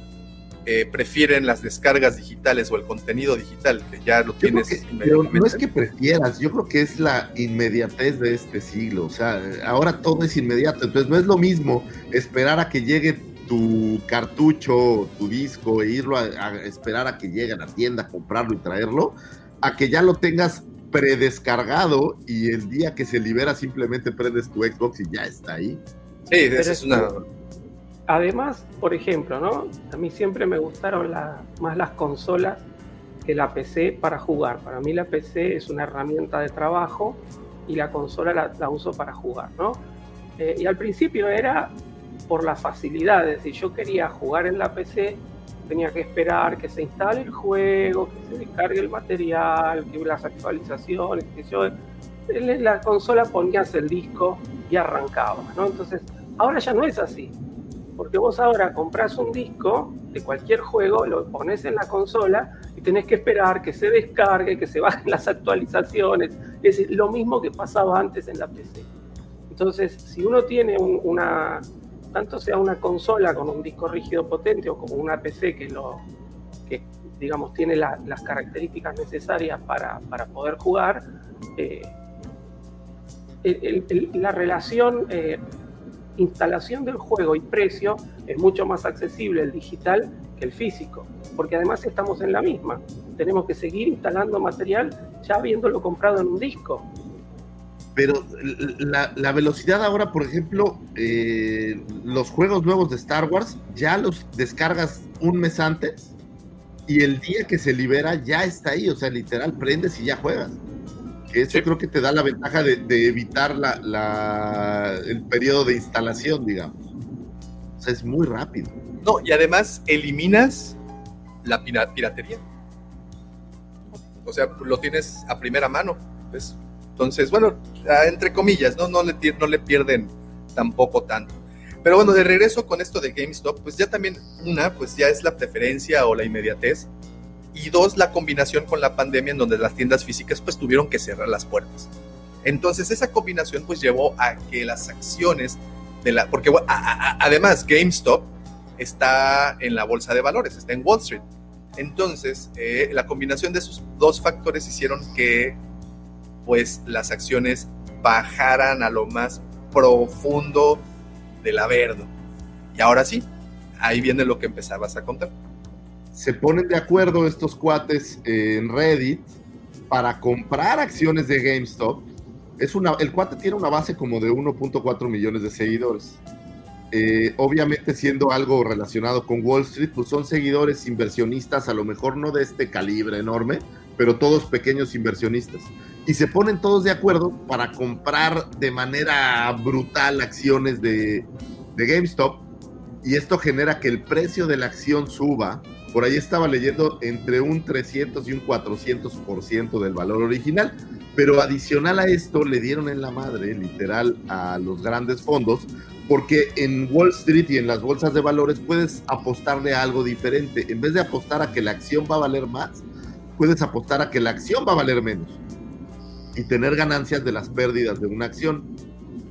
eh, prefieren las descargas digitales o el contenido digital, que ya lo tienes. no es que prefieras, yo creo que es la inmediatez de este siglo. O sea, ahora todo es inmediato. Entonces no es lo mismo esperar a que llegue tu cartucho, tu disco, e irlo a, esperar a que llegue a la tienda, comprarlo y traerlo, a que ya lo tengas predescargado y el día que se libera simplemente prendes tu Xbox y ya está ahí. Sí, esa es una Además, por ejemplo, ¿no? A mí siempre me gustaron más las consolas que la PC para jugar. Para mí la PC es una herramienta de trabajo y la consola la, uso para jugar, ¿no? Eh, y al principio era por las facilidades. Si yo quería jugar en la PC, tenía que esperar que se instale el juego, que se descargue el material, que las actualizaciones, que yo... En la consola ponías el disco y arrancaba, ¿no? Entonces, ahora ya no es así porque vos ahora compras un disco de cualquier juego, lo pones en la consola y tenés que esperar que se descargue, que se bajen las actualizaciones. Es lo mismo que pasaba antes en la PC. Entonces, si uno tiene una, tanto sea una consola con un disco rígido potente o como una PC que digamos tiene las características necesarias para, poder jugar, eh, la relación eh, instalación del juego y precio es mucho más accesible el digital que el físico, porque además estamos en la misma. Tenemos que seguir instalando material ya habiéndolo comprado en un disco. Pero la, velocidad ahora, por ejemplo, eh, los juegos nuevos de Star Wars ya los descargas un mes antes y el día que se libera ya está ahí, o sea, literal, prendes y ya juegas. Eso creo que te da la ventaja de, evitar la, el periodo de instalación, digamos. O sea, es muy rápido. No, y además eliminas la piratería. O sea, lo tienes a primera mano. Pues, entonces, bueno, entre comillas, ¿no? No le, no le pierden tampoco tanto. Pero bueno, de regreso con esto de GameStop, pues ya también una, pues ya es la preferencia o la inmediatez y dos, la combinación con la pandemia en donde las tiendas físicas pues tuvieron que cerrar las puertas. Entonces esa combinación pues llevó a que las acciones de la, porque además GameStop está en la bolsa de valores, está en Wall Street. Entonces eh, la combinación de esos dos factores hicieron que pues las acciones bajaran a lo más profundo del averno. Y ahora sí, ahí viene lo que empezabas a contar se ponen de acuerdo estos cuates en Reddit para comprar acciones de GameStop. Es una, el cuate tiene una base como de 1.4 millones de seguidores. Eh, obviamente siendo algo relacionado con Wall Street, pues son seguidores inversionistas, a lo mejor no de este calibre enorme, pero todos pequeños inversionistas. Y se ponen todos de acuerdo para comprar de manera brutal acciones de, de GameStop. Y esto genera que el precio de la acción suba por ahí estaba leyendo entre un 300 y un 400% del valor original. Pero adicional a esto, le dieron en la madre, literal, a los grandes fondos, porque en Wall Street y en las bolsas de valores puedes apostarle a algo diferente. En vez de apostar a que la acción va a valer más, puedes apostar a que la acción va a valer menos y tener ganancias de las pérdidas de una acción.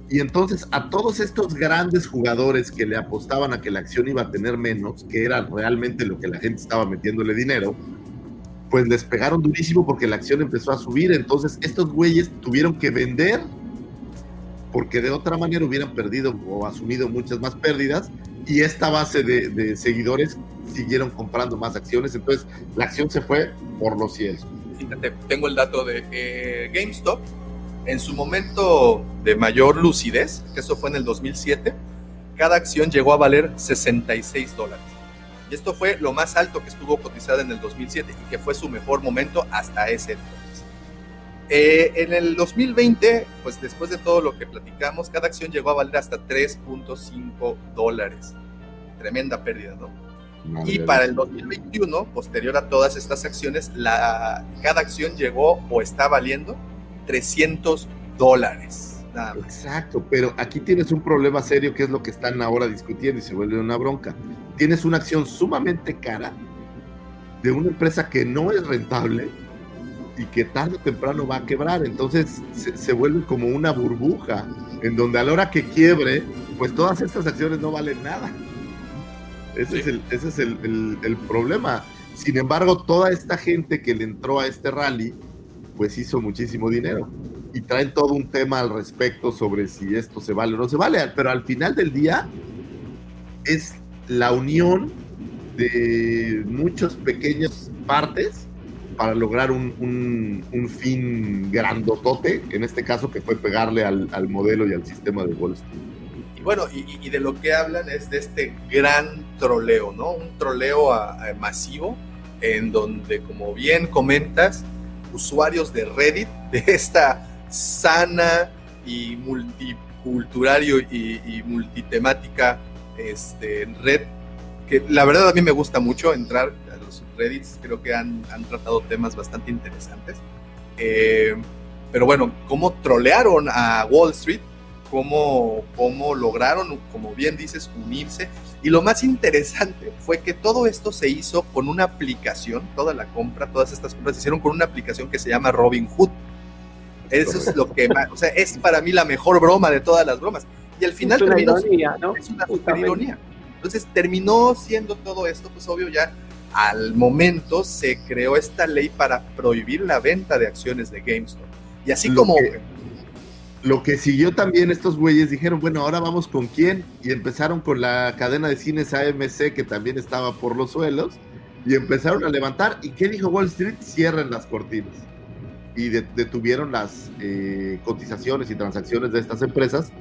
Y entonces a todos estos grandes jugadores que le apostaban a que la acción iba a tener menos, que era realmente lo que la gente estaba metiéndole dinero, pues les pegaron durísimo porque la acción empezó a subir. Entonces estos güeyes tuvieron que vender porque de otra manera hubieran perdido o asumido muchas más pérdidas y esta base de, seguidores siguieron comprando más acciones. Entonces la acción se fue por los cielos. Tengo el dato de GameStop en su momento de mayor lucidez, que eso fue en el 2007, cada acción llegó a valer 66 dólares. Y esto fue lo más alto que estuvo cotizada en el 2007 y que fue su mejor momento hasta ese entonces. Eh, en el 2020, pues después de todo lo que platicamos, cada acción llegó a valer hasta 3.5 dólares. Tremenda pérdida, ¿no? Y para el 2021, posterior a todas estas acciones, la, cada acción llegó o está valiendo 300 dólares. Exacto, pero aquí tienes un problema serio que es lo que están ahora discutiendo y se vuelve una bronca. Tienes una acción sumamente cara de una empresa que no es rentable y que tarde o temprano va a quebrar. Entonces se, se, vuelve como una burbuja en donde a la hora que quiebre, pues todas estas acciones no valen nada. Ese sí. es, el, ese es el, el, el, problema. Sin embargo, toda esta gente que le entró a este rally, pues hizo muchísimo dinero. Y traen todo un tema al respecto sobre si esto se vale o no se vale. Pero al final del día es la unión de muchas pequeñas partes para lograr un, un, un, fin grandotote, en este caso que fue pegarle al, al modelo y al sistema de Wall Street. Bueno, y, de lo que hablan es de este gran troleo, ¿no? Un troleo masivo en donde, como bien comentas, usuarios de Reddit, de esta sana y multicultural y, y multitemática este, red, que la verdad a mí me gusta mucho entrar a los Reddits, creo que han, han tratado temas bastante interesantes. Eh, pero bueno, cómo trolearon a Wall Street, cómo, cómo lograron, como bien dices, unirse. Y lo más interesante fue que todo esto se hizo con una aplicación, toda la compra, todas estas compras se hicieron con una aplicación que se llama Robin Hood. Eso es lo que más, o sea, es para mí la mejor broma de todas las bromas. Y al final es una terminó, ironía, ¿no? es una super ironía. Entonces terminó siendo todo esto, pues obvio ya al momento se creó esta ley para prohibir la venta de acciones de GameStop. Y así lo como... Que, lo que siguió también estos güeyes dijeron, bueno, ahora vamos con quién. Y empezaron con la cadena de cines AMC, que también estaba por los suelos. Y empezaron a levantar. ¿Y qué dijo Wall Street? Cierren las cortinas. Y de, detuvieron las eh, cotizaciones y transacciones de estas empresas.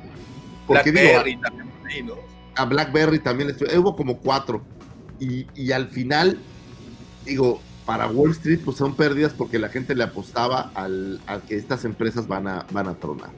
Porque Blackberry digo, también, sí, ¿no? a BlackBerry también estuvo, hubo como cuatro. Y, y, al final, digo, para Wall Street, pues son pérdidas porque la gente le apostaba al, a que estas empresas van a, van a tronar.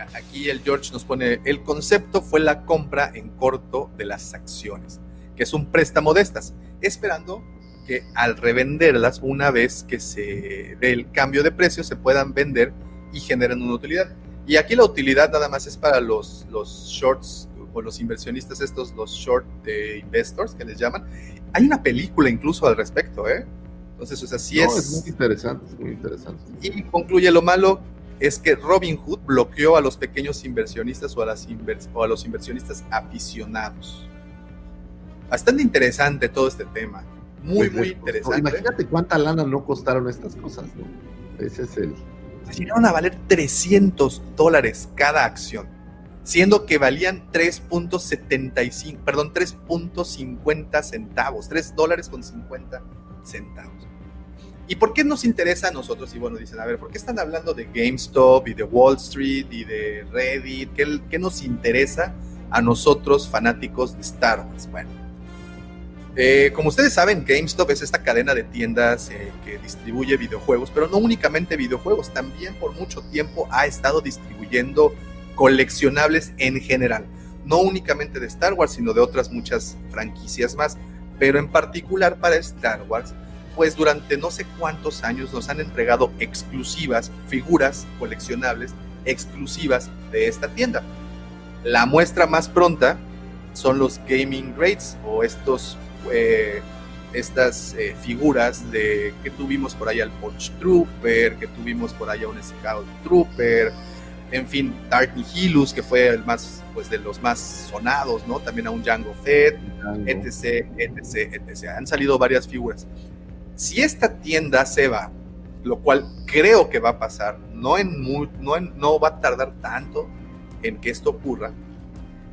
Mira, aquí el George nos pone, el concepto fue la compra en corto de las acciones, que es un préstamo de estas, esperando que al revenderlas, una vez que se dé el cambio de precio, se puedan vender y generen una utilidad. Y aquí la utilidad nada más es para los, los shorts o los inversionistas estos, los short de investors que les llaman. Hay una película incluso al respecto, ¿eh? Entonces, o sea, sí no, es... es muy interesante, es muy interesante. Y concluye lo malo es que Robin Hood bloqueó a los pequeños inversionistas o a, las invers o a los inversionistas aficionados. Bastante interesante todo este tema. Muy, muy interesante. No, imagínate cuánta lana no costaron estas cosas, ¿no? Ese es el... Se llegaron a valer 300 dólares cada acción siendo que valían 3.75, perdón, 3.50 centavos, 3 dólares con 50 centavos. ¿Y por qué nos interesa a nosotros? Y bueno, dicen, a ver, ¿por qué están hablando de GameStop y de Wall Street y de Reddit? ¿Qué, qué nos interesa a nosotros fanáticos de Star Wars? Bueno, eh, como ustedes saben, GameStop es esta cadena de tiendas eh, que distribuye videojuegos, pero no únicamente videojuegos, también por mucho tiempo ha estado distribuyendo coleccionables en general, no únicamente de Star Wars, sino de otras muchas franquicias más, pero en particular para Star Wars, pues durante no sé cuántos años nos han entregado exclusivas, figuras coleccionables exclusivas de esta tienda. La muestra más pronta son los Gaming Grades o estos, eh, estas eh, figuras de que tuvimos por ahí al Porsche Trooper, que tuvimos por ahí a un Scout Trooper, en fin, Dark Nihilus, que fue el más, pues de los más sonados, ¿no? También a un Django Fett, etc, etc, etc. Han salido varias figuras. Si esta tienda se va, lo cual creo que va a pasar, no, en muy, no, en, no va a tardar tanto en que esto ocurra,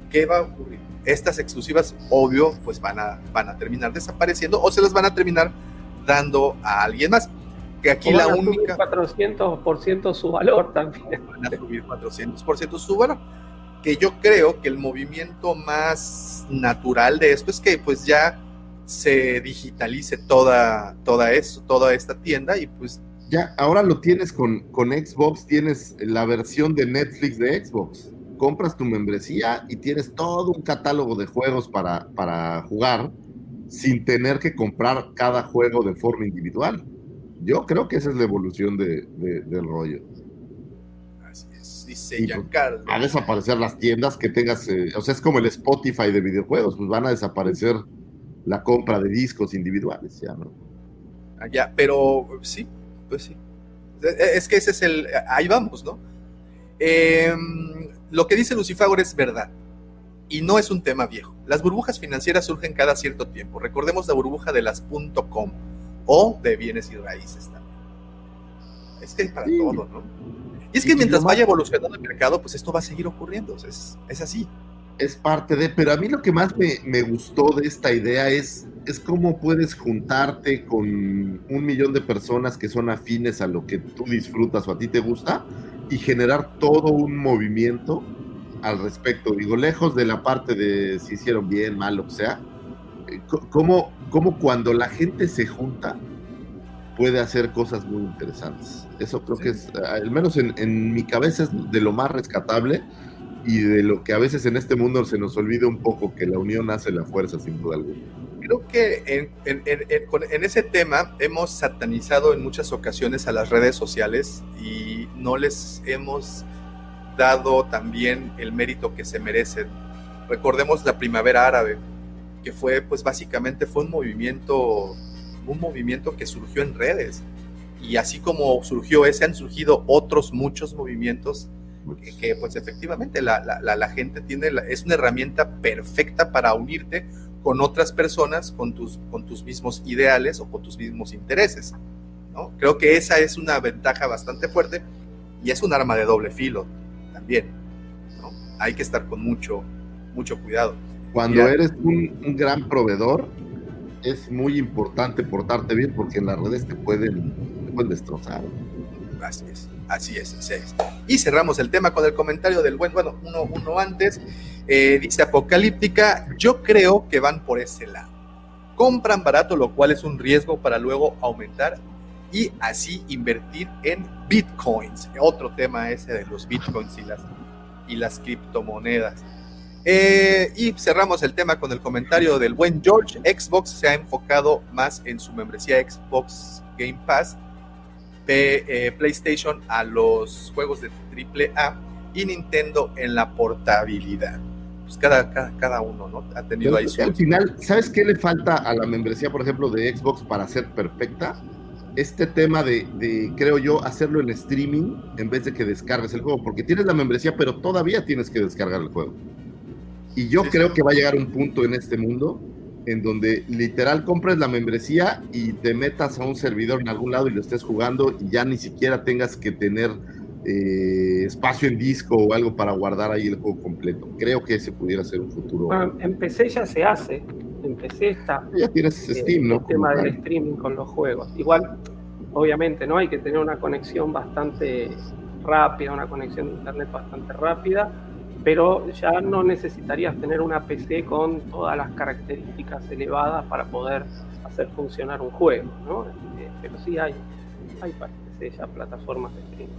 ¿qué va a ocurrir? Estas exclusivas, obvio, pues van a, van a terminar desapareciendo o se las van a terminar dando a alguien más que aquí la única... 400% su valor también. Van a subir 400% su valor. Que yo creo que el movimiento más natural de esto es que pues ya se digitalice toda, toda, eso, toda esta tienda y pues... Ya, ahora lo tienes con, con Xbox, tienes la versión de Netflix de Xbox. Compras tu membresía y tienes todo un catálogo de juegos para, para jugar sin tener que comprar cada juego de forma individual. Yo creo que esa es la evolución de, de, del rollo. Así es, dice Giancarlo. A desaparecer las tiendas que tengas, eh, o sea, es como el Spotify de videojuegos, pues van a desaparecer la compra de discos individuales, ya, ¿no? Ah, ya, pero sí, pues sí. Es que ese es el, ahí vamos, ¿no? Eh, lo que dice Lucifagor es verdad. Y no es un tema viejo. Las burbujas financieras surgen cada cierto tiempo. Recordemos la burbuja de las .com o de bienes y raíces también. Es que hay para todo, ¿no? Y es que mientras vaya evolucionando el mercado, pues esto va a seguir ocurriendo. Es, es así. Es parte de, pero a mí lo que más me, me gustó de esta idea es, es cómo puedes juntarte con un millón de personas que son afines a lo que tú disfrutas o a ti te gusta y generar todo un movimiento al respecto. Digo, lejos de la parte de si hicieron bien, mal, lo que sea, eh, cómo, cómo cuando la gente se junta puede hacer cosas muy interesantes. Eso creo que es, al menos en, en, mi cabeza, es de lo más rescatable y de lo que a veces en este mundo se nos olvida un poco, que la unión hace la fuerza, sin duda alguna. Creo que en, en, en ese tema hemos satanizado en muchas ocasiones a las redes sociales y no les hemos dado también el mérito que se merecen. Recordemos la primavera árabe, que fue pues básicamente fue un movimiento un movimiento que surgió en redes y así como surgió ese han surgido otros muchos movimientos que, pues efectivamente la, la, la gente tiene es una herramienta perfecta para unirte con otras personas con tus con tus mismos ideales o con tus mismos intereses ¿no? creo que esa es una ventaja bastante fuerte y es un arma de doble filo también. ¿no? Hay que estar con mucho, mucho cuidado. Cuando Mira, eres un, un, gran proveedor, es muy importante portarte bien porque en las redes te pueden, te pueden destrozar. Así es, así es, así es. Y cerramos el tema con el comentario del buen, bueno, uno, uno antes. Eh, dice Apocalíptica, yo creo que van por ese lado. Compran barato, lo cual es un riesgo para luego aumentar y así invertir en bitcoins. Otro tema ese de los bitcoins y las, y las criptomonedas. Eh, y cerramos el tema con el comentario del buen George. Xbox se ha enfocado más en su membresía Xbox Game Pass, P, eh, PlayStation a los juegos de AAA y Nintendo en la portabilidad. Pues cada, cada, cada uno ¿no? ha tenido Pero ahí su... Al final, ¿sabes qué le falta a la membresía, por ejemplo, de Xbox para ser perfecta? este tema de, de, creo yo, hacerlo en streaming en vez de que descargues el juego, porque tienes la membresía, pero todavía tienes que descargar el juego. Y yo sí, creo sí. que va a llegar un punto en este mundo en donde literal compres la membresía y te metas a un servidor en algún lado y lo estés jugando y ya ni siquiera tengas que tener eh, espacio en disco o algo para guardar ahí el juego completo. Creo que ese pudiera ser un futuro. Bueno, en PC ya se hace. En PC está. Ya tienes eh, Steam, ¿no? El tema del streaming con los juegos. Igual, obviamente, ¿no? Hay que tener una conexión bastante rápida, una conexión de internet bastante rápida, pero ya no necesitarías tener una PC con todas las características elevadas para poder hacer funcionar un juego, ¿no? Eh, pero sí hay, hay para PC ya plataformas de streaming.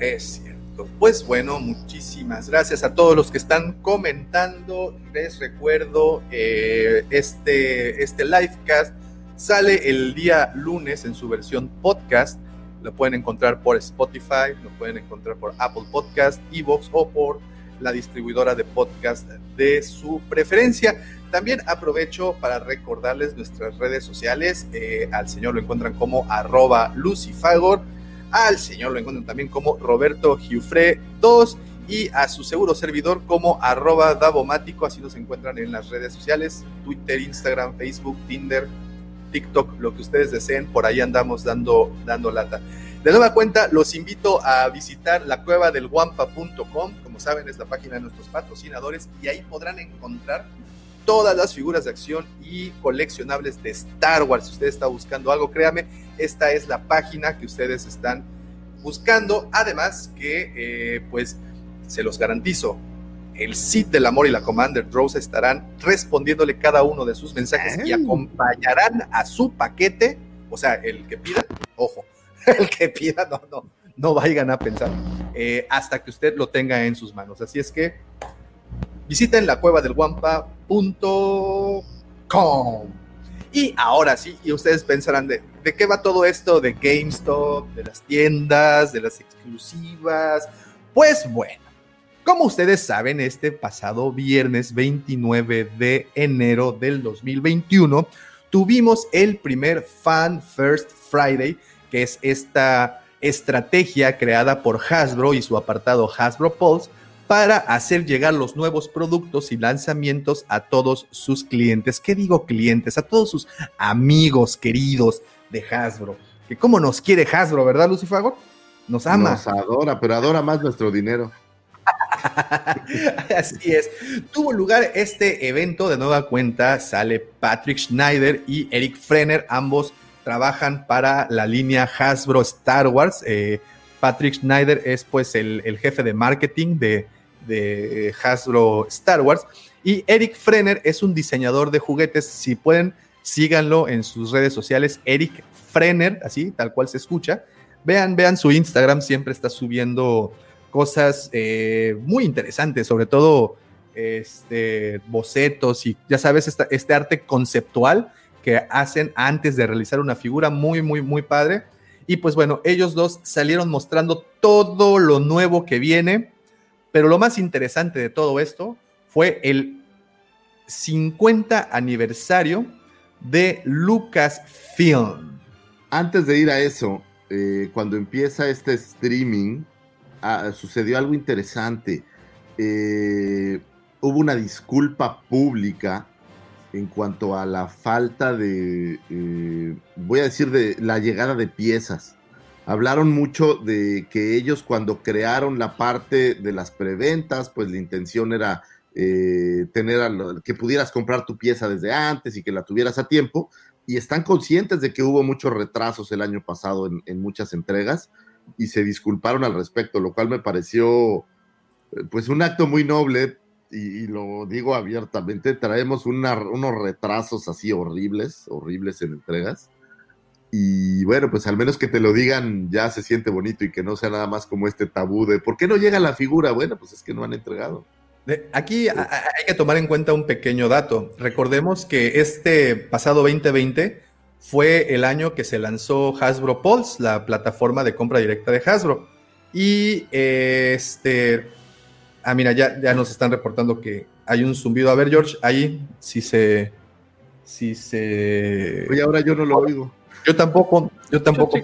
Es cierto. Pues bueno, muchísimas gracias a todos los que están comentando. Les recuerdo, eh, este, este livecast sale el día lunes en su versión podcast. Lo pueden encontrar por Spotify, lo pueden encontrar por Apple Podcast, Evox o por la distribuidora de podcast de su preferencia. También aprovecho para recordarles nuestras redes sociales. Eh, al señor lo encuentran como arroba lucifagor al señor lo encuentran también como Roberto Giufre 2 y a su seguro servidor como arroba Davomático, así nos encuentran en las redes sociales, Twitter, Instagram, Facebook, Tinder, TikTok, lo que ustedes deseen, por ahí andamos dando, dando lata. De nueva cuenta, los invito a visitar la cueva del guampa.com, como saben es la página de nuestros patrocinadores y ahí podrán encontrar todas las figuras de acción y coleccionables de Star Wars. Si usted está buscando algo, créame, esta es la página que ustedes están buscando. Además que, eh, pues, se los garantizo, el Sith del Amor y la Commander Rose estarán respondiéndole cada uno de sus mensajes Ay. y acompañarán a su paquete, o sea, el que pida, ojo, el que pida, no, no, no vayan a pensar, eh, hasta que usted lo tenga en sus manos. Así es que visiten la cueva del guampa.com. Y ahora sí, y ustedes pensarán de, de qué va todo esto de GameStop, de las tiendas, de las exclusivas. Pues bueno, como ustedes saben, este pasado viernes 29 de enero del 2021 tuvimos el primer Fan First Friday que es esta estrategia creada por Hasbro y su apartado Hasbro Pulse para hacer llegar los nuevos productos y lanzamientos a todos sus clientes. ¿Qué digo clientes? A todos sus amigos queridos de Hasbro. Que cómo nos quiere Hasbro, ¿verdad, Lucifago? Nos ama. Nos adora, pero adora más nuestro dinero. Así es. Tuvo lugar este evento de nueva cuenta. Sale Patrick Schneider y Eric Frenner. Ambos trabajan para la línea Hasbro Star Wars. Eh, Patrick Schneider es pues el, jefe de marketing de, de, Hasbro Star Wars. Y Eric Frenner es un diseñador de juguetes. Si pueden, síganlo en sus redes sociales. Eric Frenner, así, tal cual se escucha. Vean, vean su Instagram, siempre está subiendo cosas eh, muy interesantes, sobre todo este, bocetos y ya sabes, este arte conceptual que hacen antes de realizar una figura muy, muy, muy padre. Y pues bueno, ellos dos salieron mostrando todo lo nuevo que viene, pero lo más interesante de todo esto fue el 50 aniversario de Lucasfilm. Antes de ir a eso, eh, cuando empieza este streaming, sucedió algo interesante. Eh, hubo una disculpa pública en cuanto a la falta de, eh, voy a decir, de la llegada de piezas. Hablaron mucho de que ellos cuando crearon la parte de las preventas, pues la intención era eh, tener que pudieras comprar tu pieza desde antes y que la tuvieras a tiempo. Y están conscientes de que hubo muchos retrasos el año pasado en muchas entregas y se disculparon al respecto, lo cual me pareció eh, pues un acto muy noble y, lo digo abiertamente, traemos unos retrasos así horribles, horribles en entregas. Y bueno, pues al menos que te lo digan ya se siente bonito y que no sea nada más como este tabú de ¿por qué no llega la figura? Bueno, pues es que no han entregado. Aquí hay que tomar en cuenta un pequeño dato. Recordemos que este pasado 2020 fue el año que se lanzó Hasbro Pulse, la plataforma de compra directa de Hasbro. Y este Ah, mira, ya, ya nos están reportando que hay un zumbido. A ver, George, ahí si se. Si se. Oye, ahora yo no lo oigo. Yo tampoco, yo tampoco.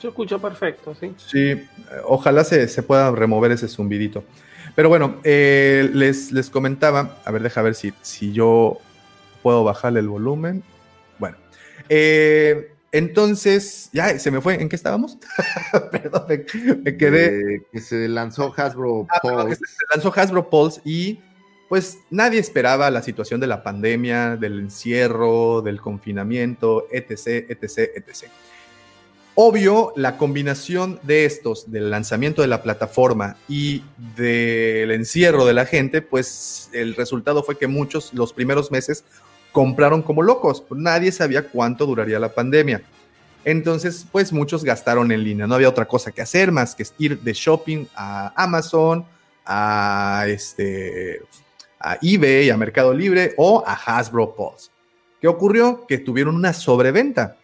Yo, escucho perfecto, sí. Sí, ojalá se, se pueda remover ese zumbidito. Pero bueno, eh, les, les comentaba, a ver, deja ver si, si yo puedo bajarle el volumen. Eh, entonces, ya se me fue. ¿En qué estábamos? Perdón, me, quedé. Eh, que se lanzó Hasbro ah, Pulse. se lanzó Hasbro Pulse y pues nadie esperaba la situación de la pandemia, del encierro, del confinamiento, etc, etc, etc. Obvio, la combinación de estos, del lanzamiento de la plataforma y del encierro de la gente, pues el resultado fue que muchos los primeros meses compraron como locos. Nadie sabía cuánto duraría la pandemia. Entonces, pues muchos gastaron en línea. No había otra cosa que hacer más que ir de shopping a Amazon, a, este, a eBay, a Mercado Libre o a Hasbro Pulse. ¿Qué ocurrió? Que tuvieron una sobreventa.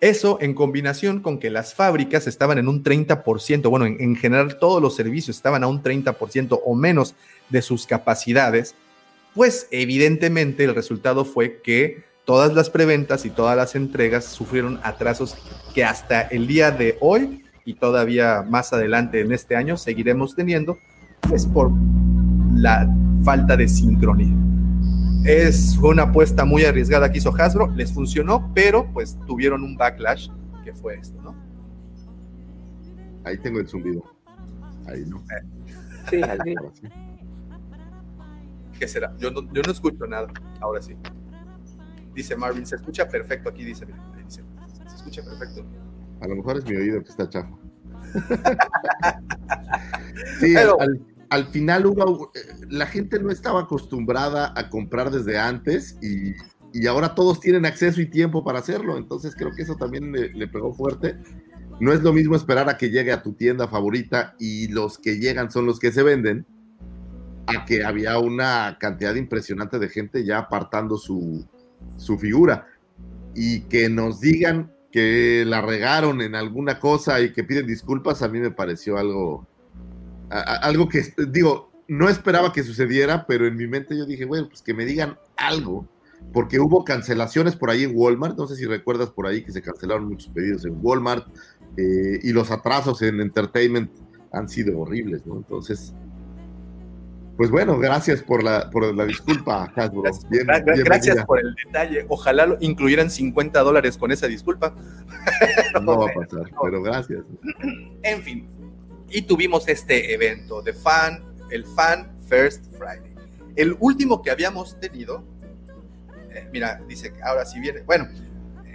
Eso en combinación con que las fábricas estaban en un 30%, bueno, en, en general todos los servicios estaban a un 30% o menos de sus capacidades, pues evidentemente el resultado fue que todas las preventas y todas las entregas sufrieron atrasos que hasta el día de hoy y todavía más adelante en este año seguiremos teniendo, pues por la falta de sincronía. Es una apuesta muy arriesgada que hizo Hasbro, les funcionó, pero pues tuvieron un backlash que fue esto, ¿no? Ahí tengo el zumbido. Ahí no. Sí, ahí. ¿Qué será? Yo no, yo no escucho nada. Ahora sí. Dice Marvin, se escucha perfecto aquí, dice, dice. Se escucha perfecto. A lo mejor es mi oído que está chafo. sí, al, al, final hubo, la gente no estaba acostumbrada a comprar desde antes y, y, ahora todos tienen acceso y tiempo para hacerlo. Entonces creo que eso también le, le pegó fuerte. No es lo mismo esperar a que llegue a tu tienda favorita y los que llegan son los que se venden a que había una cantidad impresionante de gente ya apartando su, su figura. Y que nos digan que la regaron en alguna cosa y que piden disculpas, a mí me pareció algo, algo que, digo, no esperaba que sucediera, pero en mi mente yo dije, bueno, pues que me digan algo, porque hubo cancelaciones por ahí en Walmart, no sé si recuerdas por ahí que se cancelaron muchos pedidos en Walmart eh, y los atrasos en Entertainment han sido horribles, ¿no? Entonces, pues bueno, gracias por la, por la disculpa, Hasbro. Gracias, Bien- por el detalle. Ojalá lo incluyeran 50 dólares con esa disculpa. No va a pasar, pero gracias. En fin, y tuvimos este evento de fan, el Fan First Friday. El último que habíamos tenido, eh, mira, dice que ahora sí viene, bueno,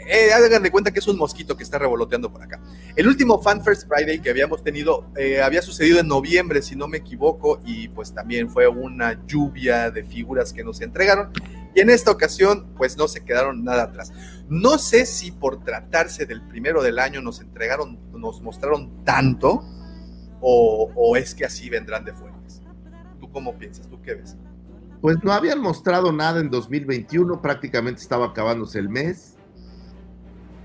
eh, hagan de cuenta que es un mosquito que está revoloteando por acá. El último Fan First Friday que habíamos tenido eh, había sucedido en noviembre, si no me equivoco, y pues también fue una lluvia de figuras que nos entregaron. Y en esta ocasión, pues no se quedaron nada atrás. No sé si por tratarse del primero del año nos entregaron, nos mostraron tanto, o, o es que así vendrán de fuertes. ¿Tú cómo piensas? ¿Tú qué ves? Pues no habían mostrado nada en 2021, prácticamente estaba acabándose el mes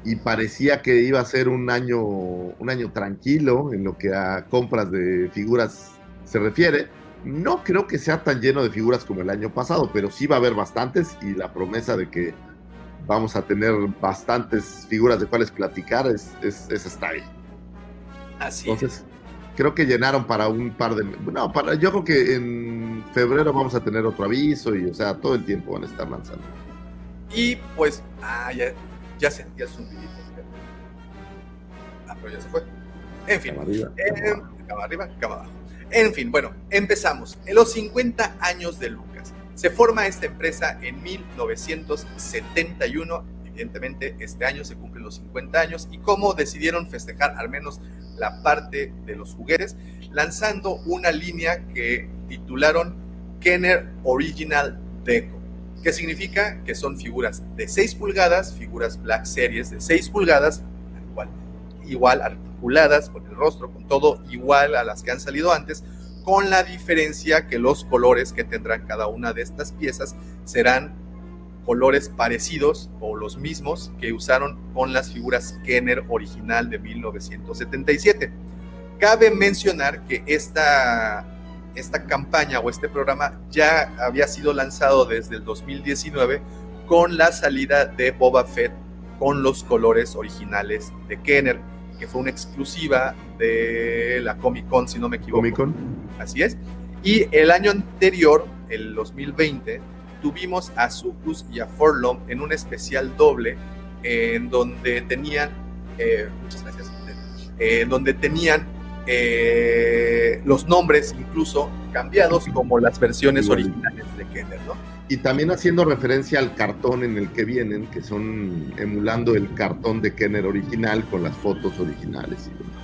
y parecía que iba a ser un año, un año tranquilo en lo que a compras de figuras se refiere. No creo que sea tan lleno de figuras como el año pasado, pero sí va a haber bastantes y la promesa de que vamos a tener bastantes figuras de cuales platicar es, es, es está ahí. Así Entonces, creo que llenaron para un par de... No, para, yo creo que en febrero vamos a tener otro aviso y, o sea, todo el tiempo van a estar lanzando. Y pues, ah, ya, ya sentí el zumbidito. Ah, pero ya se fue. En fin, Cama arriba, cama abajo. cama arriba, cama abajo. En fin, bueno, empezamos. En los 50 años de Lucas. Se forma esta empresa en 1971. Evidentemente, este año se cumplen los 50 años. Y cómo decidieron festejar al menos la parte de los juguetes, lanzando una línea que titularon Kenner Original Deco. Que significa que son figuras de 6 pulgadas, figuras Black Series de 6 pulgadas, igual, igual articuladas, con el rostro, con todo igual a las que han salido antes, con la diferencia que los colores que tendrán cada una de estas piezas serán colores parecidos o los mismos que usaron con las figuras Kenner original de 1977. Cabe mencionar que esta, esta campaña o este programa ya había sido lanzado desde el 2019 con la salida de Boba Fett con los colores originales de Kenner, que fue una exclusiva de la Comic Con, si no me equivoco. Comic Con. Así es. Y el año anterior, el 2020, tuvimos a Sucus y a Forlom en un especial doble en donde tenían, eh, muchas gracias, eh, en donde tenían eh, los nombres incluso cambiados como las versiones originales de Kenner, ¿no? Y también haciendo referencia al cartón en el que vienen, que son emulando el cartón de Kenner original con las fotos originales y demás.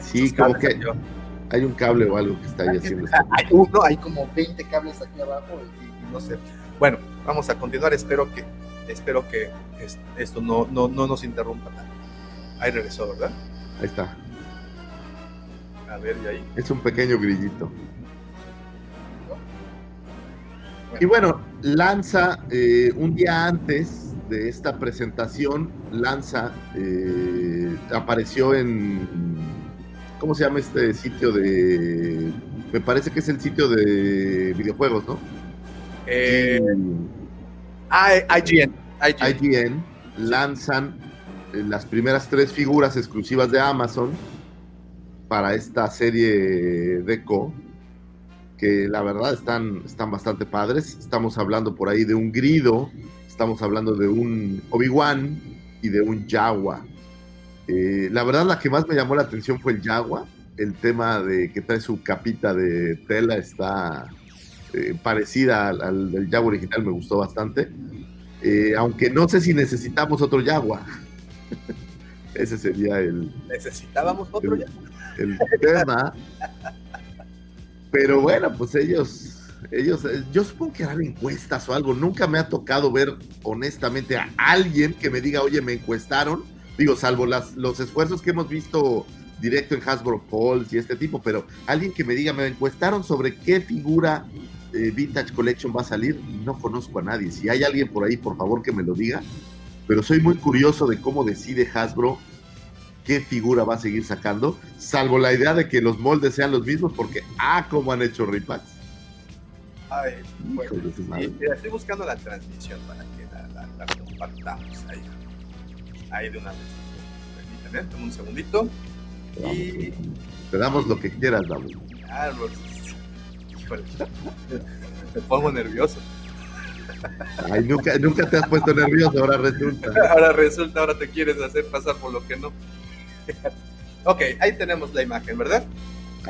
Sí, como que hay un cable o algo que está ahí haciendo esto. Hay uno, hay como 20 cables aquí abajo y, y no sé. Bueno, vamos a continuar. Espero que, espero que es- esto no, no, no nos interrumpa tanto. Ahí regresó, ¿verdad? Ahí está. A ver, y ahí. Es un pequeño grillito. Y bueno, lanza eh, un día antes de esta presentación, lanza, eh, apareció en, ¿cómo se llama este sitio de, me parece que es el sitio de videojuegos, ¿no? Eh, IGN. IGN. IGN lanzan eh, las primeras tres figuras exclusivas de Amazon para esta serie Deco, que la verdad están, están bastante padres. Estamos hablando por ahí de un Grido, estamos hablando de un Obi-Wan y de un Jawa. Eh, la verdad la que más me llamó la atención fue el Jawa. El tema de que trae su capita de tela está eh, parecida al, al del Jawa original, me gustó bastante. Eh, aunque no sé si necesitamos otro Jaguar. Ese sería el, Necesitábamos otro ya. el tema. Pero bueno, pues ellos, ellos, eh, yo supongo que harán encuestas o algo. Nunca me ha tocado ver honestamente a alguien que me diga, oye, me encuestaron. Digo, salvo las, los esfuerzos que hemos visto directo en Hasbro Polls y este tipo, pero alguien que me diga, me encuestaron sobre qué figura eh, Vintage Collection va a salir, no conozco a nadie. Si hay alguien por ahí, por favor que me lo diga. Pero soy muy curioso de cómo decide Hasbro qué figura va a seguir sacando, salvo la idea de que los moldes sean los mismos, porque ah, cómo han hecho repacks. Ay, bueno, sí, mira, estoy buscando la transmisión para que la, la- la compartamos ahí. Ahí de una vez. Permíteme, dame un segundito. Y. Te damos lo que quieras. Ah, híjole. Me pongo nervioso. Ay, nunca, nunca te has puesto nervioso, ahora resulta. Ahora resulta, ahora te quieres hacer pasar por lo que no. ok, ahí tenemos la imagen, ¿verdad?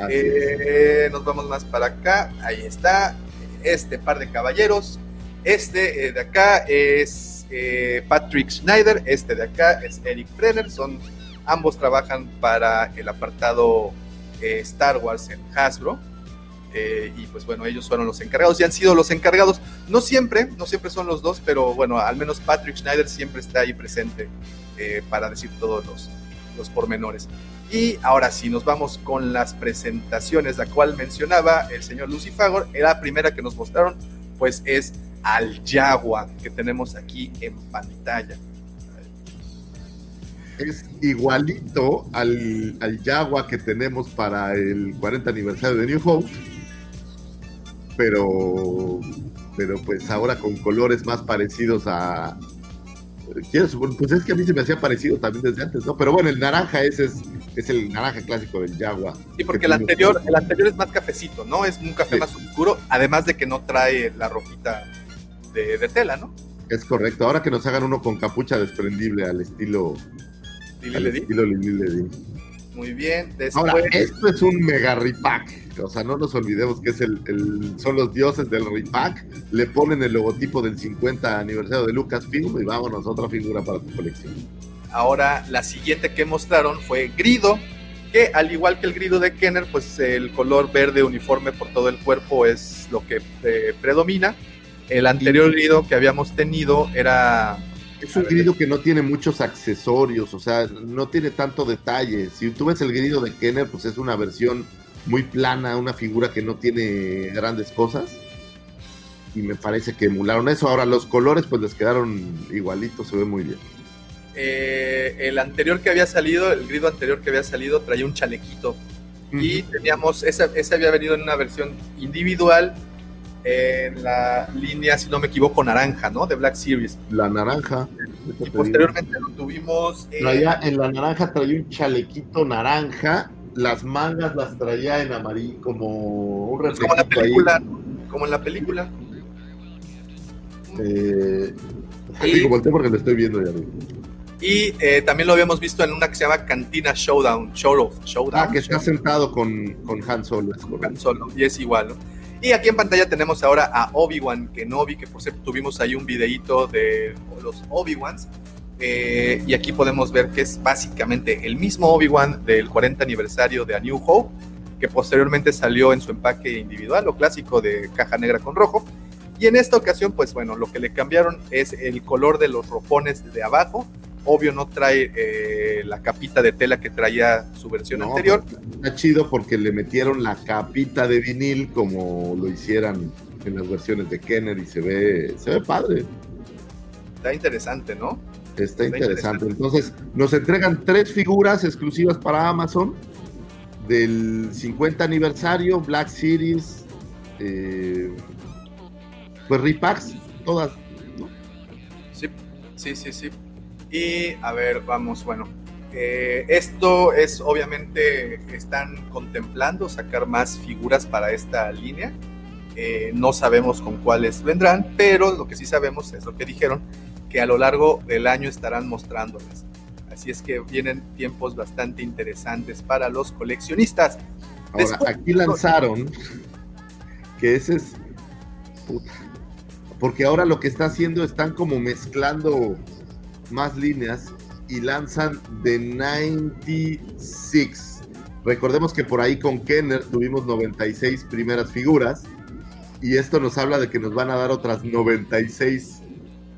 Eh, nos vamos más para acá. Ahí está. Este par de caballeros. Este eh, de acá es eh, Patrick Schneider. Este de acá es Eric Brenner. Son, ambos trabajan para el apartado Star Wars en Hasbro. Eh, y pues bueno, ellos fueron los encargados y han sido los encargados. No siempre, no siempre son los dos, pero bueno, al menos Patrick Schneider siempre está ahí presente eh, para decir todos los, los pormenores. Y ahora sí, nos vamos con las presentaciones, la cual mencionaba el señor Lucy Fagor. La primera que nos mostraron, pues es al Jaguar que tenemos aquí en pantalla. Es igualito al, al Jaguar que tenemos para el 40 aniversario de New Hope, pero, pero pues ahora con colores más parecidos a... Pues es que a mí se me hacía parecido también desde antes, ¿no? Pero bueno, el naranja ese es, es el naranja clásico del Jaguar. Sí, porque Que el anterior, el anterior es más cafecito, ¿no? Es un café Sí. más oscuro, además de que no trae la ropita de, de tela, ¿no? Es correcto, ahora que nos hagan uno con capucha desprendible al estilo... Lili al Ledi. estilo Lili Ledi. Muy bien. Después, Ahora, esto es un mega repack. O sea, no nos olvidemos que es el, el- son los dioses del repack. Le ponen el logotipo del 50 aniversario de Lucasfilm y vámonos, otra figura para tu colección. ahora la siguiente que mostraron fue Grido, que al igual que el Grido de Kenner, pues el color verde uniforme por todo el cuerpo es lo que eh, predomina. El anterior Grido que habíamos tenido era Es un grido que no tiene muchos accesorios, o sea, no tiene tanto detalle. Si tú ves el grido de Kenner, pues es una versión muy plana, una figura que no tiene grandes cosas. Y me parece que emularon eso. Ahora los colores pues les quedaron igualitos, se ve muy bien. eh, el anterior que había salido, el Grido anterior que había salido traía un chalequito y teníamos, ese, ese había venido en una versión individual en la línea, si no me equivoco, naranja, ¿no? De Black Series. La naranja. Y posteriormente lo tuvimos en- Traía, en la naranja traía un chalequito naranja, las mangas las traía en amarillo, como un pues, como en la ahí. película, como en la película. Eh, Y- volteé porque lo estoy viendo ya. Y eh, también lo habíamos visto en una que se llama Cantina Showdown, Show Showdown. Ah, que está sentado con, con Han Solo. es. Han Solo, y es igual, ¿no? Y aquí en pantalla tenemos ahora a Obi-Wan Kenobi, que por cierto tuvimos ahí un videíto de los Obi-Wans. Eh, y aquí podemos ver que es básicamente el mismo Obi-Wan del 40 aniversario de A New Hope, que posteriormente salió en su empaque individual o clásico de caja negra con rojo. Y en esta ocasión, pues bueno, lo que le cambiaron es el color de los ropones de abajo. Obvio no trae eh, la capita de tela que traía su versión No, anterior. Está chido porque le metieron la capita de vinil como lo hicieran en las versiones de Kenner y se ve, se ve padre. Está interesante, ¿no? Está Está interesante. Entonces, nos entregan tres figuras exclusivas para Amazon del 50 aniversario, Black Series, eh, pues repacks, todas. Sí, sí, sí, sí. Y a ver, vamos, bueno. eh, esto es obviamente, están contemplando sacar más figuras para esta línea. Eh, no sabemos con cuáles vendrán, pero lo que sí sabemos es lo que dijeron, que a lo largo del año estarán mostrándolas. Así es que vienen tiempos bastante interesantes para los coleccionistas. Ahora, Después- aquí lanzaron que ese es. puta, porque ahora lo que está haciendo están como mezclando más líneas y lanzan The 96. Recordemos que por ahí con Kenner tuvimos 96 primeras figuras y esto nos habla de que nos van a dar otras 96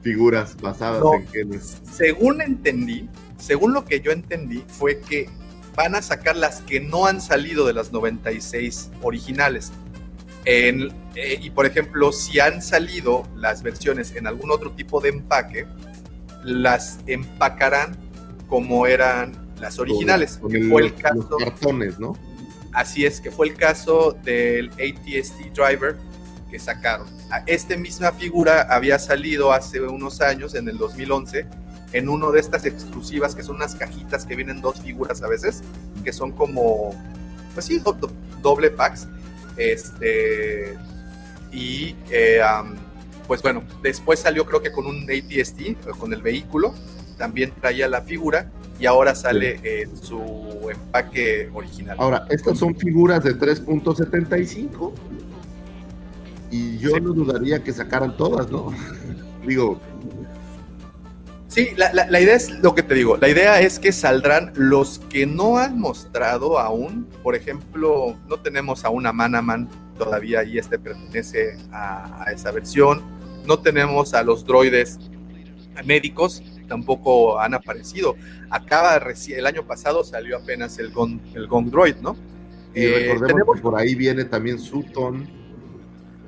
figuras basadas No. en Kenner. según entendí, según lo que yo entendí, fue que van a sacar las que no han salido de las 96 originales. En- eh, y por ejemplo, si han salido las versiones en algún otro tipo de empaque, las empacarán como eran las originales. Con que el- fue el los caso, cartones, ¿no? así es, que fue el caso del ATST Driver, que sacaron. A- Esta misma figura había salido hace unos años, en el 2011, en uno de estas exclusivas que son unas cajitas que vienen dos figuras a veces, que son como, pues sí, do- do- doble packs. Este, y eh, pues bueno, después salió creo que con un ATST, eh, con el vehículo, también traía la figura y ahora sale en su empaque original. Ahora, estas son figuras de 3.75 y yo Sí. no dudaría que sacaran todas, ¿no? Digo, Sí, la, la- la idea es lo que te digo. La idea es que saldrán los que no han mostrado aún. Por ejemplo, no tenemos aún a Manaman todavía y este pertenece a, a esa versión. No tenemos a los droides médicos, tampoco han aparecido. Acaba el año pasado salió apenas el Gong, el Gong Droid, ¿no? y Eh, recordemos tenemos- que por ahí viene también Sutton,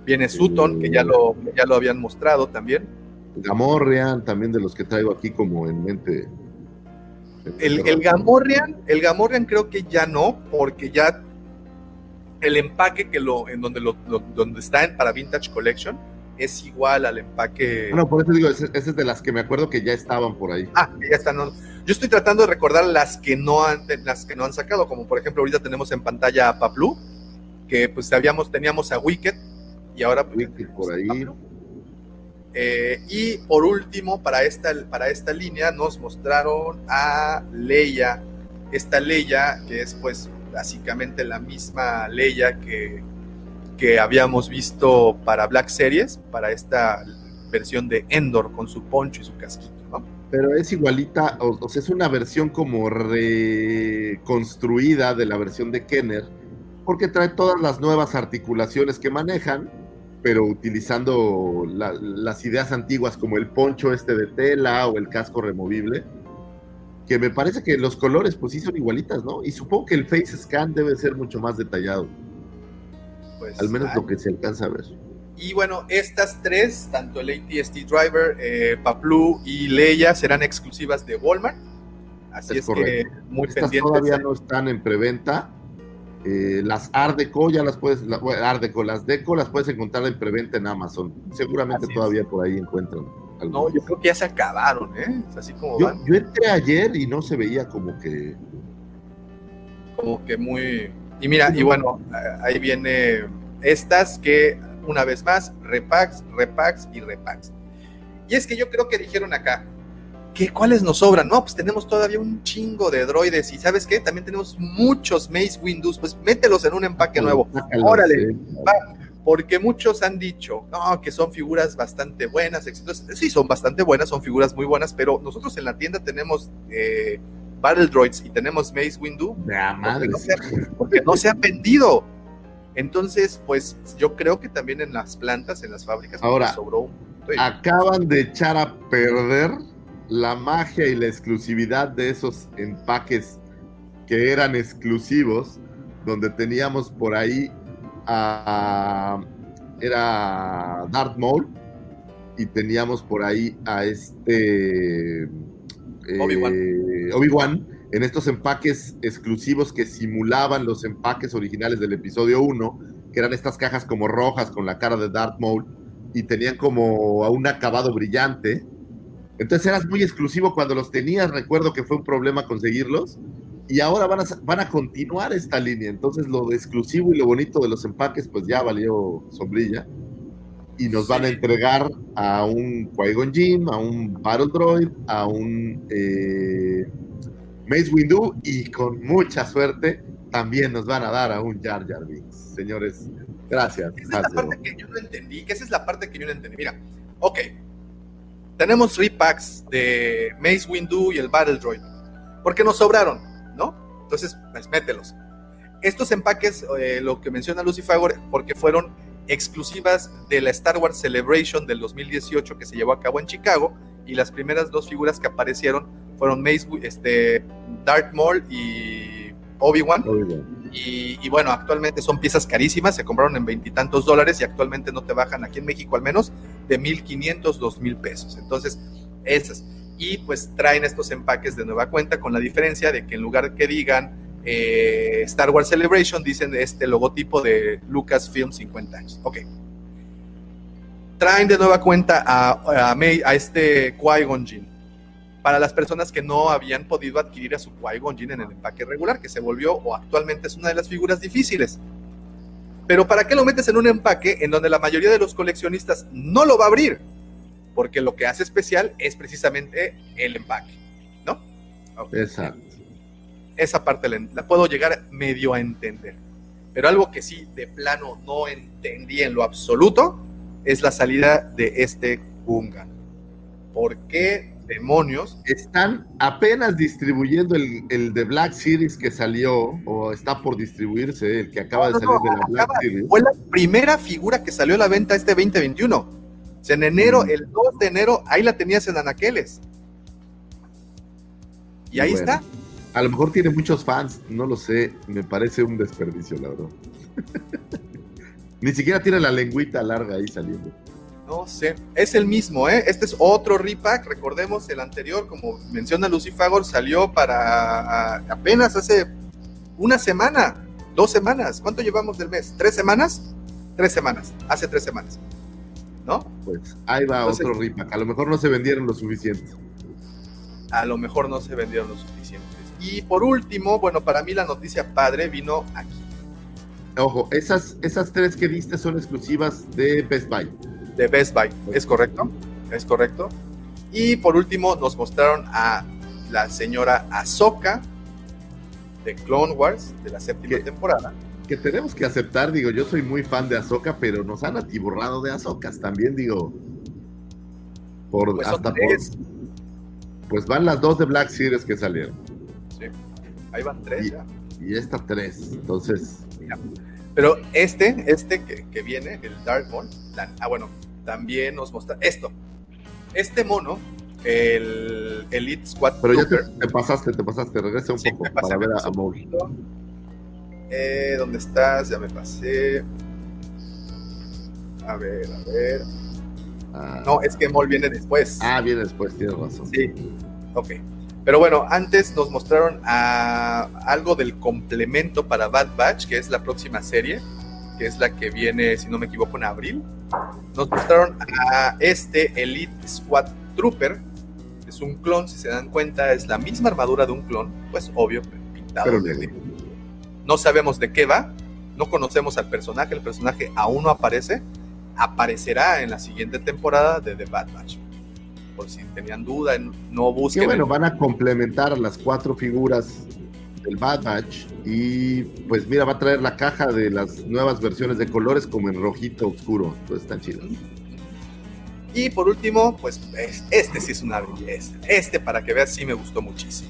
Viene Sutton, que ya lo, ya lo habían mostrado también. Gamorrean, también de los que traigo aquí como en mente. El, el Gamorrean, el Gamorrean creo que ya no, porque ya el empaque que lo, en donde lo, lo- donde está en, para Vintage Collection es igual al empaque. Bueno, por eso digo, ese es de las que me acuerdo que ya estaban por ahí. Ah, que ya están. no. Yo estoy tratando de recordar las que no han, las que no han sacado, como por ejemplo ahorita tenemos en pantalla a Paplu, que pues habíamos, teníamos a Wicked y ahora pues, Wicked por ahí. Eh, y por último, para esta, para esta línea nos mostraron a Leia, esta Leia que es pues básicamente la misma Leia que, que habíamos visto para Black Series, para esta versión de Endor con su poncho y su casquito, ¿no? Pero es igualita, o, sea, es una versión como reconstruida de la versión de Kenner, porque trae todas las nuevas articulaciones que manejan, pero utilizando la- las ideas antiguas como el poncho este de tela o el casco removible, que me parece que los colores pues sí son igualitas, ¿no? Y supongo que el face scan debe ser mucho más detallado, Pues, al menos lo que se alcanza a ver. Y bueno, estas tres, tanto el ATST Driver, eh, Paplu y Leia, serán exclusivas de Walmart. Así Es es, correcto. que muy Estas pendientes. todavía no están en preventa. Eh, las Art Deco ya las puedes, la- bueno, Art Deco, las Deco las puedes encontrar en preventa en Amazon. Seguramente Así es. todavía por ahí encuentran. No, yo creo que ya se acabaron, ¿eh? Es así como yo, van, yo entré ayer y no se veía como que. como que muy... Y mira, y bueno, ahí viene estas que, una vez más, repacks, repacks y repacks. Y es que yo creo que dijeron acá, ¿qué, ¿cuáles nos sobran? No, pues tenemos todavía un chingo de droides y ¿sabes qué? También tenemos muchos Maze Windows, pues mételos en un empaque nuevo. Sácalos, Órale. eh. porque muchos han dicho no, que son figuras bastante buenas, exitosas. Sí, son bastante buenas, son figuras muy buenas, pero nosotros en la tienda tenemos eh, Battle Droids y tenemos Maze Windu porque no, se ha, porque no se ha vendido. Entonces, pues yo creo que también en las plantas, en las fábricas, pues, Ahora, sobró Acaban de echar a perder la magia y la exclusividad de esos empaques que eran exclusivos, donde teníamos por ahí a. Era Darth Maul y teníamos por ahí a este. eh, Obi-Wan. Obi-Wan en estos empaques exclusivos que simulaban los empaques originales del episodio 1, que eran estas cajas como rojas con la cara de Darth Maul y tenían como a un acabado brillante. Entonces eras muy exclusivo cuando los tenías, recuerdo que fue un problema conseguirlos y ahora van a, van a continuar esta línea. Entonces lo de exclusivo y lo bonito de los empaques pues ya valió sombrilla y nos van a entregar a un Qui-Gon Jinn, a un Battle Droid, a un eh, Mace Windu y con mucha suerte también nos van a dar a un Jar Jar Binks. Señores, gracias. Esa es la parte que yo no entendí, que esa es la parte que yo no entendí. Mira, ok, tenemos repacks de Mace Windu y el Battle Droid, porque nos sobraron, ¿no? Entonces, pues mételos. Estos empaques, eh, lo que menciona Lucy porque fueron exclusivas de la Star Wars Celebration del 2018 que se llevó a cabo en Chicago, y las primeras dos figuras que aparecieron fueron Mace, este, Darth Maul y Obi-Wan. Y, y bueno, actualmente son piezas carísimas, se compraron en veintitantos dólares y actualmente no te bajan aquí en México al menos de 1.500, 2.000 pesos. Entonces, esas. Y pues traen estos empaques de nueva cuenta con la diferencia de que en lugar que digan eh, Star Wars Celebration, dicen este logotipo de Lucasfilm 50 años. Ok. traen de nueva cuenta a, a, May, a este Qui-Gon Jinn. Para las personas que no habían podido adquirir a su Qui-Gon Jinn en el empaque regular, que se volvió o actualmente es una de las figuras difíciles. Pero ¿para qué lo metes en un empaque en donde la mayoría de los coleccionistas no lo va a abrir? Porque lo que hace especial es precisamente el empaque, ¿no? Okay. Exacto. Esa parte la, la, puedo llegar medio a entender. Pero algo que sí, de plano, no entendí en lo absoluto, es la salida de este Gungan. ¿Por qué demonios? Están apenas distribuyendo el, el de Black Series que salió, o está por distribuirse, el que acaba no, de salir no, de la Black acaba, Series. Fue la primera figura que salió a la venta este 2021. O sea, en enero, mm. el 2 de enero, ahí la tenías en Anaqueles. Y ahí bueno, está. A lo mejor tiene muchos fans, no lo sé. Me parece un desperdicio, la verdad. Ni siquiera tiene la lengüita larga ahí saliendo. No sé, es el mismo, ¿eh? Este es otro repack, recordemos, el anterior, como menciona Lucifagor, salió para apenas hace una semana, dos semanas. ¿Cuánto llevamos del mes? ¿Tres semanas? Tres semanas, hace tres semanas. ¿No? Pues ahí va Entonces, otro repack. A lo mejor no se vendieron lo suficiente. A lo mejor no se vendieron lo suficientes. Y por último, bueno, para mí la noticia padre vino aquí. Ojo, esas, esas tres que diste son exclusivas de Best Buy. De Best Buy, es correcto, es correcto. Y por último nos mostraron a la señora Ahsoka de Clone Wars de la séptima ¿Qué? temporada. Que tenemos que aceptar, digo, yo soy muy fan de Ahsoka, pero nos han atiborrado de Ahsokas también, digo. Por, Pues hasta por, pues van las dos de Black Series que salieron. Sí, ahí van tres Y, ya. y esta tres. Entonces, Pero este, este que, que viene, el Dark la- ah, bueno, también nos muestra esto. Este mono, el Elite Squad pero ya te, pasaste, te pasaste. Regresa un Sí, poco pasé, para ver a, pasé a un Maul. poquito. Eh, ¿Dónde estás? Ya me pasé. A ver, a ver. Ah, No, es que Mol viene después. ah, viene después, tienes razón. Sí, ok. Pero bueno, antes nos mostraron a algo del complemento para Bad Batch, que es la próxima serie, que es la que viene, si no me equivoco, en abril. Nos mostraron a este Elite Squad Trooper. Es un clon, si se dan cuenta, es la misma armadura de un clon, pues obvio, pintado. Pero de-. No sabemos de qué va, no conocemos al personaje, el personaje aún no aparece, aparecerá en la siguiente temporada de The Bad Batch. Por si tenían duda, no Que busquen. bueno, el- van a complementar las cuatro figuras del Bad Batch. Y pues mira, va a traer la caja de las nuevas versiones de colores como en rojito oscuro. Pues están chidos. Y por último, pues es- este sí es una belleza. Este, para que veas, sí me gustó muchísimo.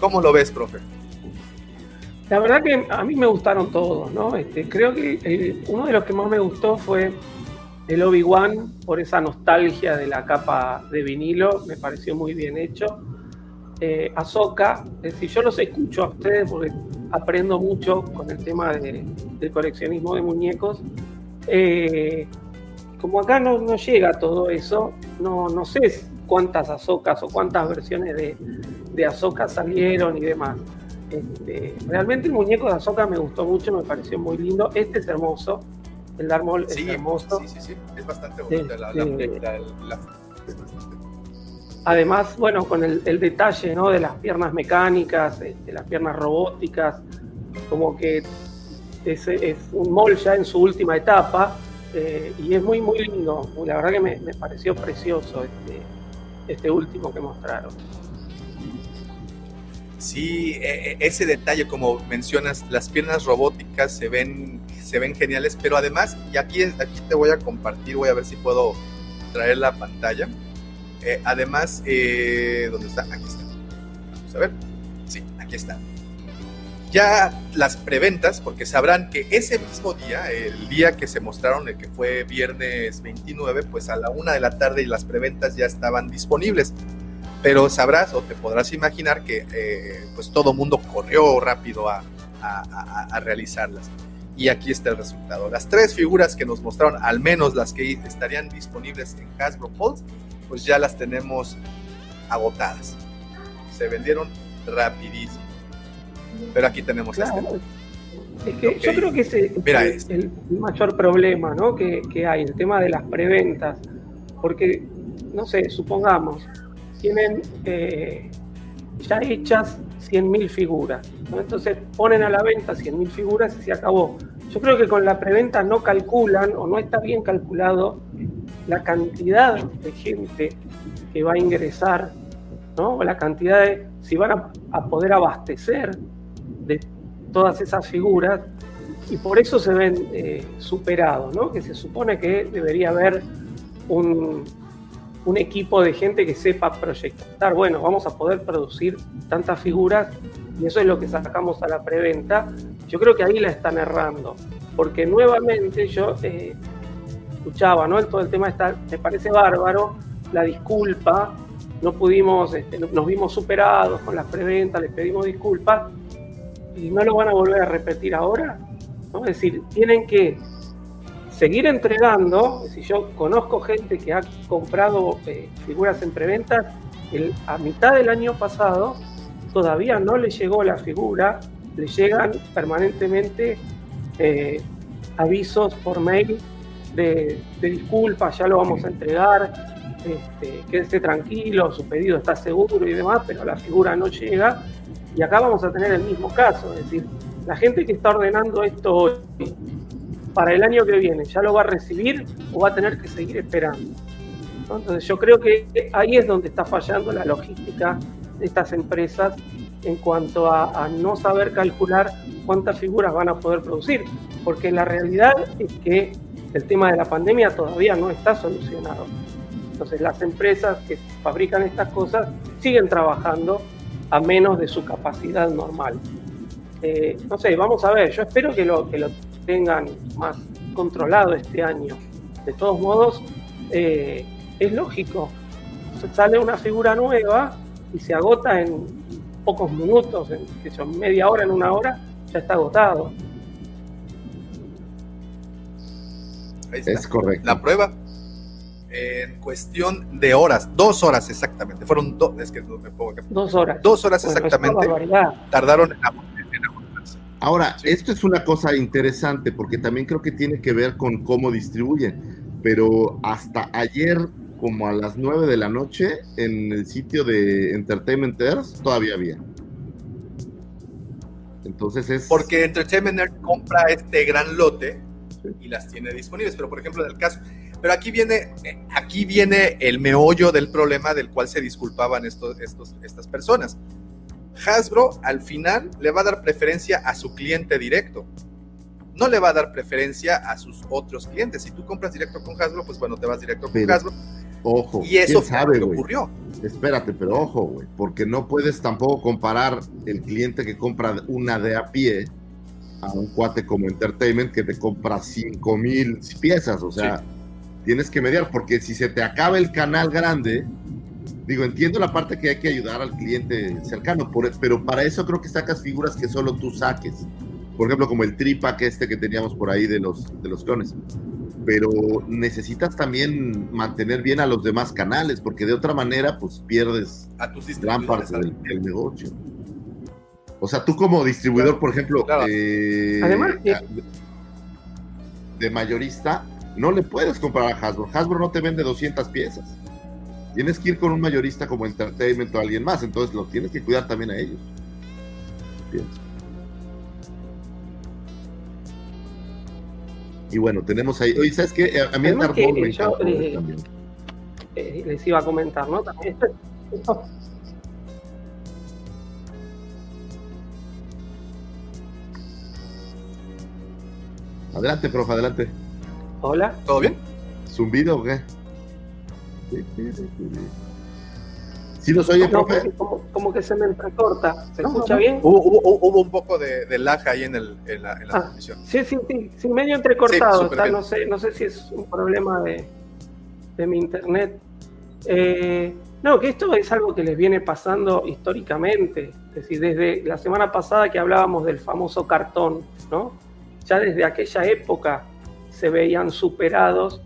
¿Cómo lo ves, profe? La verdad que a mí me gustaron todos, ¿no? Este, creo que el- uno de los que más me gustó fue el Obi-Wan, por esa nostalgia de la capa de vinilo, me pareció muy bien hecho. Eh, Ahsoka, es decir, yo los escucho a ustedes porque aprendo mucho con el tema de- del coleccionismo de muñecos. Eh, como acá no, no llega todo eso, no, no sé cuántas Ahsokas o cuántas versiones de, de Ahsoka salieron y demás. Este, realmente el muñeco de Ahsoka me gustó mucho, me pareció muy lindo. Este es hermoso, el Maul Sí, es hermoso. sí, sí, sí. Es bastante bonita la, la, la- la- es bastante- Además, bueno, con el, el detalle ¿no? de las piernas mecánicas, eh, de las piernas robóticas, como que es, es un mall ya en su última etapa eh, y es muy, muy lindo. La verdad que me, me pareció precioso este, este último que mostraron. Sí, e- e- ese detalle, como mencionas, las piernas robóticas se ven, se ven geniales, pero además, y aquí, aquí te voy a compartir, voy a ver si puedo traer la pantalla. Eh, además, eh, ¿dónde está? Aquí está. Vamos a ver. Sí, aquí está. Ya las preventas, porque sabrán que ese mismo día, el día que se mostraron, el que fue viernes 29, pues a la una de la tarde y las preventas ya estaban disponibles pero sabrás o te podrás imaginar que eh, pues todo mundo corrió rápido a, a- a- a realizarlas. Y aquí está el resultado. Las tres figuras que nos mostraron, al menos las que estarían disponibles en Hasbro Pulse, pues ya las tenemos agotadas. Se vendieron rapidísimo. Pero aquí tenemos este. Claro. Es que yo creo que ese es el, mayor problema ¿no? que, que, hay, el tema de las preventas. Porque, no sé, supongamos, tienen eh, ya hechas 100.000 figuras. Entonces ponen a la venta 100.000 figuras y se acabó. Yo creo que con la preventa no calculan o no está bien calculado la cantidad de gente que va a ingresar, ¿no? la cantidad de, si van a, poder abastecer de todas esas figuras, y por eso se ven eh, superados, ¿no? que se supone que debería haber un, un equipo de gente que sepa proyectar, bueno, vamos a poder producir tantas figuras y eso es lo que sacamos a la preventa. Yo creo que ahí la están errando, porque nuevamente yo eh, escuchaba, ¿no? Todo el tema está, me parece bárbaro, la disculpa, no pudimos, este, nos vimos superados con las preventas, les pedimos disculpas y no lo van a volver a repetir ahora. Es decir, tienen que seguir entregando, si yo conozco gente que ha comprado eh, figuras en preventas, a mitad del año pasado todavía no le llegó la figura, le llegan permanentemente eh, avisos por mail de, disculpas, ya lo vamos a entregar, este, quédese tranquilo, su pedido está seguro y demás, pero la figura no llega. Y acá vamos a tener el mismo caso, es decir, la gente que está ordenando esto hoy para el año que viene ya lo va a recibir o va a tener que seguir esperando. Entonces yo creo que ahí es donde está fallando la logística de estas empresas en cuanto a, no saber calcular cuántas figuras van a poder producir, porque la realidad es que el tema de la pandemia todavía no está solucionado. Entonces las empresas que fabrican estas cosas siguen trabajando a menos de su capacidad normal. Eh, no sé, vamos a ver, yo espero que lo, que lo tengan más controlado este año. De todos modos, eh, es lógico. Sale una figura nueva y se agota en pocos minutos, en que son media hora, en una hora, ya está agotado. Es correcto. La prueba, en cuestión de horas, dos horas exactamente, fueron dos, es que me pongo Dos horas. Dos horas exactamente. Tardaron en Ahora, esto es una cosa interesante porque también creo que tiene que ver con cómo distribuyen, pero hasta ayer como a las 9 de la noche en el sitio de Entertainment Earth todavía había. Entonces es... Porque Entertainment Earth compra este gran lote y las tiene disponibles, pero por ejemplo en el caso... Pero aquí viene, aquí viene el meollo del problema del cual se disculpaban estos, estos, estas personas. Hasbro al final le va a dar preferencia a su cliente directo. No le va a dar preferencia a sus otros clientes. Si tú compras directo con Hasbro, pues bueno, te vas directo con Hasbro. Ojo, y eso sabe, lo que ocurrió. Espérate, pero ojo, güey, porque no puedes tampoco comparar el cliente que compra una de a pie a un cuate como Entertainment que te compra 5 mil piezas. O sea, tienes que mediar, porque si se te acaba el canal grande, Digo, entiendo la parte que hay que ayudar al cliente cercano, pero para eso creo que sacas figuras que solo tú saques. Por ejemplo, como el tripack este que teníamos por ahí de los, de los clones. Pero necesitas también mantener bien a los demás canales, porque de otra manera, pues pierdes a tus gran parte del, negocio. O sea, tú como distribuidor, por ejemplo, eh, Además, de mayorista, no le puedes comprar a Hasbro. Hasbro no te vende 200 piezas. Tienes que ir con un mayorista como Entertainment o alguien más, entonces lo tienes que cuidar también a ellos. Y bueno, tenemos ahí. Oye, ¿sabes qué? A mí el Arbol me yo, eh, eh, les iba a comentar, ¿no? También Adelante, profe, adelante. Hola. ¿Todo bien? ¿Zumbido o qué? ¿Sí los oye, profe? Como, que se me entrecorta. ¿Se escucha bien? Hubo, un poco de, de, lag ahí en, el, en la, en la ah, transmisión. Sí, sí, sí, medio entrecortado. no, sé, no sé si es un problema de, de mi internet. Eh, no, que esto es algo que les viene pasando históricamente. Es decir, desde la semana pasada que hablábamos del famoso cartón, ¿no? Ya desde aquella época se veían superados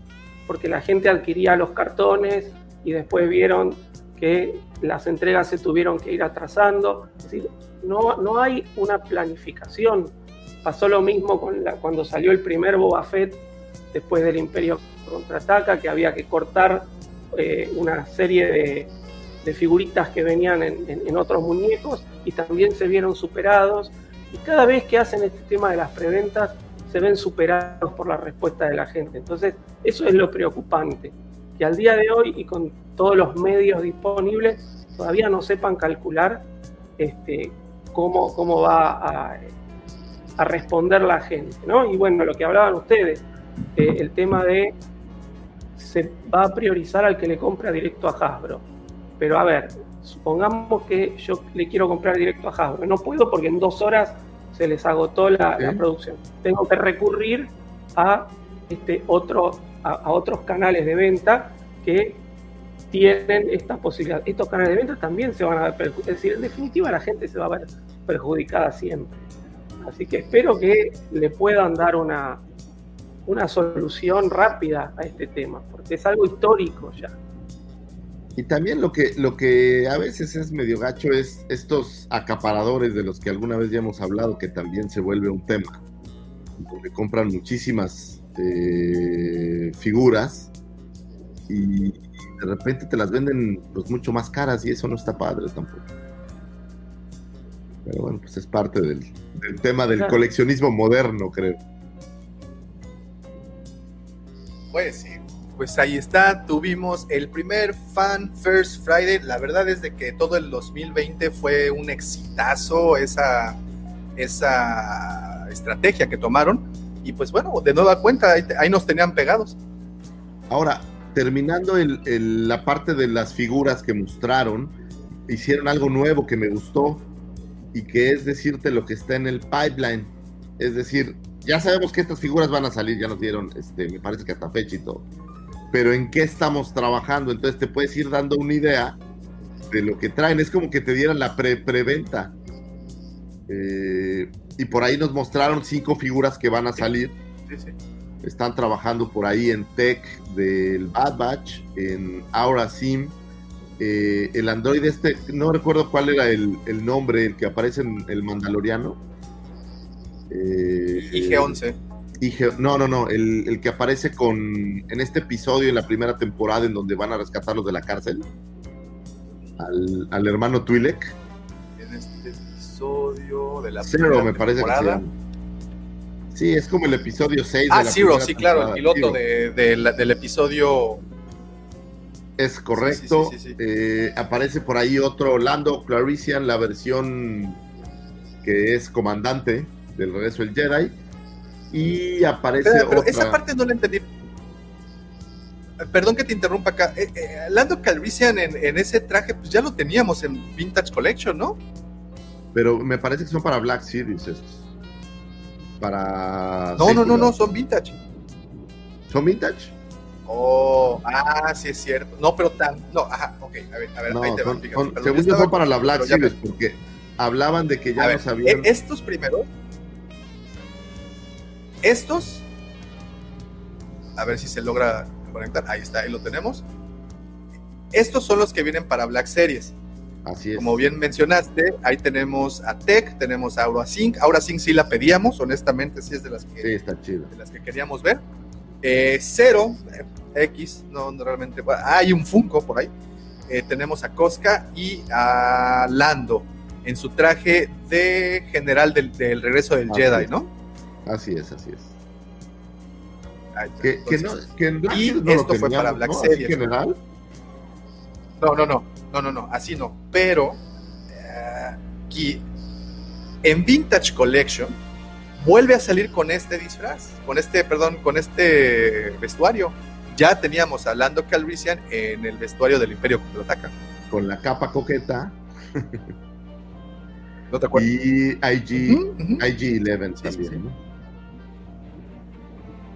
porque la gente adquiría los cartones y después vieron que las entregas se tuvieron que ir atrasando. Es no, no hay una planificación pasó lo mismo con cuando salió el primer Boba Fett después del Imperio contraataca, que había que cortar eh, una serie de, figuritas que venían en, en, en, otros muñecos y también se vieron superados. Y cada vez que hacen este tema de las preventas, se ven superados por la respuesta de la gente. Entonces, eso es lo preocupante, que al día de hoy y con todos los medios disponibles, todavía no sepan calcular este, cómo, cómo va a, a responder la gente. ¿no? Y bueno, lo que hablaban ustedes, eh, el tema de se va a priorizar al que le compra directo a Hasbro. Pero a ver, supongamos que yo le quiero comprar directo a Hasbro. No puedo porque en dos horas se les agotó la producción. Tengo que recurrir a, este otro, a, otros canales de venta que tienen esta posibilidad. Estos canales de venta también se van a ver perjudicados. Es decir, en definitiva la gente se va a ver perjudicada siempre. Así que espero que le puedan dar una, una solución rápida a este tema, porque es algo histórico ya. Y también lo que, lo que a veces es medio gacho es estos acaparadores de los que alguna vez ya hemos hablado, que también se vuelve un tema, donde compran muchísimas eh, figuras y de repente te las venden pues mucho más caras y eso no está padre tampoco. Pero bueno, pues es parte del, del tema del claro. coleccionismo moderno, creo. Pues sí, pues ahí está, tuvimos el primer Fan First Friday. La verdad es de que todo el 2020 fue un exitazo esa, esa estrategia que tomaron. Y pues bueno, de nueva cuenta, ahí, nos tenían pegados. Ahora, terminando el, la parte de las figuras que mostraron, hicieron algo nuevo que me gustó y que es decirte lo que está en el pipeline. Es decir, ya sabemos que estas figuras van a salir, ya nos dieron, este, me parece que hasta fecha y todo pero en qué estamos trabajando. Entonces te puedes ir dando una idea de lo que traen. Es como que te dieran la pre preventa. Eh, y por ahí nos mostraron cinco figuras que van a salir. Sí, sí. Están trabajando por ahí en Tech del Bad Batch, en Aura Sim. Eh, el androide este, no recuerdo cuál era el, el, nombre, el que aparece en el Mandaloriano. Eh, IG-11. no, no, no, el, el, que aparece con en este episodio en la primera temporada en donde van a rescatarlos de la cárcel al, al hermano Twi'lek. De la Zero, me parece temporada. que Sí, es como el episodio 6 ah, de la Zero, sí, claro, el piloto de, de la, del episodio. Es correcto. Sí, sí, sí, eh, aparece por ahí otro Lando Clarician, la versión que es comandante del regreso del Jedi y aparece pero, pero otra... esa parte no la entendí. Perdón que te interrumpa acá. Eh, eh, Lando Calrissian en, en, ese traje, pues ya lo teníamos en Vintage Collection, ¿no? Pero me parece que son para Black Series estos. Para. No, no, no, no, son Vintage. ¿Son Vintage? Oh, ah, sí es cierto. No, pero tan. No, ajá, ok, a ver, a ver, no, ahí te son, son, Según yo, son para la Black Series, me... porque hablaban de que ya no sabían. Estos primeros estos, a ver si se logra conectar. Ahí está, ahí lo tenemos. Estos son los que vienen para Black Series. Así es. Como bien mencionaste, ahí tenemos a Tech, tenemos a Aura Sync. Aura Sync sí la pedíamos, honestamente, sí es de las que, sí, está chido. De las que queríamos ver. Eh, Cero, eh, X, no, no realmente. Bueno, hay un Funko por ahí. Eh, tenemos a Cosca y a Lando en su traje de general del, del regreso del Así Jedi, es. ¿no? Así es, así es. Ahí está. Que, que Entonces, no, que y no esto fue para Black Series. general. No, no, no, no, no, no, así no. Pero eh, aquí en Vintage Collection vuelve a salir con este disfraz, con este, perdón, con este vestuario. Ya teníamos a Lando Calrissian en el vestuario del Imperio contraataca. Con la capa coqueta. ¿No te acuerdas? Y IG. IG-11 Sí, también, sí. ¿no?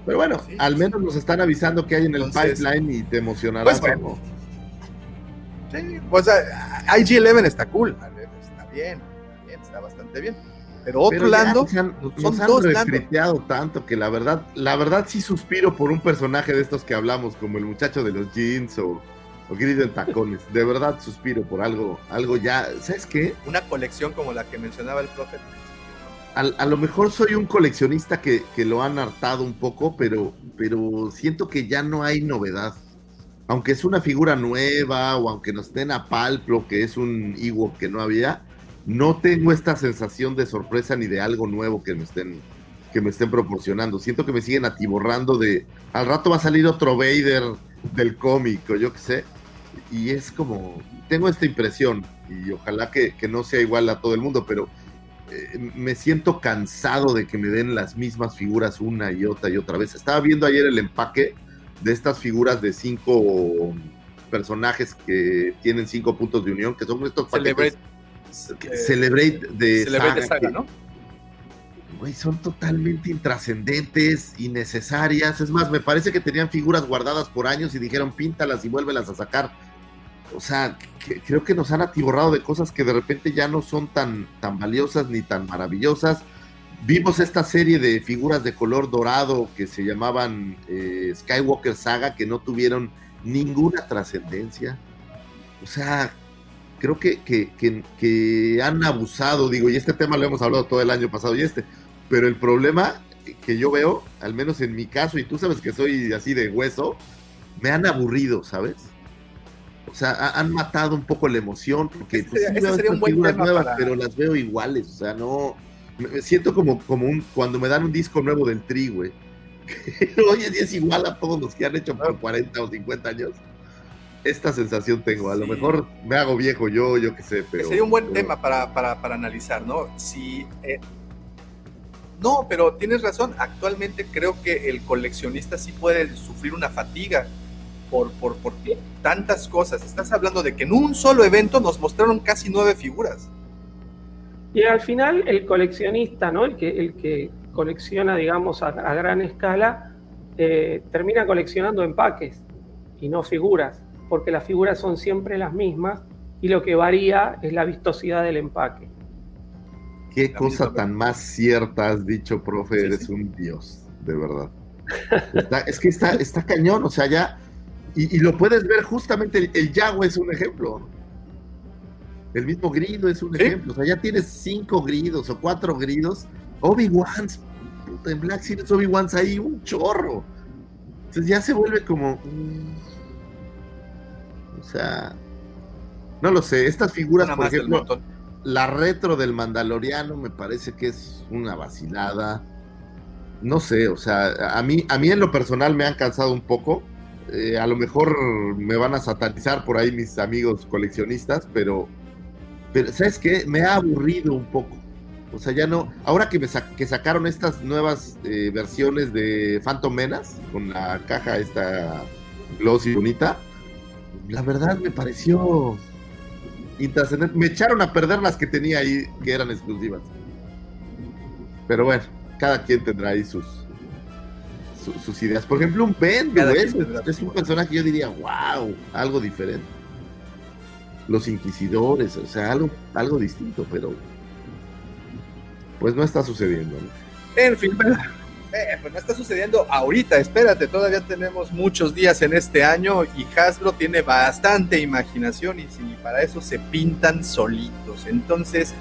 Pero bueno, Sí, al menos nos están avisando que hay en el Entonces, pipeline y te emocionarás. pues bueno. Sí, pues ah, IG-11 está cool, está bien, está bien, está bastante bien. Pero otro Pero ya Lando, nos han, son han dos Lando. tanto que la verdad, la verdad sí suspiro por un personaje de estos que hablamos, como el muchacho de los jeans o, o Gris en tacones. De verdad suspiro por algo, algo ya. ¿Sabes qué? Una colección como la que mencionaba el profe. a, a lo mejor soy un coleccionista que, que lo han hartado un poco, pero, pero siento que ya no hay novedad. Aunque es una figura nueva o aunque nos den a palplo que es un Ewok que no había, no tengo esta sensación de sorpresa ni de algo nuevo que me estén que me estén proporcionando. Siento que me siguen atiborrando de al rato va a salir otro Vader del cómic o yo qué sé. Y es como, tengo esta impresión y ojalá que, que no sea igual a todo el mundo, pero eh, me siento cansado de que me den las mismas figuras una y otra y otra vez. Estaba viendo ayer el empaque de estas figuras de cinco personajes que tienen cinco puntos de unión, que son estos Celebrate, paquetes Celebrate de Celebrate saga, Saga, que- ¿no? güey, son totalmente intrascendentes, innecesarias. Es más, me parece que tenían figuras guardadas por años y dijeron píntalas y vuélvelas a sacar. O sea, que- creo que nos han atiborrado de cosas que de repente ya no son tan, tan valiosas ni tan maravillosas. Vimos esta serie de figuras de color dorado que se llamaban eh, Skywalker Saga, que no tuvieron ninguna trascendencia. O sea, creo que, que, que- que han abusado, digo, y este tema lo hemos hablado todo el año pasado y este, pero el problema que yo veo, al menos en mi caso, y tú sabes que soy así de hueso, me han aburrido, ¿sabes? O sea, ha- han matado un poco la emoción, porque Este pues, sí veo este sería un buen tema nuevas, para- pero las veo iguales, o sea, no... Me siento como, como un, cuando me dan un disco nuevo del Tri, güey. Oye, es igual a todos los que han hecho por 40 o 50 años. Esta sensación tengo. A lo Sí. mejor me hago viejo yo, yo qué sé, pero. sería un buen pero- tema para, para, para analizar, ¿no? Si, eh, no, pero tienes razón. Actualmente creo que el coleccionista sí puede sufrir una fatiga por, por, por tantas cosas. Estás hablando de que en un solo evento nos mostraron casi nueve figuras. Y al final el coleccionista, ¿no? El que, el que colecciona, digamos, a, a gran escala, eh, termina coleccionando empaques y no figuras, porque las figuras son siempre las mismas y lo que varía es la vistosidad del empaque. Qué La cosa misma- tan más cierta has dicho, profe. Sí, Eres sí. un dios, de verdad. Está- es que está, está cañón, o sea, ya. Y, y lo puedes ver justamente, el, el es un ejemplo. El mismo grido es un Sí. ejemplo. O sea, ya tienes cinco gridos o cuatro gridos. Obi-Wans, puta, en Black Series Obi-Wans hay un chorro. Entonces ya se vuelve como. mm, O sea. No lo sé. Estas figuras, por ejemplo, la retro del Mandaloriano me parece que es una vacilada. No sé, o sea, a mí, a mí en lo personal me han cansado un poco. Eh, a lo mejor me van a satanizar por ahí mis amigos coleccionistas, pero, pero ¿sabes qué? Me ha aburrido un poco. O sea, ya no. Ahora que, me sa- que sacaron estas nuevas eh, versiones de Phantom Menace, con la caja esta glossy bonita, la verdad me pareció intrascendente. Me echaron a perder las que tenía ahí, que eran exclusivas. Pero bueno, cada quien tendrá ahí sus, su- sus ideas. Por ejemplo, un Ben, es, es un personaje que yo diría, wow, algo diferente. Los inquisidores, o sea, algo, algo distinto, pero pues no está sucediendo. ¿no? En fin, eh, pues no está sucediendo ahorita, espérate, todavía tenemos muchos días en este año y Hasbro tiene bastante imaginación y si para eso se pintan solitos. Entonces,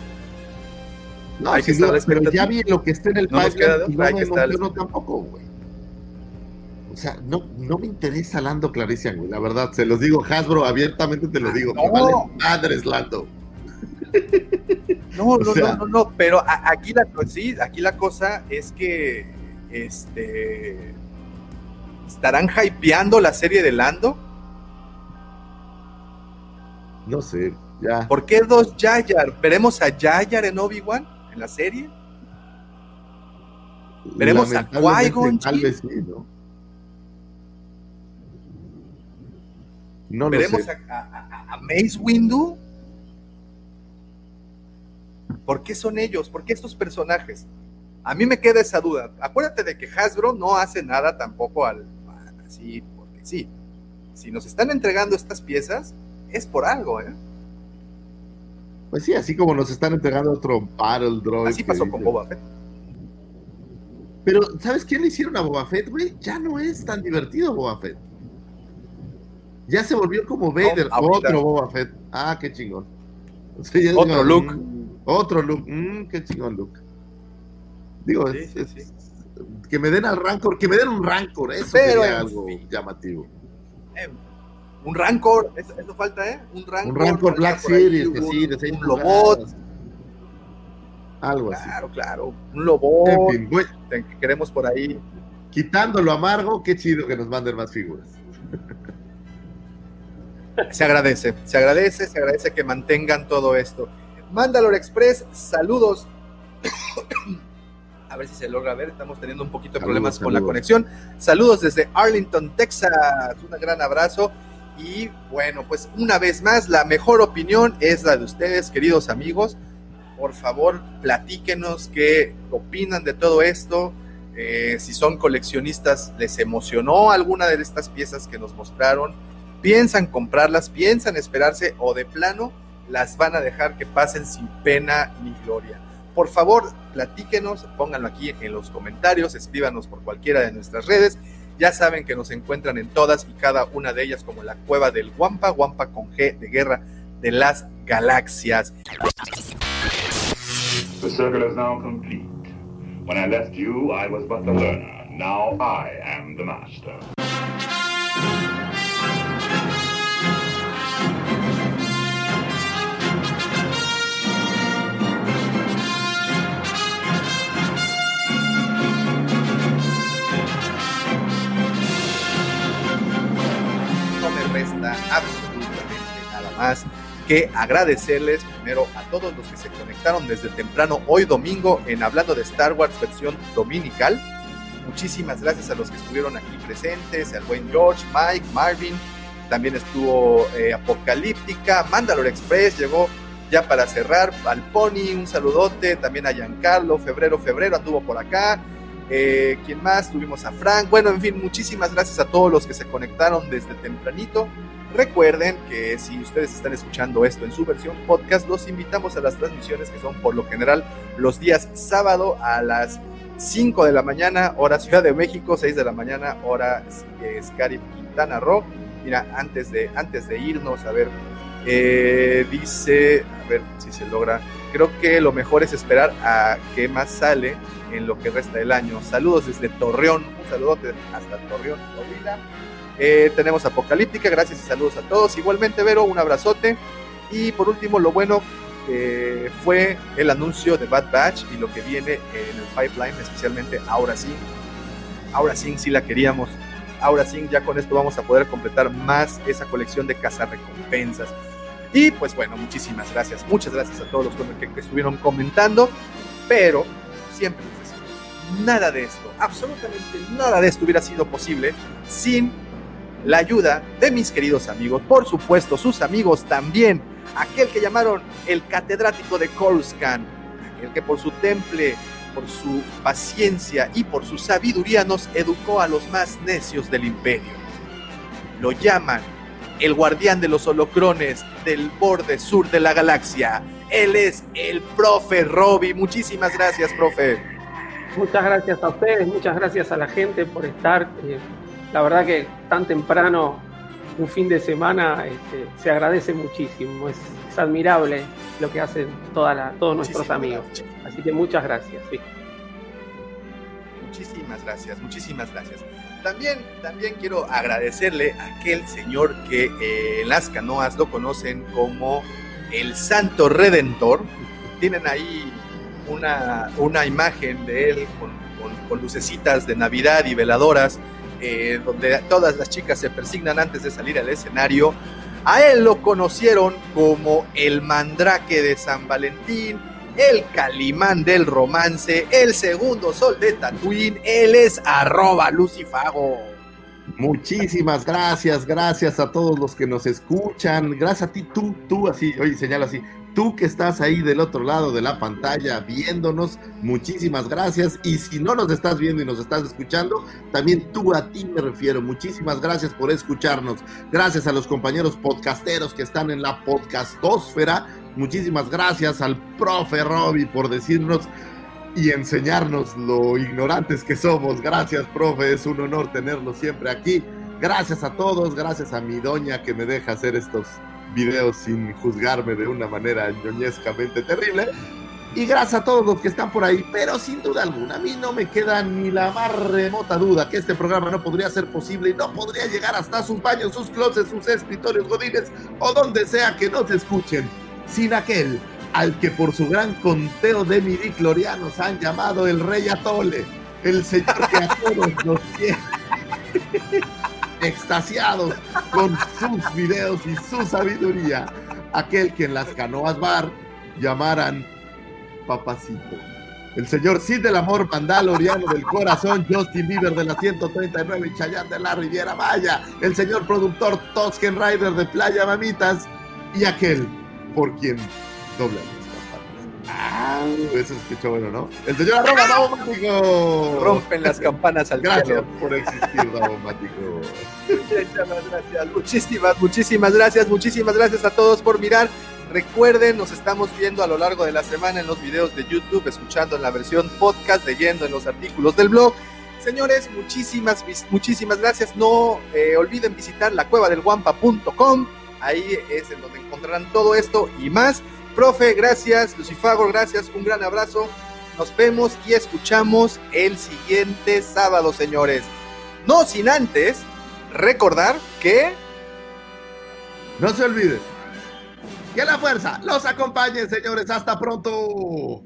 No, Hay que estar pero ya vi lo que está en el No pipeline queda y no hay que estar emocionó tampoco, güey. O sea, no, no me interesa Lando Clarician, güey. La verdad, se los digo, Hasbro, abiertamente te lo digo. Me no. vale madres, Lando. no, O no, sea- no, no, no, pero a- aquí la, sí, aquí la cosa es que este estarán hypeando la serie de Lando. No sé, ya. ¿Por qué dos Yayar? ¿Veremos a Yayar en Obi-Wan en la serie? Veremos a Qui-Gon Tal vez sí, ¿no? No lo ¿Veremos sé. a, a- a- Mace Windu? ¿Por qué son ellos? ¿Por qué estos personajes? A mí me queda esa duda. Acuérdate de que Hasbro no hace nada tampoco al así, porque sí. Si nos están entregando estas piezas, es por algo, ¿eh? Pues sí, así como nos están entregando otro Battle Droid. Así pasó con Boba Fett. Pero, ¿sabes qué le hicieron a Boba Fett, güey? Ya no es tan divertido Boba Fett. Ya se volvió como Vader, otro Boba Fett. Ah, qué chingón. Otro digo, look. mm, otro look. Mm, qué chingón look. Digo, Sí, es- sí, es- sí. que me den al Rancor, que me den un Rancor, eso Pero, sería algo llamativo. Eh, un Rancor, eso, eso falta, ¿eh? Un Rancor, Un Rancor falta Black Series, que un- sí, de seis un Lobot. Algo así. claro, claro, un Lobot, En fin, voy- que queremos por ahí. quitando lo amargo, qué chido que nos manden más figuras. Se agradece, se agradece, se agradece que mantengan todo esto. Mandalore Express, saludos. A ver si se logra ver, estamos teniendo un poquito de Saludos, problemas con la conexión. Saludos desde Arlington, Texas. Un gran abrazo. Y bueno, pues una vez más, la mejor opinión es la de ustedes, queridos amigos. Por favor, platíquenos qué opinan de todo esto. Eh, si son coleccionistas, ¿les emocionó alguna de estas piezas que nos mostraron? ¿Piensan comprarlas? ¿Piensan esperarse? ¿O de plano las van a dejar que pasen sin pena ni gloria? Por favor, platíquenos, pónganlo aquí en los comentarios, escríbanos por cualquiera de nuestras redes. Ya saben que nos encuentran en todas y cada una de ellas como la cueva del Guampa, Guampa con G de guerra de las galaxias. The circle is now complete. When I left you, I was but the learner. Now I am the master. Absolutamente nada más que agradecerles primero a todos los que se conectaron desde temprano hoy domingo en Hablando de Star Wars versión dominical. Muchísimas gracias a los que estuvieron aquí presentes, al buen George, Mike, Marvin, también estuvo eh, Apocalíptica, Mandalore Express, llegó ya para cerrar, al Pony, un saludote, también a Giancarlo, Febrero, Febrero anduvo por acá, eh, ¿Quién más? Tuvimos a Frank. Bueno, en fin, muchísimas gracias a todos los que se conectaron desde tempranito. Recuerden que si ustedes están escuchando esto en su versión podcast, los invitamos a las transmisiones que son por lo general los días sábado a las 5 de la mañana, hora Ciudad de México, 6 de la mañana, hora Scarif Quintana Roo. Mira, antes de, antes de irnos, a ver, eh, dice, a ver si se logra. Creo que lo mejor es esperar a qué más sale en lo que resta del año. Saludos desde Torreón, un saludote hasta Torreón, Coahuila. Eh, tenemos Apocalíptica, gracias y saludos a todos. Igualmente, Vero, un abrazote. Y por último, lo bueno eh, fue el anuncio de Bad Batch y lo que viene en el pipeline, especialmente ahora sí. Ahora sí, sí la queríamos. Ahora sí, ya con esto vamos a poder completar más esa colección de cazarrecompensas. Y pues bueno, muchísimas gracias. Muchas gracias a todos los que, que estuvieron comentando. Pero siempre les decimos, nada de esto, absolutamente nada de esto hubiera sido posible sin la ayuda de mis queridos amigos. Por supuesto, sus amigos también. Aquel que llamaron el catedrático de Coruscant, aquel que por su temple, por su paciencia y por su sabiduría nos educó a los más necios del imperio. Lo llaman el guardián de los holocrones del borde sur de la galaxia. Él es el profe Robbie. Muchísimas gracias, profe. Muchas gracias a ustedes, muchas gracias a la gente por estar. eh, la verdad que tan temprano, un fin de semana, este, se agradece muchísimo. Es, es admirable lo que hacen toda la- todos nuestros amigos. gracias. Así que muchas gracias. sí. Muchísimas gracias, muchísimas gracias. También, también quiero agradecerle a aquel señor que eh, en las canoas lo conocen como el Santo Redentor. Tienen ahí una, una imagen de él con, con- con lucecitas de Navidad y veladoras, eh, donde todas las chicas se persignan antes de salir al escenario. A él lo conocieron como el Mandrake de San Valentín, el Calimán del Romance, el segundo sol de Tatooine. Él es arroba Lucifago. Muchísimas gracias, gracias a todos los que nos escuchan. Gracias a ti, tú, tú, así, oye, señala así. Tú que estás ahí del otro lado de la pantalla viéndonos, muchísimas gracias. Y si no nos estás viendo y nos estás escuchando, también tú a ti me refiero. Muchísimas gracias por escucharnos. Gracias a los compañeros podcasteros que están en la podcastósfera. Muchísimas gracias al profe Robbie por decirnos y enseñarnos lo ignorantes que somos. Gracias, profe, es un honor tenerlo siempre aquí. Gracias a todos, gracias a mi doña que me deja hacer estos videos sin juzgarme de una manera ñoñescamente terrible. Y gracias a todos los que están por ahí, pero sin duda alguna, a mí no me queda ni la más remota duda que este programa no podría ser posible y no podría llegar hasta sus baños, sus closets, sus escritorios godines o donde sea que nos escuchen, sin aquel al que por su gran conteo de midiclorianos han llamado el Rey Atole, el señor que a todos nos tiene extasiados con sus videos y su sabiduría, aquel que en las canoas bar llamaran papacito. El señor Cid del Amor Mandaloriano del Corazón, Justin Bieber de la 139 y Chayanne de la Riviera Maya, el señor productor Tosken Rider de Playa Mamitas y aquel por quien dobla las campanas. Ah, eso escuchó bueno, ¿no? El señor arroba Davomático. Rompen las campanas al Gracias cielo. por existir, Davomático. Muchísimas gracias, muchísimas, muchísimas gracias, muchísimas gracias a todos por mirar. Recuerden, nos estamos viendo a lo largo de la semana en los videos de YouTube, escuchando en la versión podcast, leyendo en los artículos del blog. Señores, muchísimas, muchísimas gracias. No eh, olviden visitar la cueva del guampa.com. Ahí es en donde encontrarán todo esto y más. Profe, gracias. Lucifago, gracias. Un gran abrazo. Nos vemos y escuchamos el siguiente sábado, señores. No sin antes recordar que No se olviden. Que la fuerza los acompañe, señores. Hasta pronto.